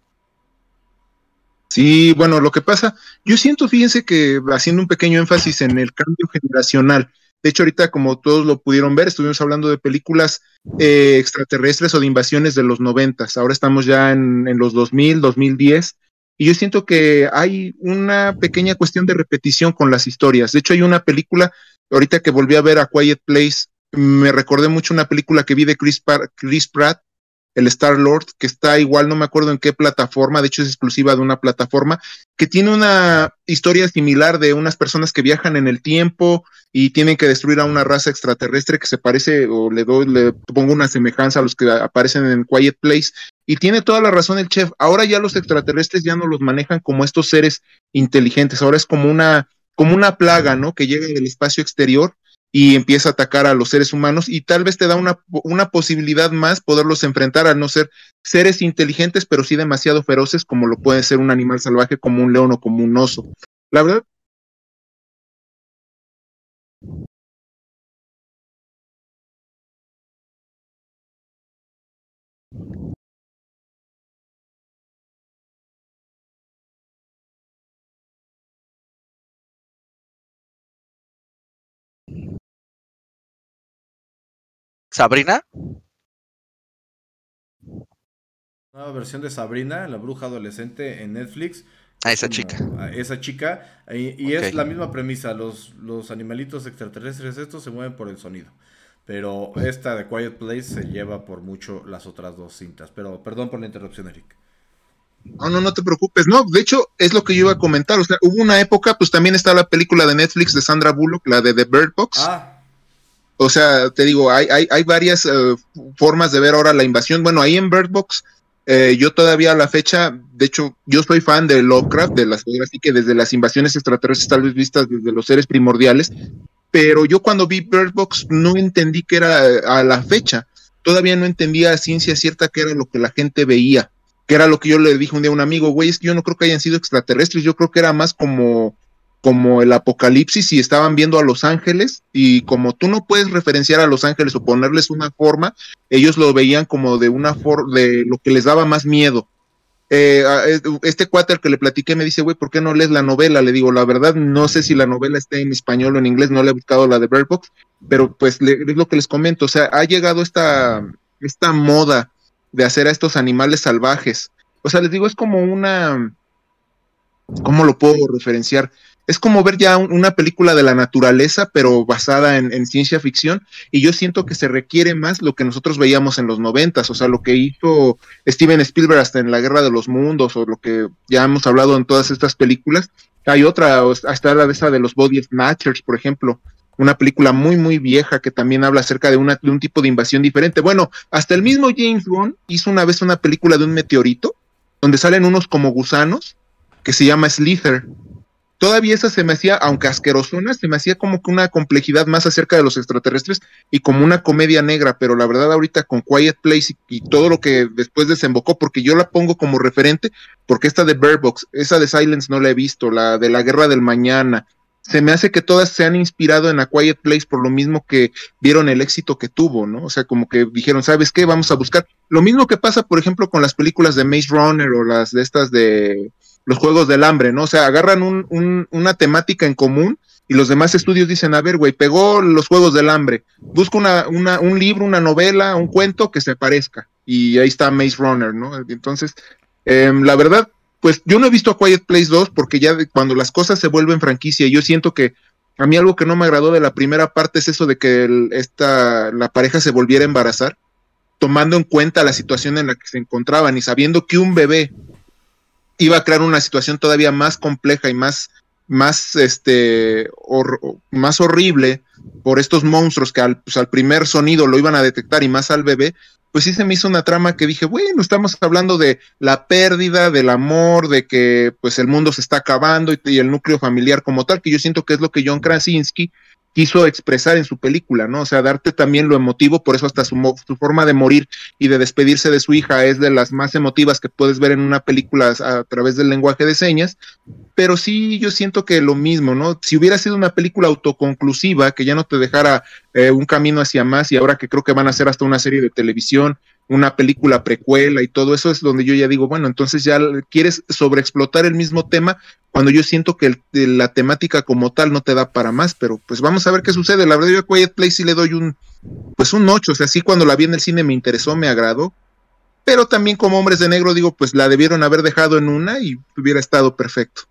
Sí, bueno, lo que pasa, yo siento, fíjense que haciendo un pequeño énfasis en el cambio generacional, de hecho ahorita como todos lo pudieron ver, estuvimos hablando de películas eh, extraterrestres o de invasiones de los noventas, ahora estamos ya en, en los 2000, 2010, y yo siento que hay una pequeña cuestión de repetición con las historias. De hecho hay una película, ahorita que volví a ver a Quiet Place, me recordé mucho una película que vi de Chris, Chris Pratt, el Star Lord, que está igual, no me acuerdo en qué plataforma, de hecho es exclusiva de una plataforma, que tiene una historia similar de unas personas que viajan en el tiempo y tienen que destruir a una raza extraterrestre que se parece, o le doy, le pongo una semejanza a los que aparecen en Quiet Place. Y tiene toda la razón el chef. Ahora ya los extraterrestres ya no los manejan como estos seres inteligentes, ahora es como una, como una plaga, ¿no? Que llega del espacio exterior y empieza a atacar a los seres humanos y tal vez te da una, una, posibilidad más poderlos enfrentar al no ser seres inteligentes, pero sí demasiado feroces como lo puede ser un animal salvaje como un león o como un oso. La verdad.
Sabrina.
Nueva versión de Sabrina, la bruja adolescente en Netflix.
A esa chica.
A esa chica. Y, y okay. es la misma premisa. Los, los animalitos extraterrestres estos se mueven por el sonido. Pero esta de Quiet Place se lleva por mucho las otras dos cintas. Pero perdón por la interrupción, Eric.
No, no, no te preocupes. No, de hecho, es lo que yo iba a comentar. O sea, hubo una época, pues también está la película de Netflix de Sandra Bullock, la de The Bird Box.
Ah,
o sea, te digo, hay, hay, hay varias uh, formas de ver ahora la invasión. Bueno, ahí en Bird Box, eh, yo todavía a la fecha, de hecho, yo soy fan de Lovecraft, de las así que desde las invasiones extraterrestres tal vez vistas desde los seres primordiales, pero yo cuando vi Bird Box no entendí que era a la fecha, todavía no entendía a ciencia cierta qué era lo que la gente veía, que era lo que yo le dije un día a un amigo, güey, es que yo no creo que hayan sido extraterrestres, yo creo que era más como como el apocalipsis y estaban viendo a los ángeles y como tú no puedes referenciar a los ángeles o ponerles una forma, ellos lo veían como de una forma de lo que les daba más miedo. Eh, este cuate que le platiqué me dice, güey, ¿por qué no lees la novela? Le digo, la verdad, no sé si la novela está en español o en inglés, no le he buscado la de Bird Box, pero pues le, es lo que les comento, o sea, ha llegado esta, esta moda de hacer a estos animales salvajes. O sea, les digo, es como una, ¿cómo lo puedo referenciar? Es como ver ya un, una película de la naturaleza, pero basada en, en, ciencia ficción, y yo siento que se requiere más lo que nosotros veíamos en los noventas, o sea, lo que hizo Steven Spielberg hasta en la Guerra de los Mundos, o lo que ya hemos hablado en todas estas películas. Hay otra, hasta la de esa de los Body Snatchers, por ejemplo, una película muy, muy vieja que también habla acerca de, una, de un tipo de invasión diferente. Bueno, hasta el mismo James Bond hizo una vez una película de un meteorito, donde salen unos como gusanos, que se llama Slither. Todavía esa se me hacía, aunque asquerosona, se me hacía como que una complejidad más acerca de los extraterrestres y como una comedia negra, pero la verdad ahorita con Quiet Place y, todo lo que después desembocó, porque yo la pongo como referente, porque esta de Bird Box, esa de Silence no la he visto, la de la Guerra del Mañana, se me hace que todas se han inspirado en A Quiet Place por lo mismo que vieron el éxito que tuvo, ¿no? O sea, como que dijeron, ¿sabes qué? Vamos a buscar. Lo mismo que pasa, por ejemplo, con las películas de Maze Runner o las de estas de los Juegos del Hambre, ¿no? O sea, agarran un, un, una temática en común y los demás estudios dicen, a ver, güey, pegó los Juegos del Hambre, busca una, una, un libro, una novela, un cuento que se parezca. Y ahí está Maze Runner, ¿no? Entonces, eh, la verdad, pues yo no he visto a Quiet Place 2 porque ya cuando las cosas se vuelven franquicia, yo siento que a mí algo que no me agradó de la primera parte es eso de que esta, la pareja se volviera a embarazar, tomando en cuenta la situación en la que se encontraban y sabiendo que un bebé iba a crear una situación todavía más compleja y más, más, este, más horrible por estos monstruos que al, pues, al primer sonido lo iban a detectar y más al bebé, pues sí se me hizo una trama que dije, bueno, estamos hablando de la pérdida, del amor, de que pues el mundo se está acabando y, y, el núcleo familiar como tal, que yo siento que es lo que John Krasinski quiso expresar en su película, ¿no? O sea, darte también lo emotivo, por eso hasta su, su, forma de morir y de despedirse de su hija es de las más emotivas que puedes ver en una película a, través del lenguaje de señas, pero sí yo siento que lo mismo, ¿no? Si hubiera sido una película autoconclusiva, que ya no te dejara eh, un camino hacia más y ahora que creo que van a hacer hasta una serie de televisión, una película precuela y todo eso es donde yo ya digo, bueno, entonces ya quieres sobreexplotar el mismo tema cuando yo siento que la temática como tal no te da para más, pero pues vamos a ver qué sucede. La verdad yo a Quiet Place sí le doy un, pues un 8, o sea, sí cuando la vi en el cine me interesó, me agradó, pero también como hombres de negro digo, pues la debieron haber dejado en una y hubiera estado perfecto.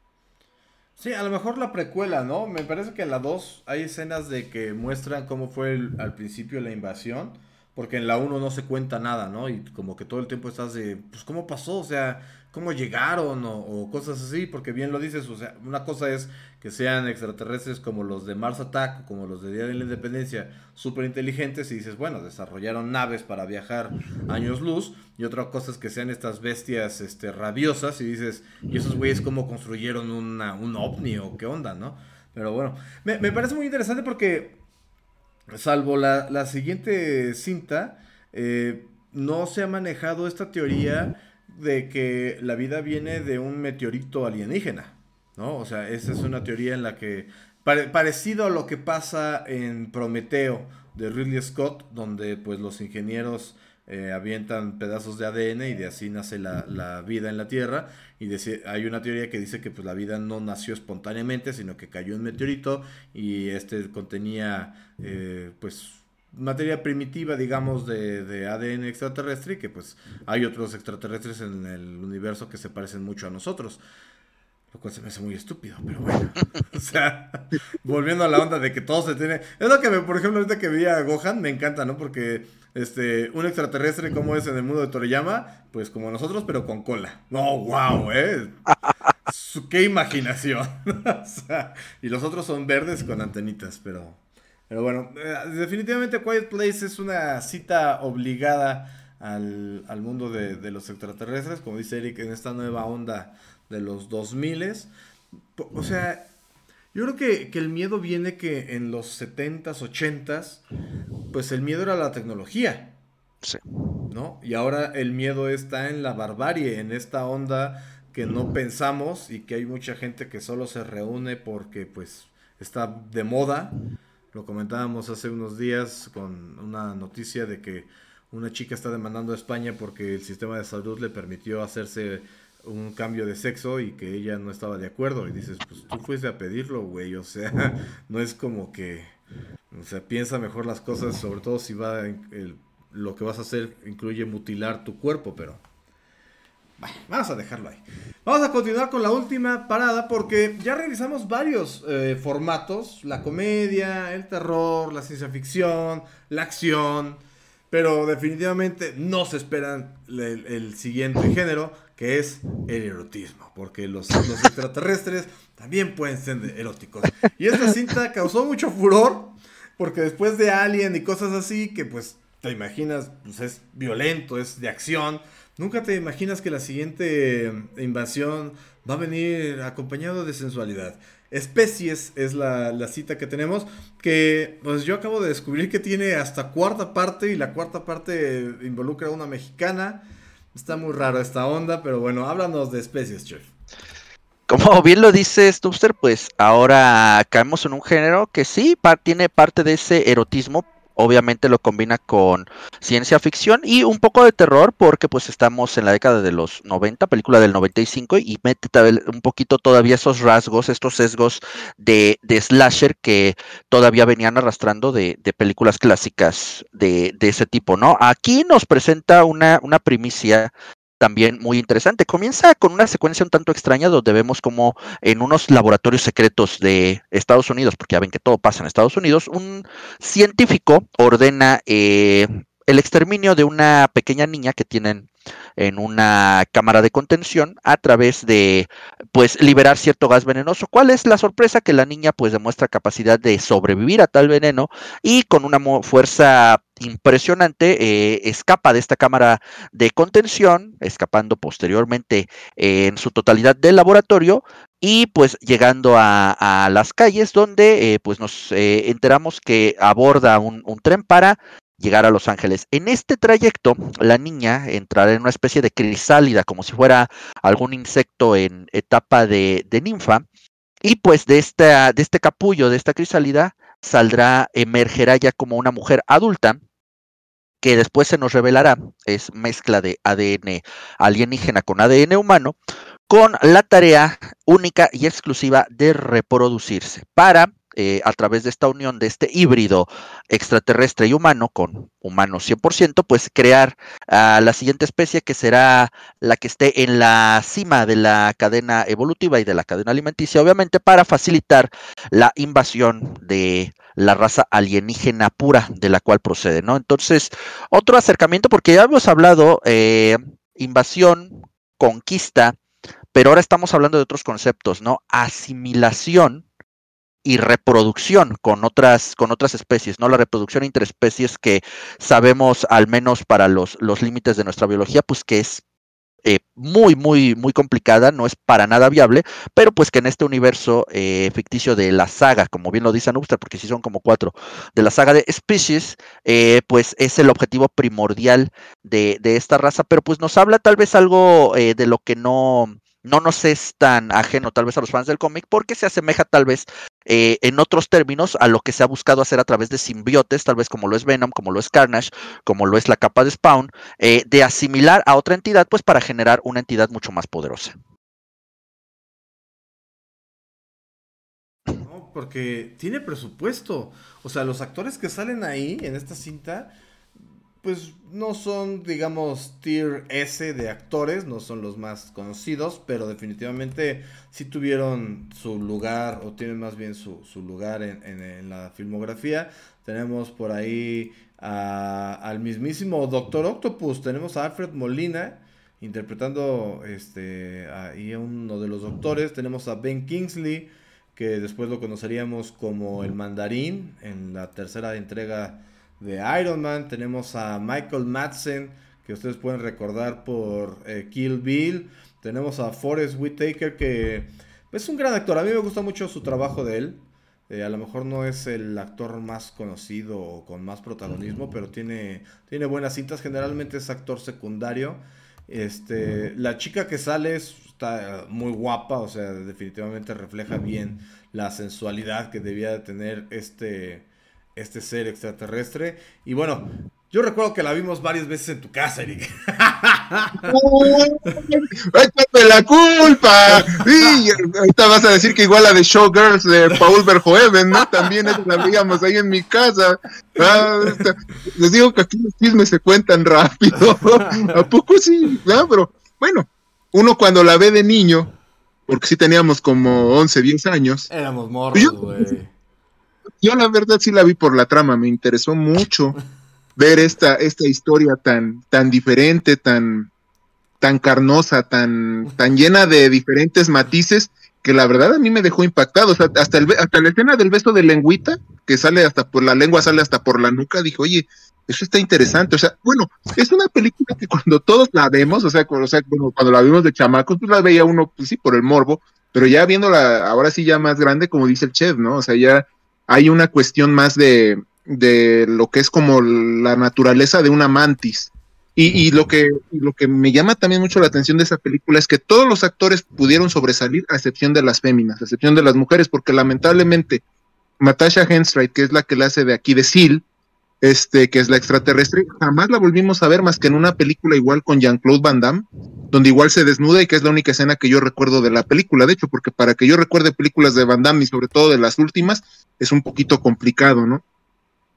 Sí, a lo mejor la precuela, ¿no? Me parece que en la 2 hay escenas de que muestran cómo fue al principio la invasión porque en la 1 no se cuenta nada, ¿no? Y como que todo el tiempo estás de, pues, ¿cómo pasó? O sea, ¿cómo llegaron? O, o, cosas así, porque bien lo dices, o sea, una cosa es que sean extraterrestres como los de Mars Attack, como los de Día de la Independencia, súper inteligentes, y dices, bueno, desarrollaron naves para viajar años luz, y otra cosa es que sean estas bestias este, rabiosas, y dices, ¿y esos güeyes cómo construyeron una, un ovni o qué onda, no? Pero bueno, me, me parece muy interesante porque salvo la, la siguiente cinta, eh, no se ha manejado esta teoría de que la vida viene de un meteorito alienígena, ¿no? O sea, esa es una teoría en la que, pare, parecido a lo que pasa en Prometeo de Ridley Scott, donde pues los ingenieros eh, avientan pedazos de ADN y de así nace la, la vida en la Tierra. Y hay una teoría que dice que pues, la vida no nació espontáneamente, sino que cayó un meteorito y este contenía eh, pues materia primitiva, digamos, de, de, ADN extraterrestre y que pues hay otros extraterrestres en el universo que se parecen mucho a nosotros. Lo cual se me hace muy estúpido, pero bueno. o sea, volviendo a la onda de que todo se tiene... Es lo que, por ejemplo, ahorita que vi a Gohan, me encanta, ¿no? Porque este, un extraterrestre como es en el mundo de Toriyama, pues como nosotros, pero con cola. No, wow, eh. Qué imaginación. o sea, y los otros son verdes con antenitas, pero... Pero bueno, eh, definitivamente Quiet Place es una cita obligada al, al mundo de, de, los extraterrestres, como dice Eric, en esta nueva onda de los 2000. O sea, yo creo que, que, el miedo viene que en los 70s, 80s, pues el miedo era la tecnología.
Sí.
¿No? Y ahora el miedo está en la barbarie, en esta onda que no pensamos y que hay mucha gente que solo se reúne porque pues está de moda. Lo comentábamos hace unos días con una noticia de que una chica está demandando a España porque el sistema de salud le permitió hacerse un cambio de sexo y que ella no estaba de acuerdo. Y dices, pues tú fuiste a pedirlo, güey. O sea, no es como que. O sea, piensa mejor las cosas, sobre todo si va. Lo que vas a hacer incluye mutilar tu cuerpo, pero. Bueno, vamos a dejarlo ahí. Vamos a continuar con la última parada porque ya revisamos varios eh, formatos: la comedia, el terror, la ciencia ficción, la acción. Pero definitivamente no se esperan el, siguiente género, que es el erotismo, porque los, los extraterrestres también pueden ser eróticos. Y esta cinta causó mucho furor, porque después de Alien y cosas así, que pues te imaginas, pues es violento, es de acción, nunca te imaginas que la siguiente invasión va a venir acompañado de sensualidad. Especies es la, la, cita que tenemos, que pues yo acabo de descubrir que tiene hasta cuarta parte y la cuarta parte involucra a una mexicana. Está muy raro esta onda, pero bueno, háblanos de especies, chef.
Como bien lo dice Stubster, pues ahora caemos en un género que sí tiene parte de ese erotismo, obviamente lo combina con ciencia ficción y un poco de terror porque pues estamos en la década de los 90, película del 95 y mete un poquito todavía esos rasgos, estos sesgos de, de slasher que todavía venían arrastrando de, de películas clásicas de, de, ese tipo, ¿no? Aquí nos presenta una, una primicia también muy interesante. Comienza con una secuencia un tanto extraña donde vemos como en unos laboratorios secretos de Estados Unidos, porque ya ven que todo pasa en Estados Unidos, un científico ordena eh, el exterminio de una pequeña niña que tienen en una cámara de contención a través de pues liberar cierto gas venenoso. ¿Cuál es la sorpresa? Que la niña pues demuestra capacidad de sobrevivir a tal veneno y con una fuerza impresionante eh, escapa de esta cámara de contención, escapando posteriormente eh, en su totalidad del laboratorio y pues llegando a, las calles donde eh, pues nos enteramos que aborda un, un tren para llegar a Los Ángeles. En este trayecto, la niña entrará en una especie de crisálida, como si fuera algún insecto en etapa de, ninfa, y pues de, esta, de este capullo, de esta crisálida, saldrá, emergerá ya como una mujer adulta, que después se nos revelará, es mezcla de ADN alienígena con ADN humano, con la tarea única y exclusiva de reproducirse para eh, a través de esta unión de este híbrido extraterrestre y humano, con humano 100%, pues crear a la siguiente especie que será la que esté en la cima de la cadena evolutiva y de la cadena alimenticia, obviamente para facilitar la invasión de la raza alienígena pura de la cual procede, ¿no? Entonces, otro acercamiento, porque ya hemos hablado, eh, invasión, conquista, pero ahora estamos hablando de otros conceptos, ¿no? Asimilación y reproducción con otras, con otras especies, ¿no? La reproducción interespecies que sabemos, al menos para los, los límites de nuestra biología, pues que es eh, muy, muy, muy complicada, no es para nada viable, pero pues que en este universo eh, ficticio de la saga, como bien lo dice Anubster, porque sí son como cuatro, de la saga de Species, eh, pues es el objetivo primordial de, de, esta raza, pero pues nos habla tal vez algo de lo que no, no nos es tan ajeno tal vez a los fans del cómic porque se asemeja tal vez eh, en otros términos a lo que se ha buscado hacer a través de simbiotes, tal vez como lo es Venom, como lo es Carnage, como lo es la capa de Spawn, eh, de asimilar a otra entidad pues para generar una entidad mucho más poderosa.
No, porque tiene presupuesto. O sea, los actores que salen ahí en esta cinta pues no son, digamos, tier S de actores, no son los más conocidos, pero definitivamente sí tuvieron su lugar, o tienen más bien su, lugar en, la filmografía. Tenemos por ahí al mismísimo Doctor Octopus, tenemos a Alfred Molina interpretando este, ahí a uno de los doctores, tenemos a Ben Kingsley, que después lo conoceríamos como el mandarín en la tercera entrega de Iron Man. Tenemos a Michael Madsen, que ustedes pueden recordar por eh, Kill Bill. Tenemos a Forrest Whitaker, que es un gran actor. A mí me gusta mucho su trabajo de él. Eh, a lo mejor no es el actor más conocido o con más protagonismo, pero tiene, tiene buenas cintas. Generalmente es actor secundario. Este, la chica que sale está muy guapa, o sea, definitivamente refleja bien la sensualidad que debía de tener este, este ser extraterrestre. Y bueno, yo recuerdo que la vimos varias veces en tu casa, Eric.
¡Échate la culpa! Y ahorita vas a decir que igual la de Showgirls de Paul Verhoeven, ¿no? También la veíamos ahí en mi casa. Ah, les digo que aquí los chismes se cuentan rápido. ¿A poco sí? Ah, pero bueno, uno cuando la ve de niño, porque sí teníamos como 11, 10 años.
Éramos morros, güey
yo la verdad sí la vi por la trama, me interesó mucho. ver esta, esta historia tan, tan diferente, tan, tan carnosa, tan, tan llena de diferentes matices, que la verdad a mí me dejó impactado. O sea, hasta, el, hasta la escena del beso de lengüita, que sale hasta por la lengua, sale hasta por la nuca, dije, oye, eso está interesante. O sea, bueno, es una película que cuando todos la vemos, o sea, cuando, cuando la vimos de chamacos, pues la veía uno, pues sí, por el morbo, pero ya viéndola ahora sí ya más grande, como dice el chef, ¿no? O sea, ya hay una cuestión más de, de lo que es como la naturaleza de una mantis. Y, lo, que, lo que me llama también mucho la atención de esa película es que todos los actores pudieron sobresalir, a excepción de las féminas, a excepción de las mujeres, porque lamentablemente Natasha Henstridge, que es la que la hace de aquí de Seal, este, que es la extraterrestre, jamás la volvimos a ver más que en una película igual con Jean-Claude Van Damme, donde igual se desnuda y que es la única escena que yo recuerdo de la película. De hecho, porque para que yo recuerde películas de Van Damme y sobre todo de las últimas, es un poquito complicado, ¿no?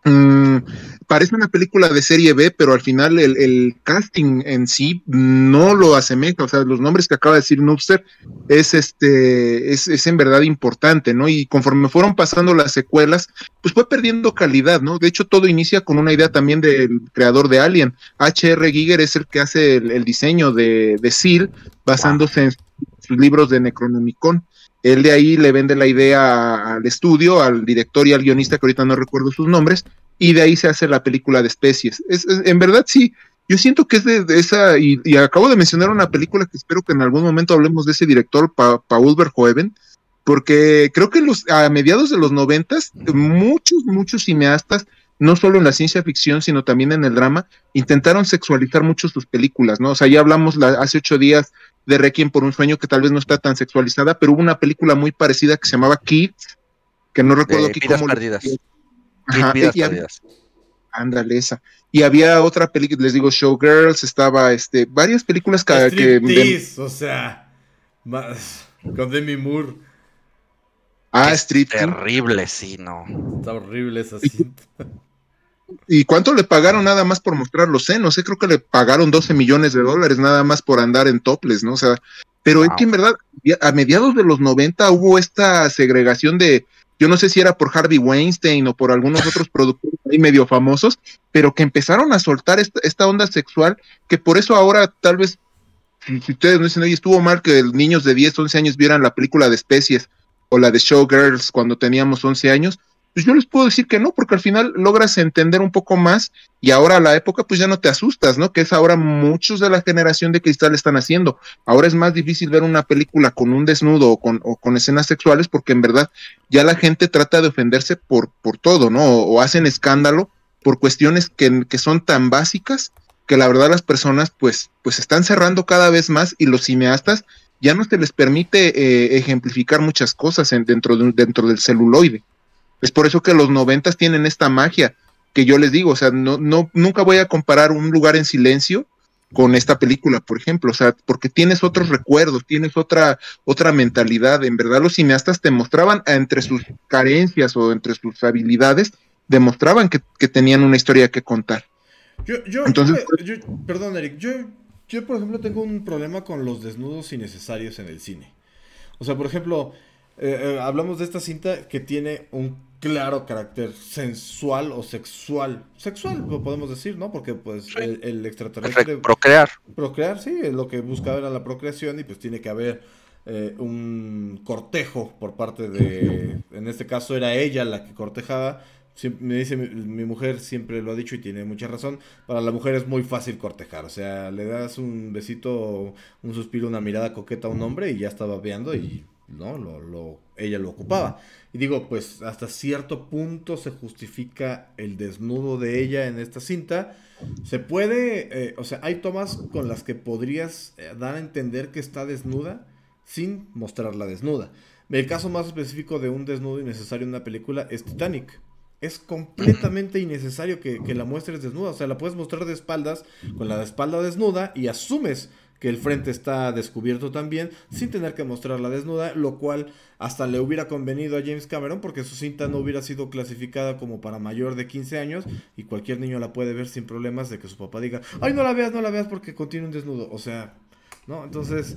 Mm, parece una película de serie B, pero al final el, casting en sí no lo asemeja. O sea, los nombres que acaba de decir Nubster es este, es, es, en verdad importante, ¿no? Y conforme fueron pasando las secuelas, pues fue perdiendo calidad, ¿no? De hecho, todo inicia con una idea también del creador de Alien. H.R. Giger es el que hace el, diseño de, de Seal, basándose en sus libros de Necronomicon. Él de ahí le vende la idea al estudio, al director y al guionista, que ahorita no recuerdo sus nombres, y de ahí se hace la película de especies. Es, en verdad, sí, yo siento que es de, esa, y, acabo de mencionar una película que espero que en algún momento hablemos de ese director, Paul Verhoeven, porque creo que los, a mediados de los noventas, muchos, muchos cineastas, no solo en la ciencia ficción, sino también en el drama, intentaron sexualizar mucho sus películas, ¿no? O sea, ya hablamos hace ocho días de Requiem por un sueño que tal vez no está tan sexualizada, pero hubo una película muy parecida que se llamaba Kids, que no recuerdo aquí
cómo perdidas.
Ajá, Ándale, esa. Y había otra película, les digo, Showgirls, estaba este, varias películas que.
que o sea, más, con Demi Moore.
Ah, Street.
Terrible, sí, no.
Está horrible esa cinta.
¿Y cuánto le pagaron nada más por mostrar los senos? sé creo que le pagaron 12 millones de dólares nada más por andar en toples, ¿no? O sea, pero es que en verdad, a mediados de los 90 hubo esta segregación de, yo no sé si era por Harvey Weinstein o por algunos otros productores ahí medio famosos, pero que empezaron a soltar esta, onda sexual, que por eso ahora tal vez, si, ustedes no dicen, oye, estuvo mal que niños de 10, 11 años vieran la película de especies o la de Showgirls cuando teníamos 11 años, pues yo les puedo decir que no, porque al final logras entender un poco más y ahora a la época pues ya no te asustas, ¿no? Que es ahora muchos de la generación de cristal están haciendo. Ahora es más difícil ver una película con un desnudo o con, o con escenas sexuales porque en verdad ya la gente trata de ofenderse por, por todo, ¿no? O, hacen escándalo por cuestiones que, que, son tan básicas que la verdad las personas pues, pues están cerrando cada vez más y los cineastas ya no se les permite eh, ejemplificar muchas cosas en, dentro, de, dentro del celuloide. Es por eso que los noventas tienen esta magia que yo les digo, o sea, no, no, nunca voy a comparar un lugar en silencio con esta película, por ejemplo, o sea, porque tienes otros recuerdos, tienes otra, otra mentalidad. En verdad, los cineastas te mostraban entre sus carencias o entre sus habilidades, demostraban que, tenían una historia que contar.
Yo, yo, Entonces, yo, perdón, Eric, yo, yo, por ejemplo, tengo un problema con los desnudos innecesarios en el cine. O sea, por ejemplo, eh, eh, hablamos de esta cinta que tiene un claro carácter sensual o sexual. Sexual, lo podemos decir, ¿no? Porque pues el, extraterrestre...
Procrear.
Procrear, sí, lo que buscaba era la procreación y pues tiene que haber eh, un cortejo por parte de... En este caso era ella la que cortejaba. me dice mi, mujer, siempre lo ha dicho y tiene mucha razón, para la mujer es muy fácil cortejar, o sea, le das un besito, un suspiro, una mirada coqueta a un hombre y ya estaba veando y ¿no? Lo, lo, ella lo ocupaba. Y digo, pues hasta cierto punto se justifica el desnudo de ella en esta cinta. Se puede, eh, o sea, hay tomas con las que podrías eh, dar a entender que está desnuda sin mostrarla desnuda. El caso más específico de un desnudo innecesario en una película es Titanic. Es completamente innecesario que, que, la muestres desnuda. O sea, la puedes mostrar de espaldas, con la espalda desnuda, y asumes que el frente está descubierto también, sin tener que mostrarla desnuda, lo cual hasta le hubiera convenido a James Cameron porque su cinta no hubiera sido clasificada como para mayor de 15 años y cualquier niño la puede ver sin problemas de que su papá diga, ay, no la veas, no la veas porque contiene un desnudo. O sea, ¿no? Entonces,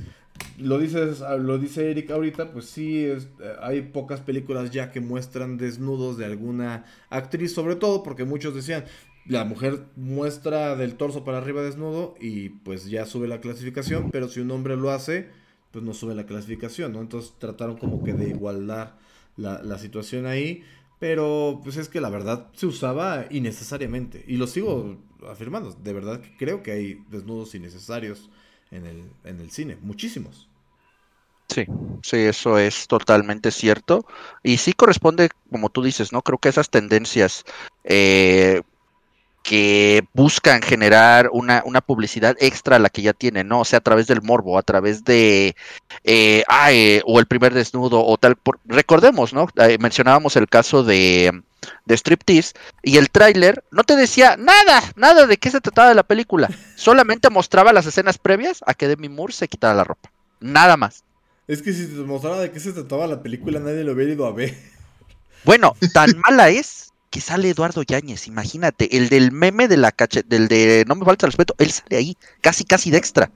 lo dices, lo dice Eric ahorita, pues sí, eh, hay pocas películas ya que muestran desnudos de alguna actriz, sobre todo porque muchos decían, la mujer muestra del torso para arriba desnudo y pues ya sube la clasificación, pero si un hombre lo hace, pues no sube la clasificación, ¿no? Entonces trataron como que de igualar la, la situación ahí, pero pues es que la verdad se usaba innecesariamente y lo sigo afirmando, de verdad que creo que hay desnudos innecesarios en el, en el cine, muchísimos.
Sí, sí, eso es totalmente cierto. Y sí corresponde, como tú dices, ¿no? Creo que esas tendencias eh, que buscan generar una, una, publicidad extra a la que ya tienen, ¿no? O sea, a través del morbo, a través de, eh, ay, o el primer desnudo, o tal. Por, recordemos, ¿no? Eh, mencionábamos el caso de, de Striptease, y el tráiler no te decía nada, nada de qué se trataba de la película. Solamente mostraba las escenas previas a que Demi Moore se quitara la ropa. Nada más.
Es que si te mostraba de qué se trataba la película, nadie lo hubiera ido a ver.
Bueno, tan mala es que sale Eduardo Yáñez, imagínate, el del meme de la cache, del de No me falta respeto, él sale ahí, casi casi de extra.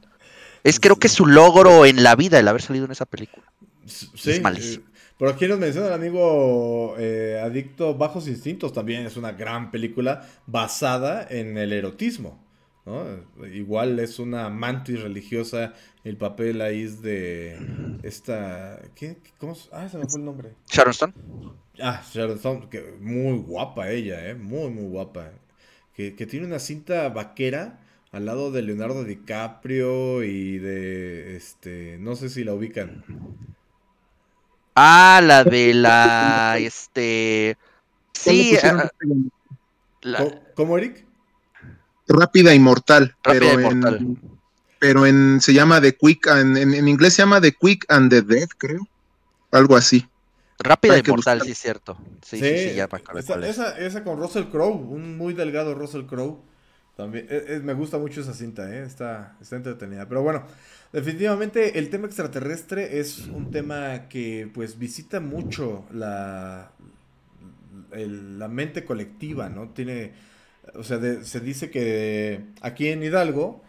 Es creo que su logro en la vida el haber salido en esa película.
Sí, es malísimo. Eh, por aquí nos menciona el amigo eh, Adicto Bajos Instintos, también es una gran película basada en el erotismo. ¿no? Igual es una mantis religiosa, el papel ahí es de esta... ¿qué? ¿Cómo? Ah, se me fue el nombre.
Sharon Stone.
Ah, Sharon Stone, que muy guapa ella, ¿eh? Muy, muy guapa. Que, que tiene una cinta vaquera al lado de Leonardo DiCaprio y de, este, no sé si la ubican.
Ah, la de la, este, sí. Uh,
la... ¿Cómo, Eric?
Rápida y mortal. Rápida pero y mortal. En, pero en, se llama The Quick, en, en, en, inglés se llama The Quick and the Dead, creo. Algo así.
Rápida y mortal, sí, es cierto. Sí, sí, sí, ya
esa, esa, esa, con Russell Crowe, un muy delgado Russell Crowe. También, es, es, me gusta mucho esa cinta, ¿eh? está, está entretenida. Pero bueno, definitivamente el tema extraterrestre es un tema que pues visita mucho la, el, la mente colectiva, ¿no? Tiene, o sea, de, se dice que aquí en Hidalgo,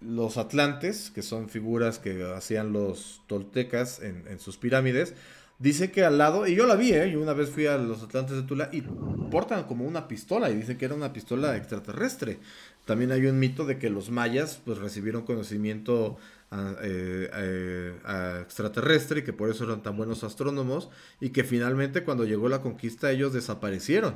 los atlantes, que son figuras que hacían los toltecas en, en sus pirámides, Dice que al lado, y yo la vi, ¿eh? Yo una vez fui a los Atlantes de Tula y portan como una pistola y dicen que era una pistola extraterrestre. También hay un mito de que los mayas pues recibieron conocimiento a, eh, a extraterrestre y que por eso eran tan buenos astrónomos y que finalmente cuando llegó la conquista ellos desaparecieron.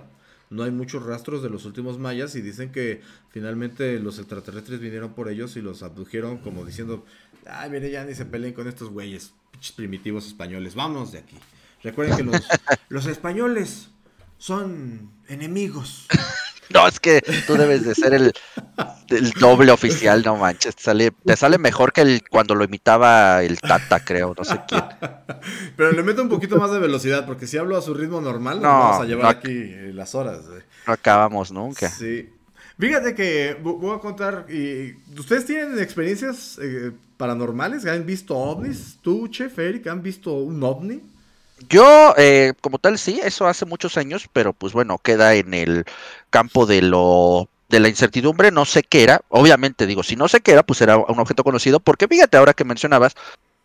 No hay muchos rastros de los últimos mayas y dicen que finalmente los extraterrestres vinieron por ellos y los abdujeron como diciendo, ay, mire, ya ni se peleen con estos güeyes primitivos españoles. Vámonos de aquí. Recuerden que los, los españoles son enemigos.
No, es que tú debes de ser el, el doble oficial, no manches. Te sale, te sale mejor que el cuando lo imitaba el Tata, creo, no sé quién.
Pero le meto un poquito más de velocidad, porque si hablo a su ritmo normal, no, vamos a llevar no, aquí las horas.
No acabamos nunca.
Sí. Fíjate que voy a contar, y ¿ustedes tienen experiencias eh, paranormales? ¿Han visto ovnis? ¿Tú, Chef Eric, han visto un ovni?
Yo, eh, como tal, sí, eso hace muchos años, pero pues bueno, queda en el campo de lo de la incertidumbre, no sé qué era, obviamente digo, si no sé qué era, pues era un objeto conocido, porque fíjate ahora que mencionabas,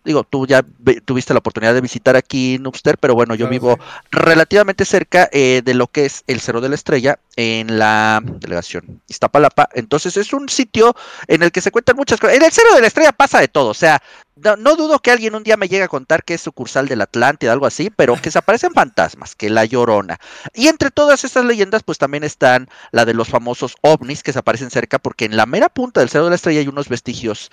digo, tú ya tuviste la oportunidad de visitar aquí Nubster, pero bueno, yo claro, vivo sí. relativamente cerca eh, de lo que es el Cerro de la Estrella en la delegación Iztapalapa. Entonces es un sitio en el que se cuentan muchas cosas. En el Cerro de la Estrella pasa de todo, o sea, no, no, dudo que alguien un día me llegue a contar que es sucursal del Atlántida, algo así, pero que se aparecen fantasmas, que la llorona. Y entre todas estas leyendas, pues también están la de los famosos ovnis que se aparecen cerca, porque en la mera punta del Cerro de la Estrella hay unos vestigios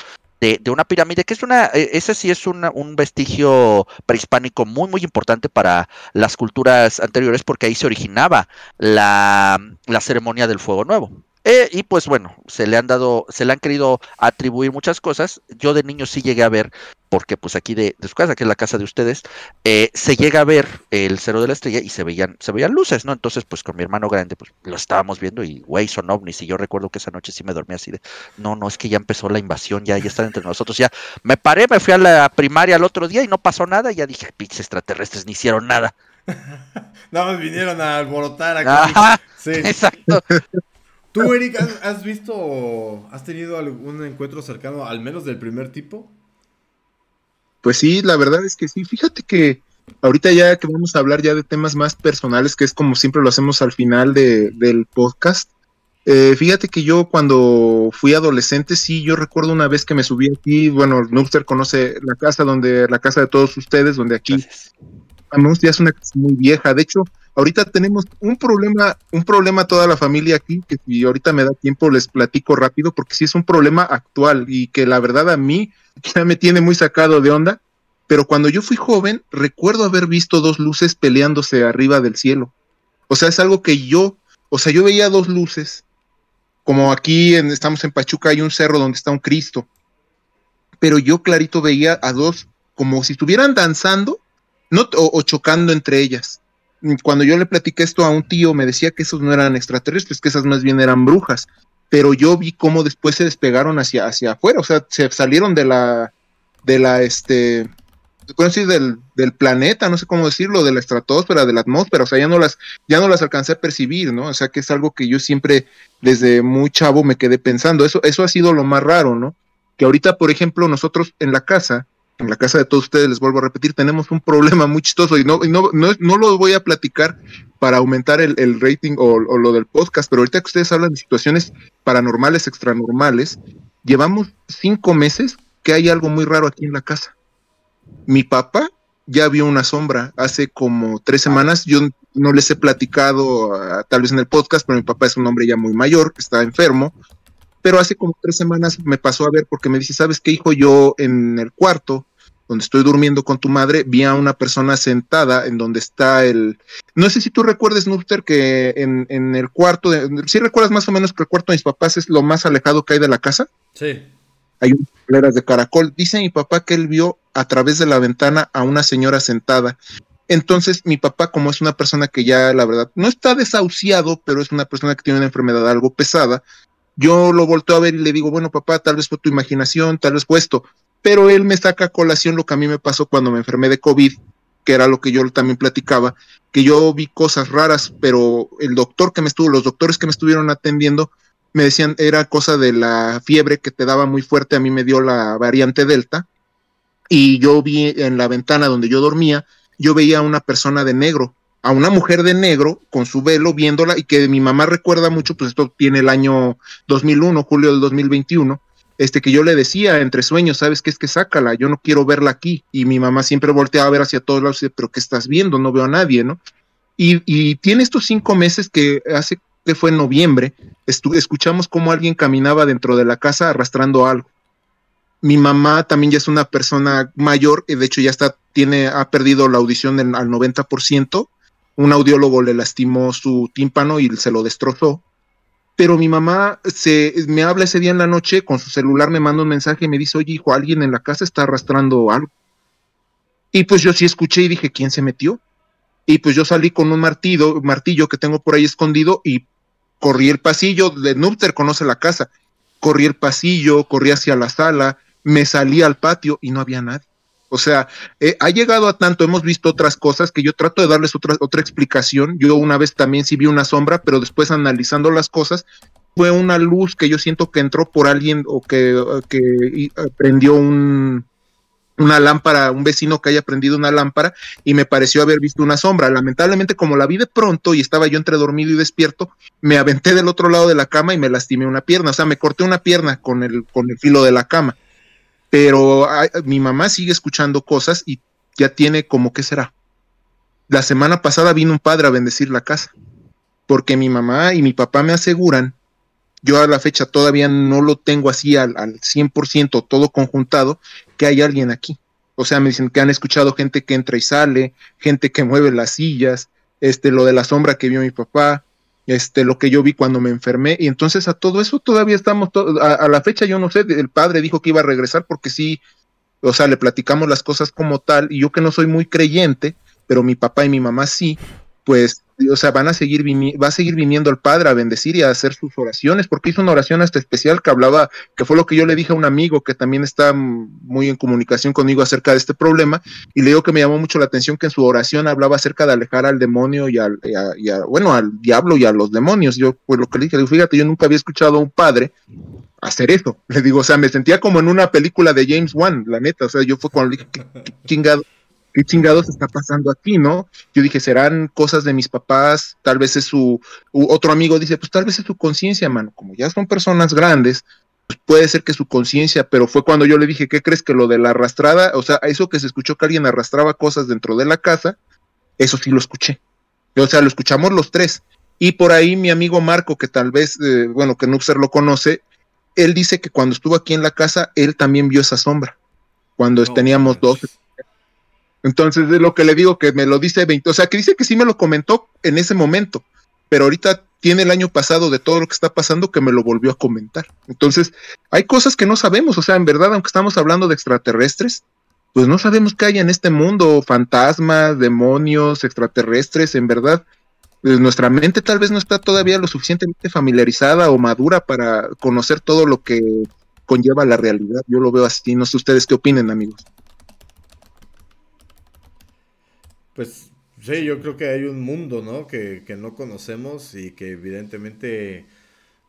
de, una pirámide, que es una, ese sí es una, un vestigio prehispánico muy, muy importante para las culturas anteriores, porque ahí se originaba la, la ceremonia del fuego nuevo. Eh, y pues bueno, se le han dado, se le han querido atribuir muchas cosas. Yo de niño sí llegué a ver, porque pues aquí de, de su casa, que es la casa de ustedes, eh, se llega a ver el cero de la estrella y se veían, se veían luces, ¿no? Entonces, pues con mi hermano grande, pues lo estábamos viendo y güey, son ovnis. Y yo recuerdo que esa noche sí me dormí así de, no, no, es que ya empezó la invasión, ya, ya están entre nosotros, ya. Me paré, me fui a la primaria el otro día y no pasó nada, y ya dije, pinches extraterrestres ni hicieron nada.
Nada más vinieron a alborotar aquí.
Ajá, sí. Exacto.
¿Tú, Eric, has, has, visto, has tenido algún encuentro cercano, al menos del primer tipo?
Pues sí, la verdad es que sí. Fíjate que ahorita ya que vamos a hablar ya de temas más personales, que es como siempre lo hacemos al final de, del podcast, Eh, fíjate que yo cuando fui adolescente, sí, yo recuerdo una vez que me subí aquí, bueno, Noobster conoce la casa donde, la casa de todos ustedes, donde aquí, ya es una muy vieja, de hecho, ahorita tenemos un problema, un problema toda la familia aquí, que si ahorita me da tiempo les platico rápido, porque sí es un problema actual y que la verdad a mí ya me tiene muy sacado de onda, pero cuando yo fui joven, recuerdo haber visto dos luces peleándose arriba del cielo. O sea, es algo que yo, o sea, yo veía dos luces como aquí estamos en Pachuca, hay un cerro donde está un Cristo. Pero yo clarito veía a dos como si estuvieran danzando no, o, chocando entre ellas. Cuando yo le platiqué esto a un tío, me decía que esos no eran extraterrestres, que esas más bien eran brujas. Pero yo vi cómo después se despegaron hacia, hacia afuera, o sea, se salieron de la, de la, este, decir del, del, planeta, no sé cómo decirlo, de la estratosfera, de la atmósfera, o sea, ya no las, ya no las alcancé a percibir, ¿no? O sea, que es algo que yo siempre, desde muy chavo, me quedé pensando. Eso, eso ha sido lo más raro, ¿no? Que ahorita, por ejemplo, nosotros en la casa, en la casa de todos ustedes, les vuelvo a repetir, tenemos un problema muy chistoso y no, no, no, no lo voy a platicar para aumentar el, el rating o, lo del podcast, pero ahorita que ustedes hablan de situaciones paranormales, extranormales, llevamos cinco meses que hay algo muy raro aquí en la casa mi papá ya vio una sombra hace como tres semanas. Yo no les he platicado, uh, tal vez en el podcast, pero mi papá es un hombre ya muy mayor, que está enfermo. Pero hace como tres semanas me pasó a ver porque me dice, ¿sabes qué, hijo? Yo en el cuarto donde estoy durmiendo con tu madre, vi a una persona sentada en donde está el... No sé si tú recuerdes, Nuster, que en, en el cuarto, de... ¿sí recuerdas más o menos que el cuarto de mis papás es lo más alejado que hay de la casa?
Sí
hay unas escaleras de caracol. Dice mi papá que él vio a través de la ventana a una señora sentada. Entonces mi papá, como es una persona que ya, la verdad, no está desahuciado, pero es una persona que tiene una enfermedad algo pesada, yo lo volteo a ver y le digo, bueno, papá, tal vez fue tu imaginación, tal vez fue esto. Pero él me saca a colación lo que a mí me pasó cuando me enfermé de COVID, que era lo que yo también platicaba, que yo vi cosas raras, pero el doctor que me estuvo, los doctores que me estuvieron atendiendo, me decían era cosa de la fiebre que te daba muy fuerte, a mí me dio la variante Delta, y yo vi en la ventana donde yo dormía, yo veía a una persona de negro, a una mujer de negro con su velo viéndola y que mi mamá recuerda mucho, pues esto tiene el año 2001, julio del 2021, este que yo le decía entre sueños, ¿sabes qué es que sácala? Yo no quiero verla aquí. Y mi mamá siempre volteaba a ver hacia todos lados y dice, pero ¿qué estás viendo? No veo a nadie, ¿no? Y, y tiene estos cinco meses que hace que fue en noviembre, escuchamos cómo alguien caminaba dentro de la casa arrastrando algo. Mi mamá también ya es una persona mayor, de hecho ya está, tiene, ha perdido la audición al 90%. Un audiólogo le lastimó su tímpano y se lo destrozó. Pero mi mamá se, me habla ese día en la noche, con su celular me manda un mensaje y me dice, oye hijo, alguien en la casa está arrastrando algo. Y pues yo sí escuché y dije, ¿quién se metió? Y pues yo salí con un martillo, martillo que tengo por ahí escondido y corrí el pasillo, de Nupter conoce la casa, corrí el pasillo, corrí hacia la sala, me salí al patio y no había nadie. O sea, eh, ha llegado a tanto, hemos visto otras cosas que yo trato de darles otra, otra explicación. Yo una vez también sí vi una sombra, pero después analizando las cosas, fue una luz que yo siento que entró por alguien o que, que eh, prendió un, una lámpara, un vecino que haya prendido una lámpara y me pareció haber visto una sombra. Lamentablemente, como la vi de pronto y estaba yo entre dormido y despierto, me aventé del otro lado de la cama y me lastimé una pierna. O sea, me corté una pierna con el, con el filo de la cama. Pero mi mamá sigue escuchando cosas y ya tiene como, ¿qué será? La semana pasada vino un padre a bendecir la casa, porque mi mamá y mi papá me aseguran yo a la fecha todavía no lo tengo así al, al 100% todo conjuntado, que hay alguien aquí. O sea, me dicen que han escuchado gente que entra y sale, gente que mueve las sillas, este, lo de la sombra que vio mi papá, este, lo que yo vi cuando me enfermé, y entonces a todo eso todavía estamos, a, a, la fecha yo no sé, el padre dijo que iba a regresar porque sí, o sea, le platicamos las cosas como tal, y yo que no soy muy creyente, pero mi papá y mi mamá sí, pues o sea, van a seguir va a seguir viniendo el Padre a bendecir y a hacer sus oraciones, porque hizo una oración hasta especial que hablaba, que fue lo que yo le dije a un amigo que también está muy en comunicación conmigo acerca de este problema, y le digo que me llamó mucho la atención que en su oración hablaba acerca de alejar al demonio y al, bueno, al diablo y a los demonios. Yo, pues lo que le dije, le digo, fíjate, yo nunca había escuchado a un padre hacer eso. Le digo, o sea, me sentía como en una película de James Wan, la neta, o sea, yo fue cuando le dije, chingado ¿qué chingados está pasando aquí, no? Yo dije, serán cosas de mis papás, tal vez es su, otro amigo dice, pues tal vez es su conciencia, mano, como ya son personas grandes, pues puede ser que su conciencia, pero fue cuando yo le dije, ¿qué crees que lo de la arrastrada, o sea, eso que se escuchó que alguien arrastraba cosas dentro de la casa, eso sí lo escuché. O sea, lo escuchamos los tres. Y por ahí mi amigo Marco, que tal vez, eh, bueno, que Nuxer lo conoce, él dice que cuando estuvo aquí en la casa, él también vio esa sombra, cuando teníamos dos. Entonces, de lo que le digo, que me lo dice 20, o sea, que dice que sí me lo comentó en ese momento, pero ahorita tiene el año pasado de todo lo que está pasando que me lo volvió a comentar. Entonces, hay cosas que no sabemos, o sea, en verdad, aunque estamos hablando de extraterrestres, pues no sabemos qué hay en este mundo, fantasmas, demonios, extraterrestres, en verdad. Pues nuestra mente tal vez no está todavía lo suficientemente familiarizada o madura para conocer todo lo que conlleva la realidad. Yo lo veo así. No sé ustedes qué opinen, amigos.
Pues Sí, yo creo que hay un mundo, ¿no? Que, no conocemos y que evidentemente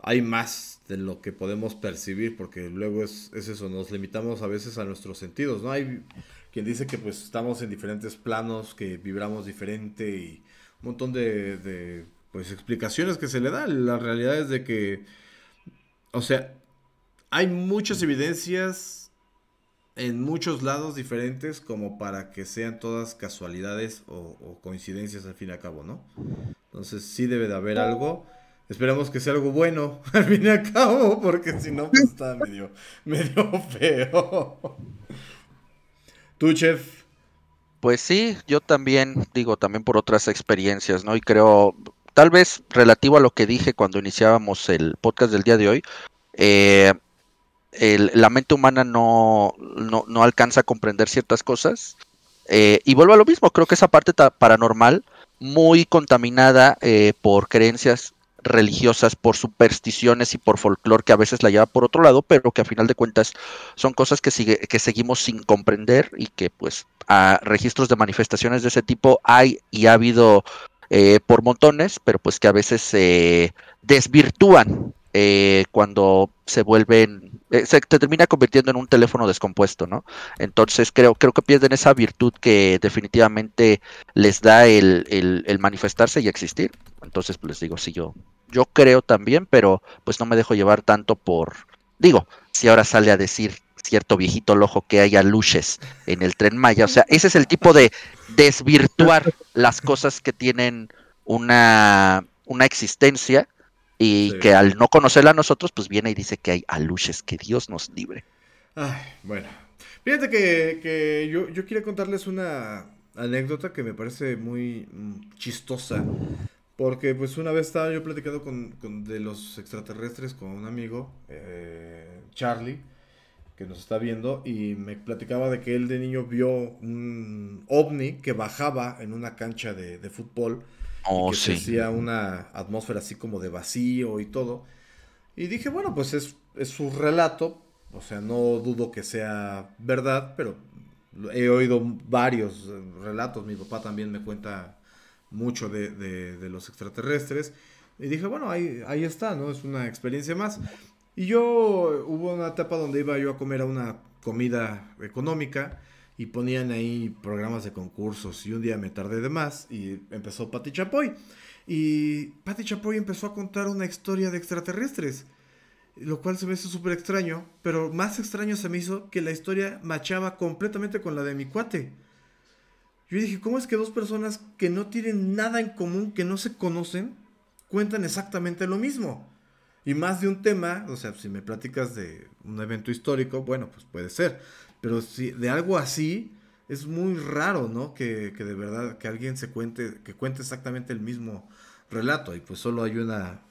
hay más de lo que podemos percibir, porque luego es, eso, nos limitamos a veces a nuestros sentidos, ¿no? Hay quien dice que pues estamos en diferentes planos, que vibramos diferente y un montón de, de pues explicaciones que se le dan. La realidad es de que, o sea, hay muchas evidencias en muchos lados diferentes como para que sean todas casualidades o, coincidencias al fin y al cabo, ¿no? Entonces sí debe de haber algo. Esperamos que sea algo bueno al fin y al cabo, porque si no, pues está medio, medio feo. ¿Tú, chef?
Pues sí, yo también, digo, también por otras experiencias, ¿no? Y creo, tal vez relativo a lo que dije cuando iniciábamos el podcast del día de hoy, eh, la mente humana no, no, alcanza a comprender ciertas cosas. Eh, y vuelvo a lo mismo, creo que esa parte paranormal, muy contaminada eh, por creencias religiosas, por supersticiones y por folclore que a veces la lleva por otro lado, pero que a final de cuentas son cosas que, sigue, que seguimos sin comprender y que pues a registros de manifestaciones de ese tipo hay y ha habido eh, por montones, pero pues que a veces se desvirtúan cuando se vuelven eh, se termina convirtiendo en un teléfono descompuesto, ¿no? Entonces creo, creo que pierden esa virtud que definitivamente les da el, manifestarse y existir. Entonces, pues les digo, sí, yo, yo creo también, pero pues no me dejo llevar tanto por, digo, si ahora sale a decir cierto viejito lojo que haya luces en el tren Maya, o sea, ese es el tipo de desvirtuar las cosas que tienen una, una existencia y que al no conocerla a nosotros, pues viene y dice que hay aluches, que Dios nos libre.
Ay, bueno. Fíjate que, yo, yo quería contarles una anécdota que me parece muy mm, chistosa. Porque pues una vez estaba yo platicando con, de los extraterrestres con un amigo, eh, Charlie, que nos está viendo, y me platicaba de que él de niño vio un ovni que bajaba en una cancha de, de fútbol
Oh,
que hacía una atmósfera así como de vacío y todo. Y dije, bueno, pues es, es su relato, o sea, no dudo que sea verdad, pero he oído varios relatos, mi papá también me cuenta mucho de, de, los extraterrestres. Y dije, bueno, ahí, ahí está, ¿no? Es una experiencia más. Y yo hubo una etapa donde iba yo a comer a una comida económica y ponían ahí programas de concursos y un día me tardé de más y empezó Patti Chapoy. Y Patti Chapoy empezó a contar una historia de extraterrestres, lo cual se me hizo súper extraño, pero más extraño se me hizo que la historia machaba completamente con la de mi cuate. Yo dije, ¿cómo es que dos personas que no tienen nada en común, que no se conocen, cuentan exactamente lo mismo? Y más de un tema, o sea, si me platicas de un evento histórico, bueno, pues puede ser. Pero si de algo así es muy raro, ¿no? Que, de verdad que alguien se cuente, que cuente exactamente el mismo relato. Y pues solo hay una,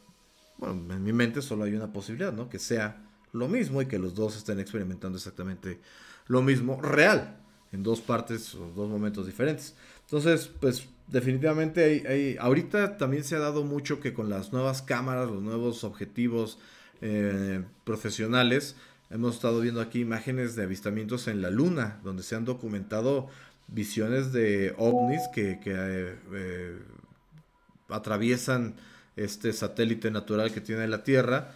bueno, en mi mente solo hay una posibilidad, ¿no? Que sea lo mismo y que los dos estén experimentando exactamente lo mismo, real, en dos partes o dos momentos diferentes. Entonces, pues definitivamente hay, ahorita también se ha dado mucho que con las nuevas cámaras, los nuevos objetivos eh, profesionales, Hemos estado viendo aquí imágenes de avistamientos en la Luna, donde se han documentado visiones de ovnis que, eh, eh, atraviesan este satélite natural que tiene la Tierra.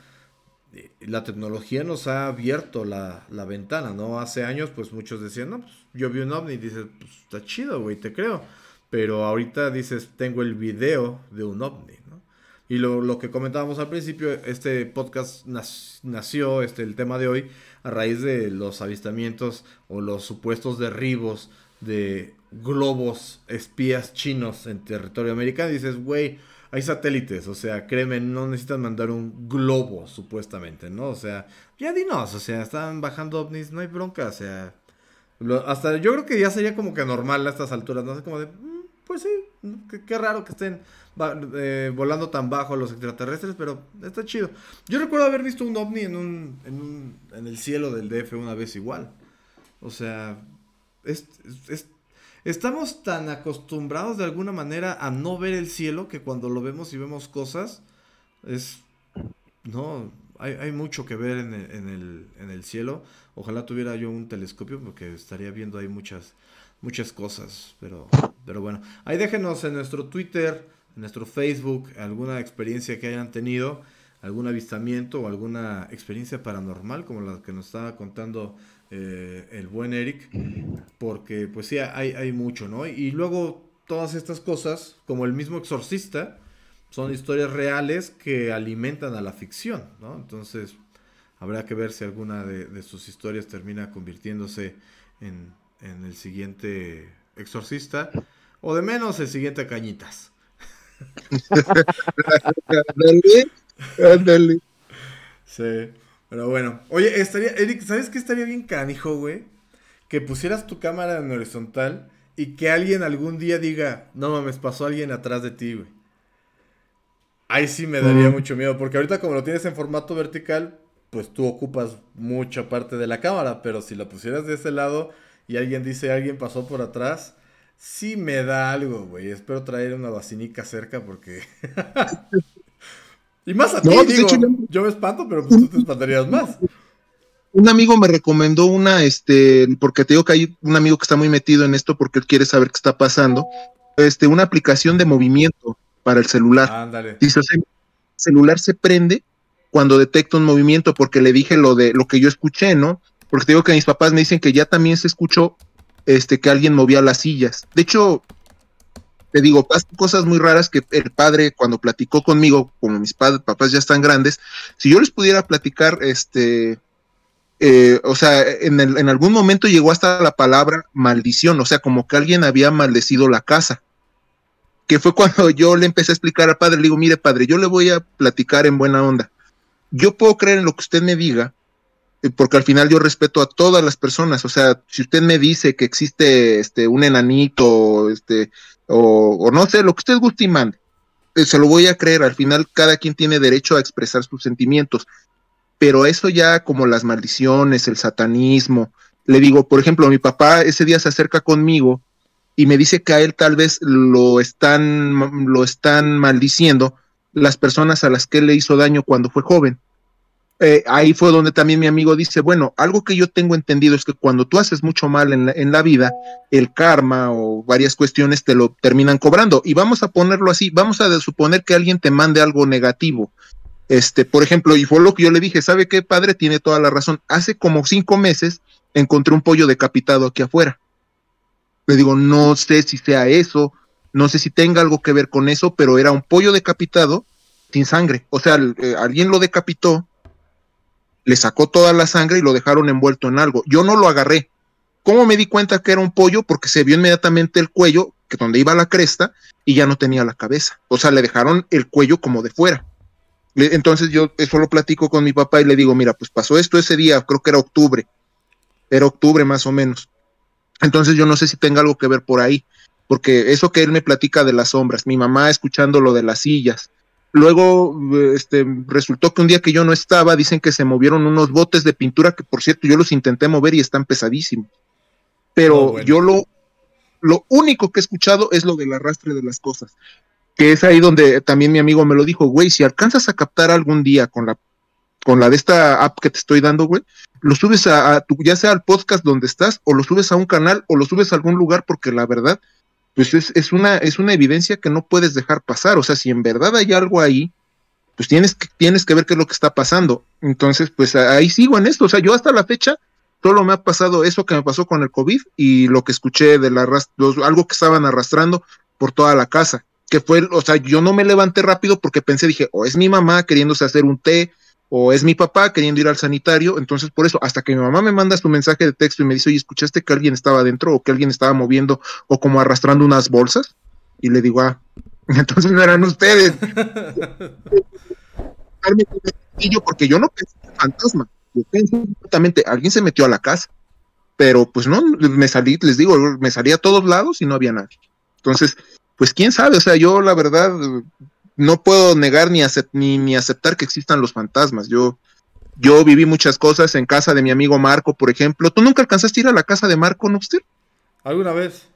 la tecnología nos ha abierto la, ventana, ¿no? Hace años, pues muchos decían, no, pues yo vi un ovni y dices, pues está chido, güey, te creo. Pero ahorita dices, tengo el video de un ovni. Y lo, lo que comentábamos al principio, este podcast nació, este, el tema de hoy, a raíz de los avistamientos o los supuestos derribos de globos espías chinos en territorio americano. Dices, güey, hay satélites, o sea, créeme, no necesitan mandar un globo, supuestamente, ¿no? O sea, ya dinos, o sea, están bajando ovnis, no hay bronca, o sea, hasta yo creo que ya sería como que normal a estas alturas, ¿no? sé, como pues sí, qué, raro que estén eh, volando tan bajo los extraterrestres, pero está chido. Yo recuerdo haber visto un ovni en un, en un, en el cielo del DF una vez igual. O sea, es, es Estamos tan acostumbrados de alguna manera a no ver el cielo que cuando lo vemos y vemos cosas, es... No, hay, mucho que ver en el, en, el, cielo. Ojalá tuviera yo un telescopio porque estaría viendo ahí muchas, muchas cosas. Pero, pero bueno, ahí déjenos en nuestro Twitter, en nuestro Facebook, alguna experiencia que hayan tenido, algún avistamiento o alguna experiencia paranormal como la que nos estaba contando eh, el buen Eric, porque pues sí, hay, hay mucho, ¿no? Y luego todas estas cosas, como el mismo exorcista, son historias reales que alimentan a la ficción, ¿no? Entonces, habrá que ver si alguna de, sus historias termina convirtiéndose en, en, el siguiente exorcista, o de menos el siguiente Cañitas. Sí. Pero bueno, oye, estaría, Eric, ¿sabes qué estaría bien canijo, güey? Que pusieras tu cámara en horizontal y que alguien algún día diga, no mames, pasó alguien atrás de ti, güey. Ahí sí me daría mm. mucho miedo, porque ahorita como lo tienes en formato vertical, pues tú ocupas mucha parte de la cámara, pero si la pusieras de ese lado y alguien dice, alguien pasó por atrás, sí me da algo, güey. Espero traer una vacinica cerca porque... Y más a ti, digo, yo me espanto, pero pues tú te espantarías más.
Un amigo me recomendó una, este, porque te digo que hay un amigo que está muy metido en esto porque él quiere saber qué está pasando, este, una aplicación de movimiento para el celular. Ándale. Dice, el celular se prende cuando detecta un movimiento, porque le dije lo de lo que yo escuché, ¿no? Porque te digo que mis papás me dicen que ya también se escuchó este que alguien movía las sillas. De hecho, te digo, pasan cosas muy raras que el padre cuando platicó conmigo, como mis padres, papás ya están grandes, si yo les pudiera platicar, este, eh, o sea, en, en, algún momento llegó hasta la palabra maldición, o sea, como que alguien había maldecido la casa. Que fue cuando yo le empecé a explicar al padre, le digo, mire padre, yo le voy a platicar en buena onda. Yo puedo creer en lo que usted me diga, porque al final yo respeto a todas las personas, o sea, si usted me dice que existe este un enanito, este o, no sé, lo que usted guste y mande. Eh, se lo voy a creer, al final cada quien tiene derecho a expresar sus sentimientos, pero eso ya como las maldiciones, el satanismo, le digo, por ejemplo, mi papá ese día se acerca conmigo y me dice que a él tal vez lo están, lo están maldiciendo las personas a las que él le hizo daño cuando fue joven. Eh, ahí fue donde también mi amigo dice, bueno, algo que yo tengo entendido es que cuando tú haces mucho mal en la, en la, vida, el karma o varias cuestiones te lo terminan cobrando. Y vamos a ponerlo así, vamos a suponer que alguien te mande algo negativo. Este, por ejemplo, y fue lo que yo le dije, ¿sabe qué, padre? Tiene toda la razón. Hace como cinco meses encontré un pollo decapitado aquí afuera. Le digo, no sé si sea eso, no sé si tenga algo que ver con eso, pero era un pollo decapitado sin sangre. O sea, eh, alguien lo decapitó le sacó toda la sangre y lo dejaron envuelto en algo. Yo no lo agarré. ¿Cómo me di cuenta que era un pollo? Porque se vio inmediatamente el cuello, que donde iba la cresta, y ya no tenía la cabeza. O sea, le dejaron el cuello como de fuera. Entonces yo eso lo platico con mi papá y le digo, mira, pues pasó esto ese día, creo que era octubre. Era octubre más o menos. Entonces yo no sé si tenga algo que ver por ahí, porque eso que él me platica de las sombras, mi mamá escuchando lo de las sillas, Luego, este, resultó que un día que yo no estaba, dicen que se movieron unos botes de pintura que, por cierto, yo los intenté mover y están pesadísimos. Pero oh, yo lo, lo único que he escuchado es lo del arrastre de las cosas. Que es ahí donde también mi amigo me lo dijo, güey, si alcanzas a captar algún día con la, con la de esta app que te estoy dando, güey, lo subes a, a tu, ya sea al podcast donde estás, o lo subes a un canal, o lo subes a algún lugar, porque la verdad, pues es, una, es una evidencia que no puedes dejar pasar. O sea, si en verdad hay algo ahí, pues tienes que, tienes que ver qué es lo que está pasando. Entonces, pues ahí sigo en esto. O sea, yo hasta la fecha solo me ha pasado eso que me pasó con el COVID y lo que escuché de la algo que estaban arrastrando por toda la casa. Que fue, o sea, yo no me levanté rápido porque pensé, dije, o es mi mamá queriéndose hacer un té, o es mi papá queriendo ir al sanitario. Entonces, por eso, hasta que mi mamá me manda su mensaje de texto y me dice, oye, ¿escuchaste que alguien estaba adentro o que alguien estaba moviendo o como arrastrando unas bolsas? Y le digo, ah, entonces no eran ustedes. porque yo no pensé en fantasma. Yo pensé exactamente, alguien se metió a la casa. Pero pues no, me salí, les digo, me salí a todos lados y no había nadie. Entonces, pues quién sabe, o sea, yo la verdad no puedo negar ni, ni, aceptar que existan los fantasmas. Yo, yo viví muchas cosas en casa de mi amigo Marco, por ejemplo. ¿Tú nunca alcanzaste a ir a la casa de Marco, Nobster?
¿Alguna vez?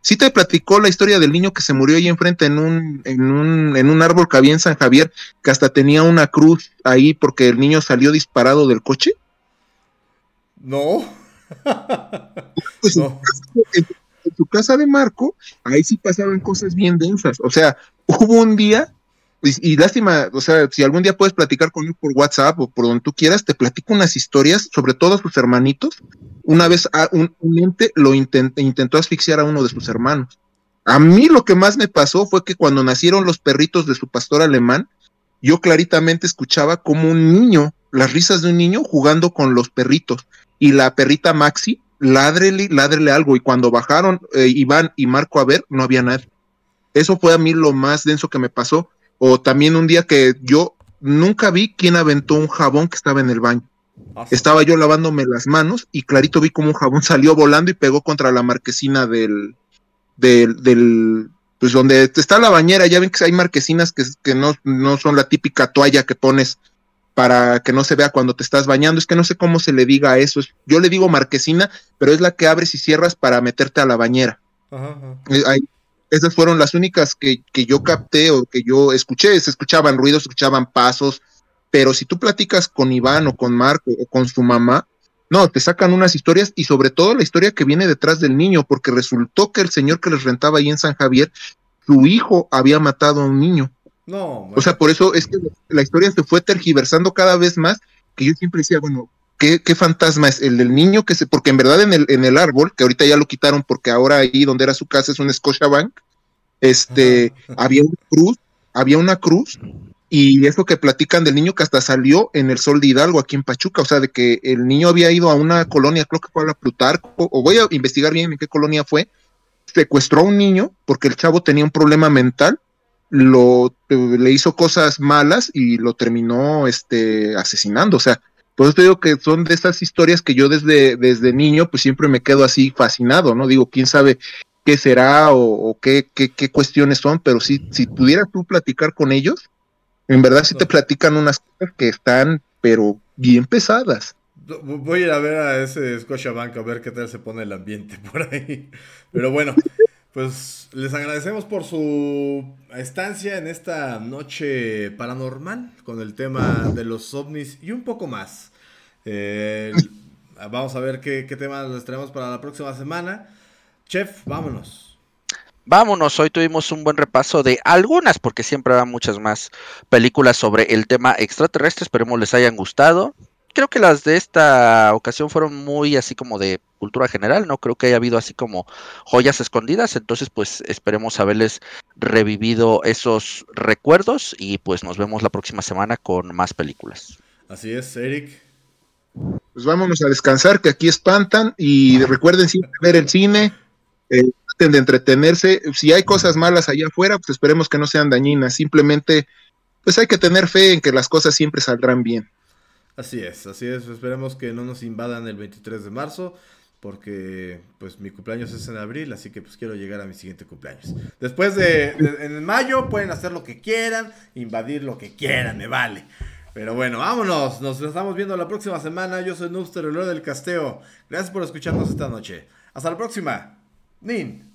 Sí te platicó la historia del niño que se murió ahí enfrente en un, en un, en un árbol que había en San Javier, que hasta tenía una cruz ahí porque el niño salió disparado del coche.
No.
pues En, su casa de Marco, ahí sí pasaban cosas bien densas. O sea, hubo un día, y, lástima, o sea, si algún día puedes platicar conmigo por WhatsApp o por donde tú quieras, te platico unas historias sobre todos sus hermanitos, una vez un, ente lo intentó asfixiar a uno de sus hermanos. A mí lo que más me pasó fue que cuando nacieron los perritos de su pastor alemán, yo claritamente escuchaba como un niño, las risas de un niño jugando con los perritos. Y la perrita Maxi, ládrele, ládrele algo. Y cuando bajaron eh, Iván y Marco a ver, no había nadie. Eso fue a mí lo más denso que me pasó. O también un día que yo nunca vi quién aventó un jabón que estaba en el baño. Ah, Estaba yo lavándome las manos y clarito vi como un jabón salió volando y pegó contra la marquesina del, del, del pues donde está la bañera, ya ven que hay marquesinas que, que no, no son la típica toalla que pones para que no se vea cuando te estás bañando. Es que no sé cómo se le diga a eso. Yo le digo marquesina, pero es la que abres y cierras para meterte a la bañera. Eh, esas fueron las únicas que, que, yo capté o que yo escuché. Se escuchaban ruidos, se escuchaban pasos, pero si tú platicas con Iván o con Marco o con su mamá, no, te sacan unas historias y sobre todo la historia que viene detrás del niño, porque resultó que el señor que les rentaba ahí en San Javier, su hijo había matado a un niño.
No.
O sea, por eso es que la historia se fue tergiversando cada vez más, que yo siempre decía, bueno, ¿qué, fantasma es el del niño que se, porque en verdad en el, en el árbol, que ahorita ya lo quitaron porque ahora ahí donde era su casa es un Scotiabank, este, había una cruz, había una cruz y eso que platican del niño que hasta salió en el Sol de Hidalgo, aquí en Pachuca, o sea, de que el niño había ido a una colonia, creo que fue a la Plutarco, o voy a investigar bien en qué colonia fue, secuestró a un niño porque el chavo tenía un problema mental, lo le hizo cosas malas y lo terminó este asesinando, o sea, por eso te digo que son de estas historias que yo desde, desde niño pues siempre me quedo así fascinado, ¿no? Digo, quién sabe qué será o, qué, qué, qué, cuestiones son, pero si, si pudieras tú platicar con ellos, en verdad sí te platican unas cosas que están, pero bien pesadas.
Voy a ir a ver a ese Scotiabank a ver qué tal se pone el ambiente por ahí. Pero bueno, pues les agradecemos por su estancia en esta noche paranormal con el tema de los ovnis y un poco más. Eh, vamos a ver qué, qué temas les traemos para la próxima semana. Chef, vámonos.
Vámonos, hoy tuvimos un buen repaso de algunas, porque siempre habrá muchas más películas sobre el tema extraterrestre, esperemos les hayan gustado. Creo que las de esta ocasión fueron muy así como de cultura general, no creo que haya habido así como joyas escondidas, entonces pues esperemos haberles revivido esos recuerdos y pues nos vemos la próxima semana con más películas.
Así es, Eric.
Pues vámonos a descansar, que aquí espantan y recuerden siempre ver el cine. Eh, de entretenerse. Si hay cosas malas allá afuera, pues esperemos que no sean dañinas. Simplemente, pues hay que tener fe en que las cosas siempre saldrán bien.
Así es, así es. Esperemos que no nos invadan el 23 de marzo, porque pues mi cumpleaños es en abril, así que pues quiero llegar a mi siguiente cumpleaños. Después de, en mayo pueden hacer lo que quieran, invadir lo que quieran, me vale. Pero bueno, vámonos. Nos estamos viendo la próxima semana. Yo soy Nuster, el del Casteo. Gracias por escucharnos esta noche. Hasta la próxima. Niin,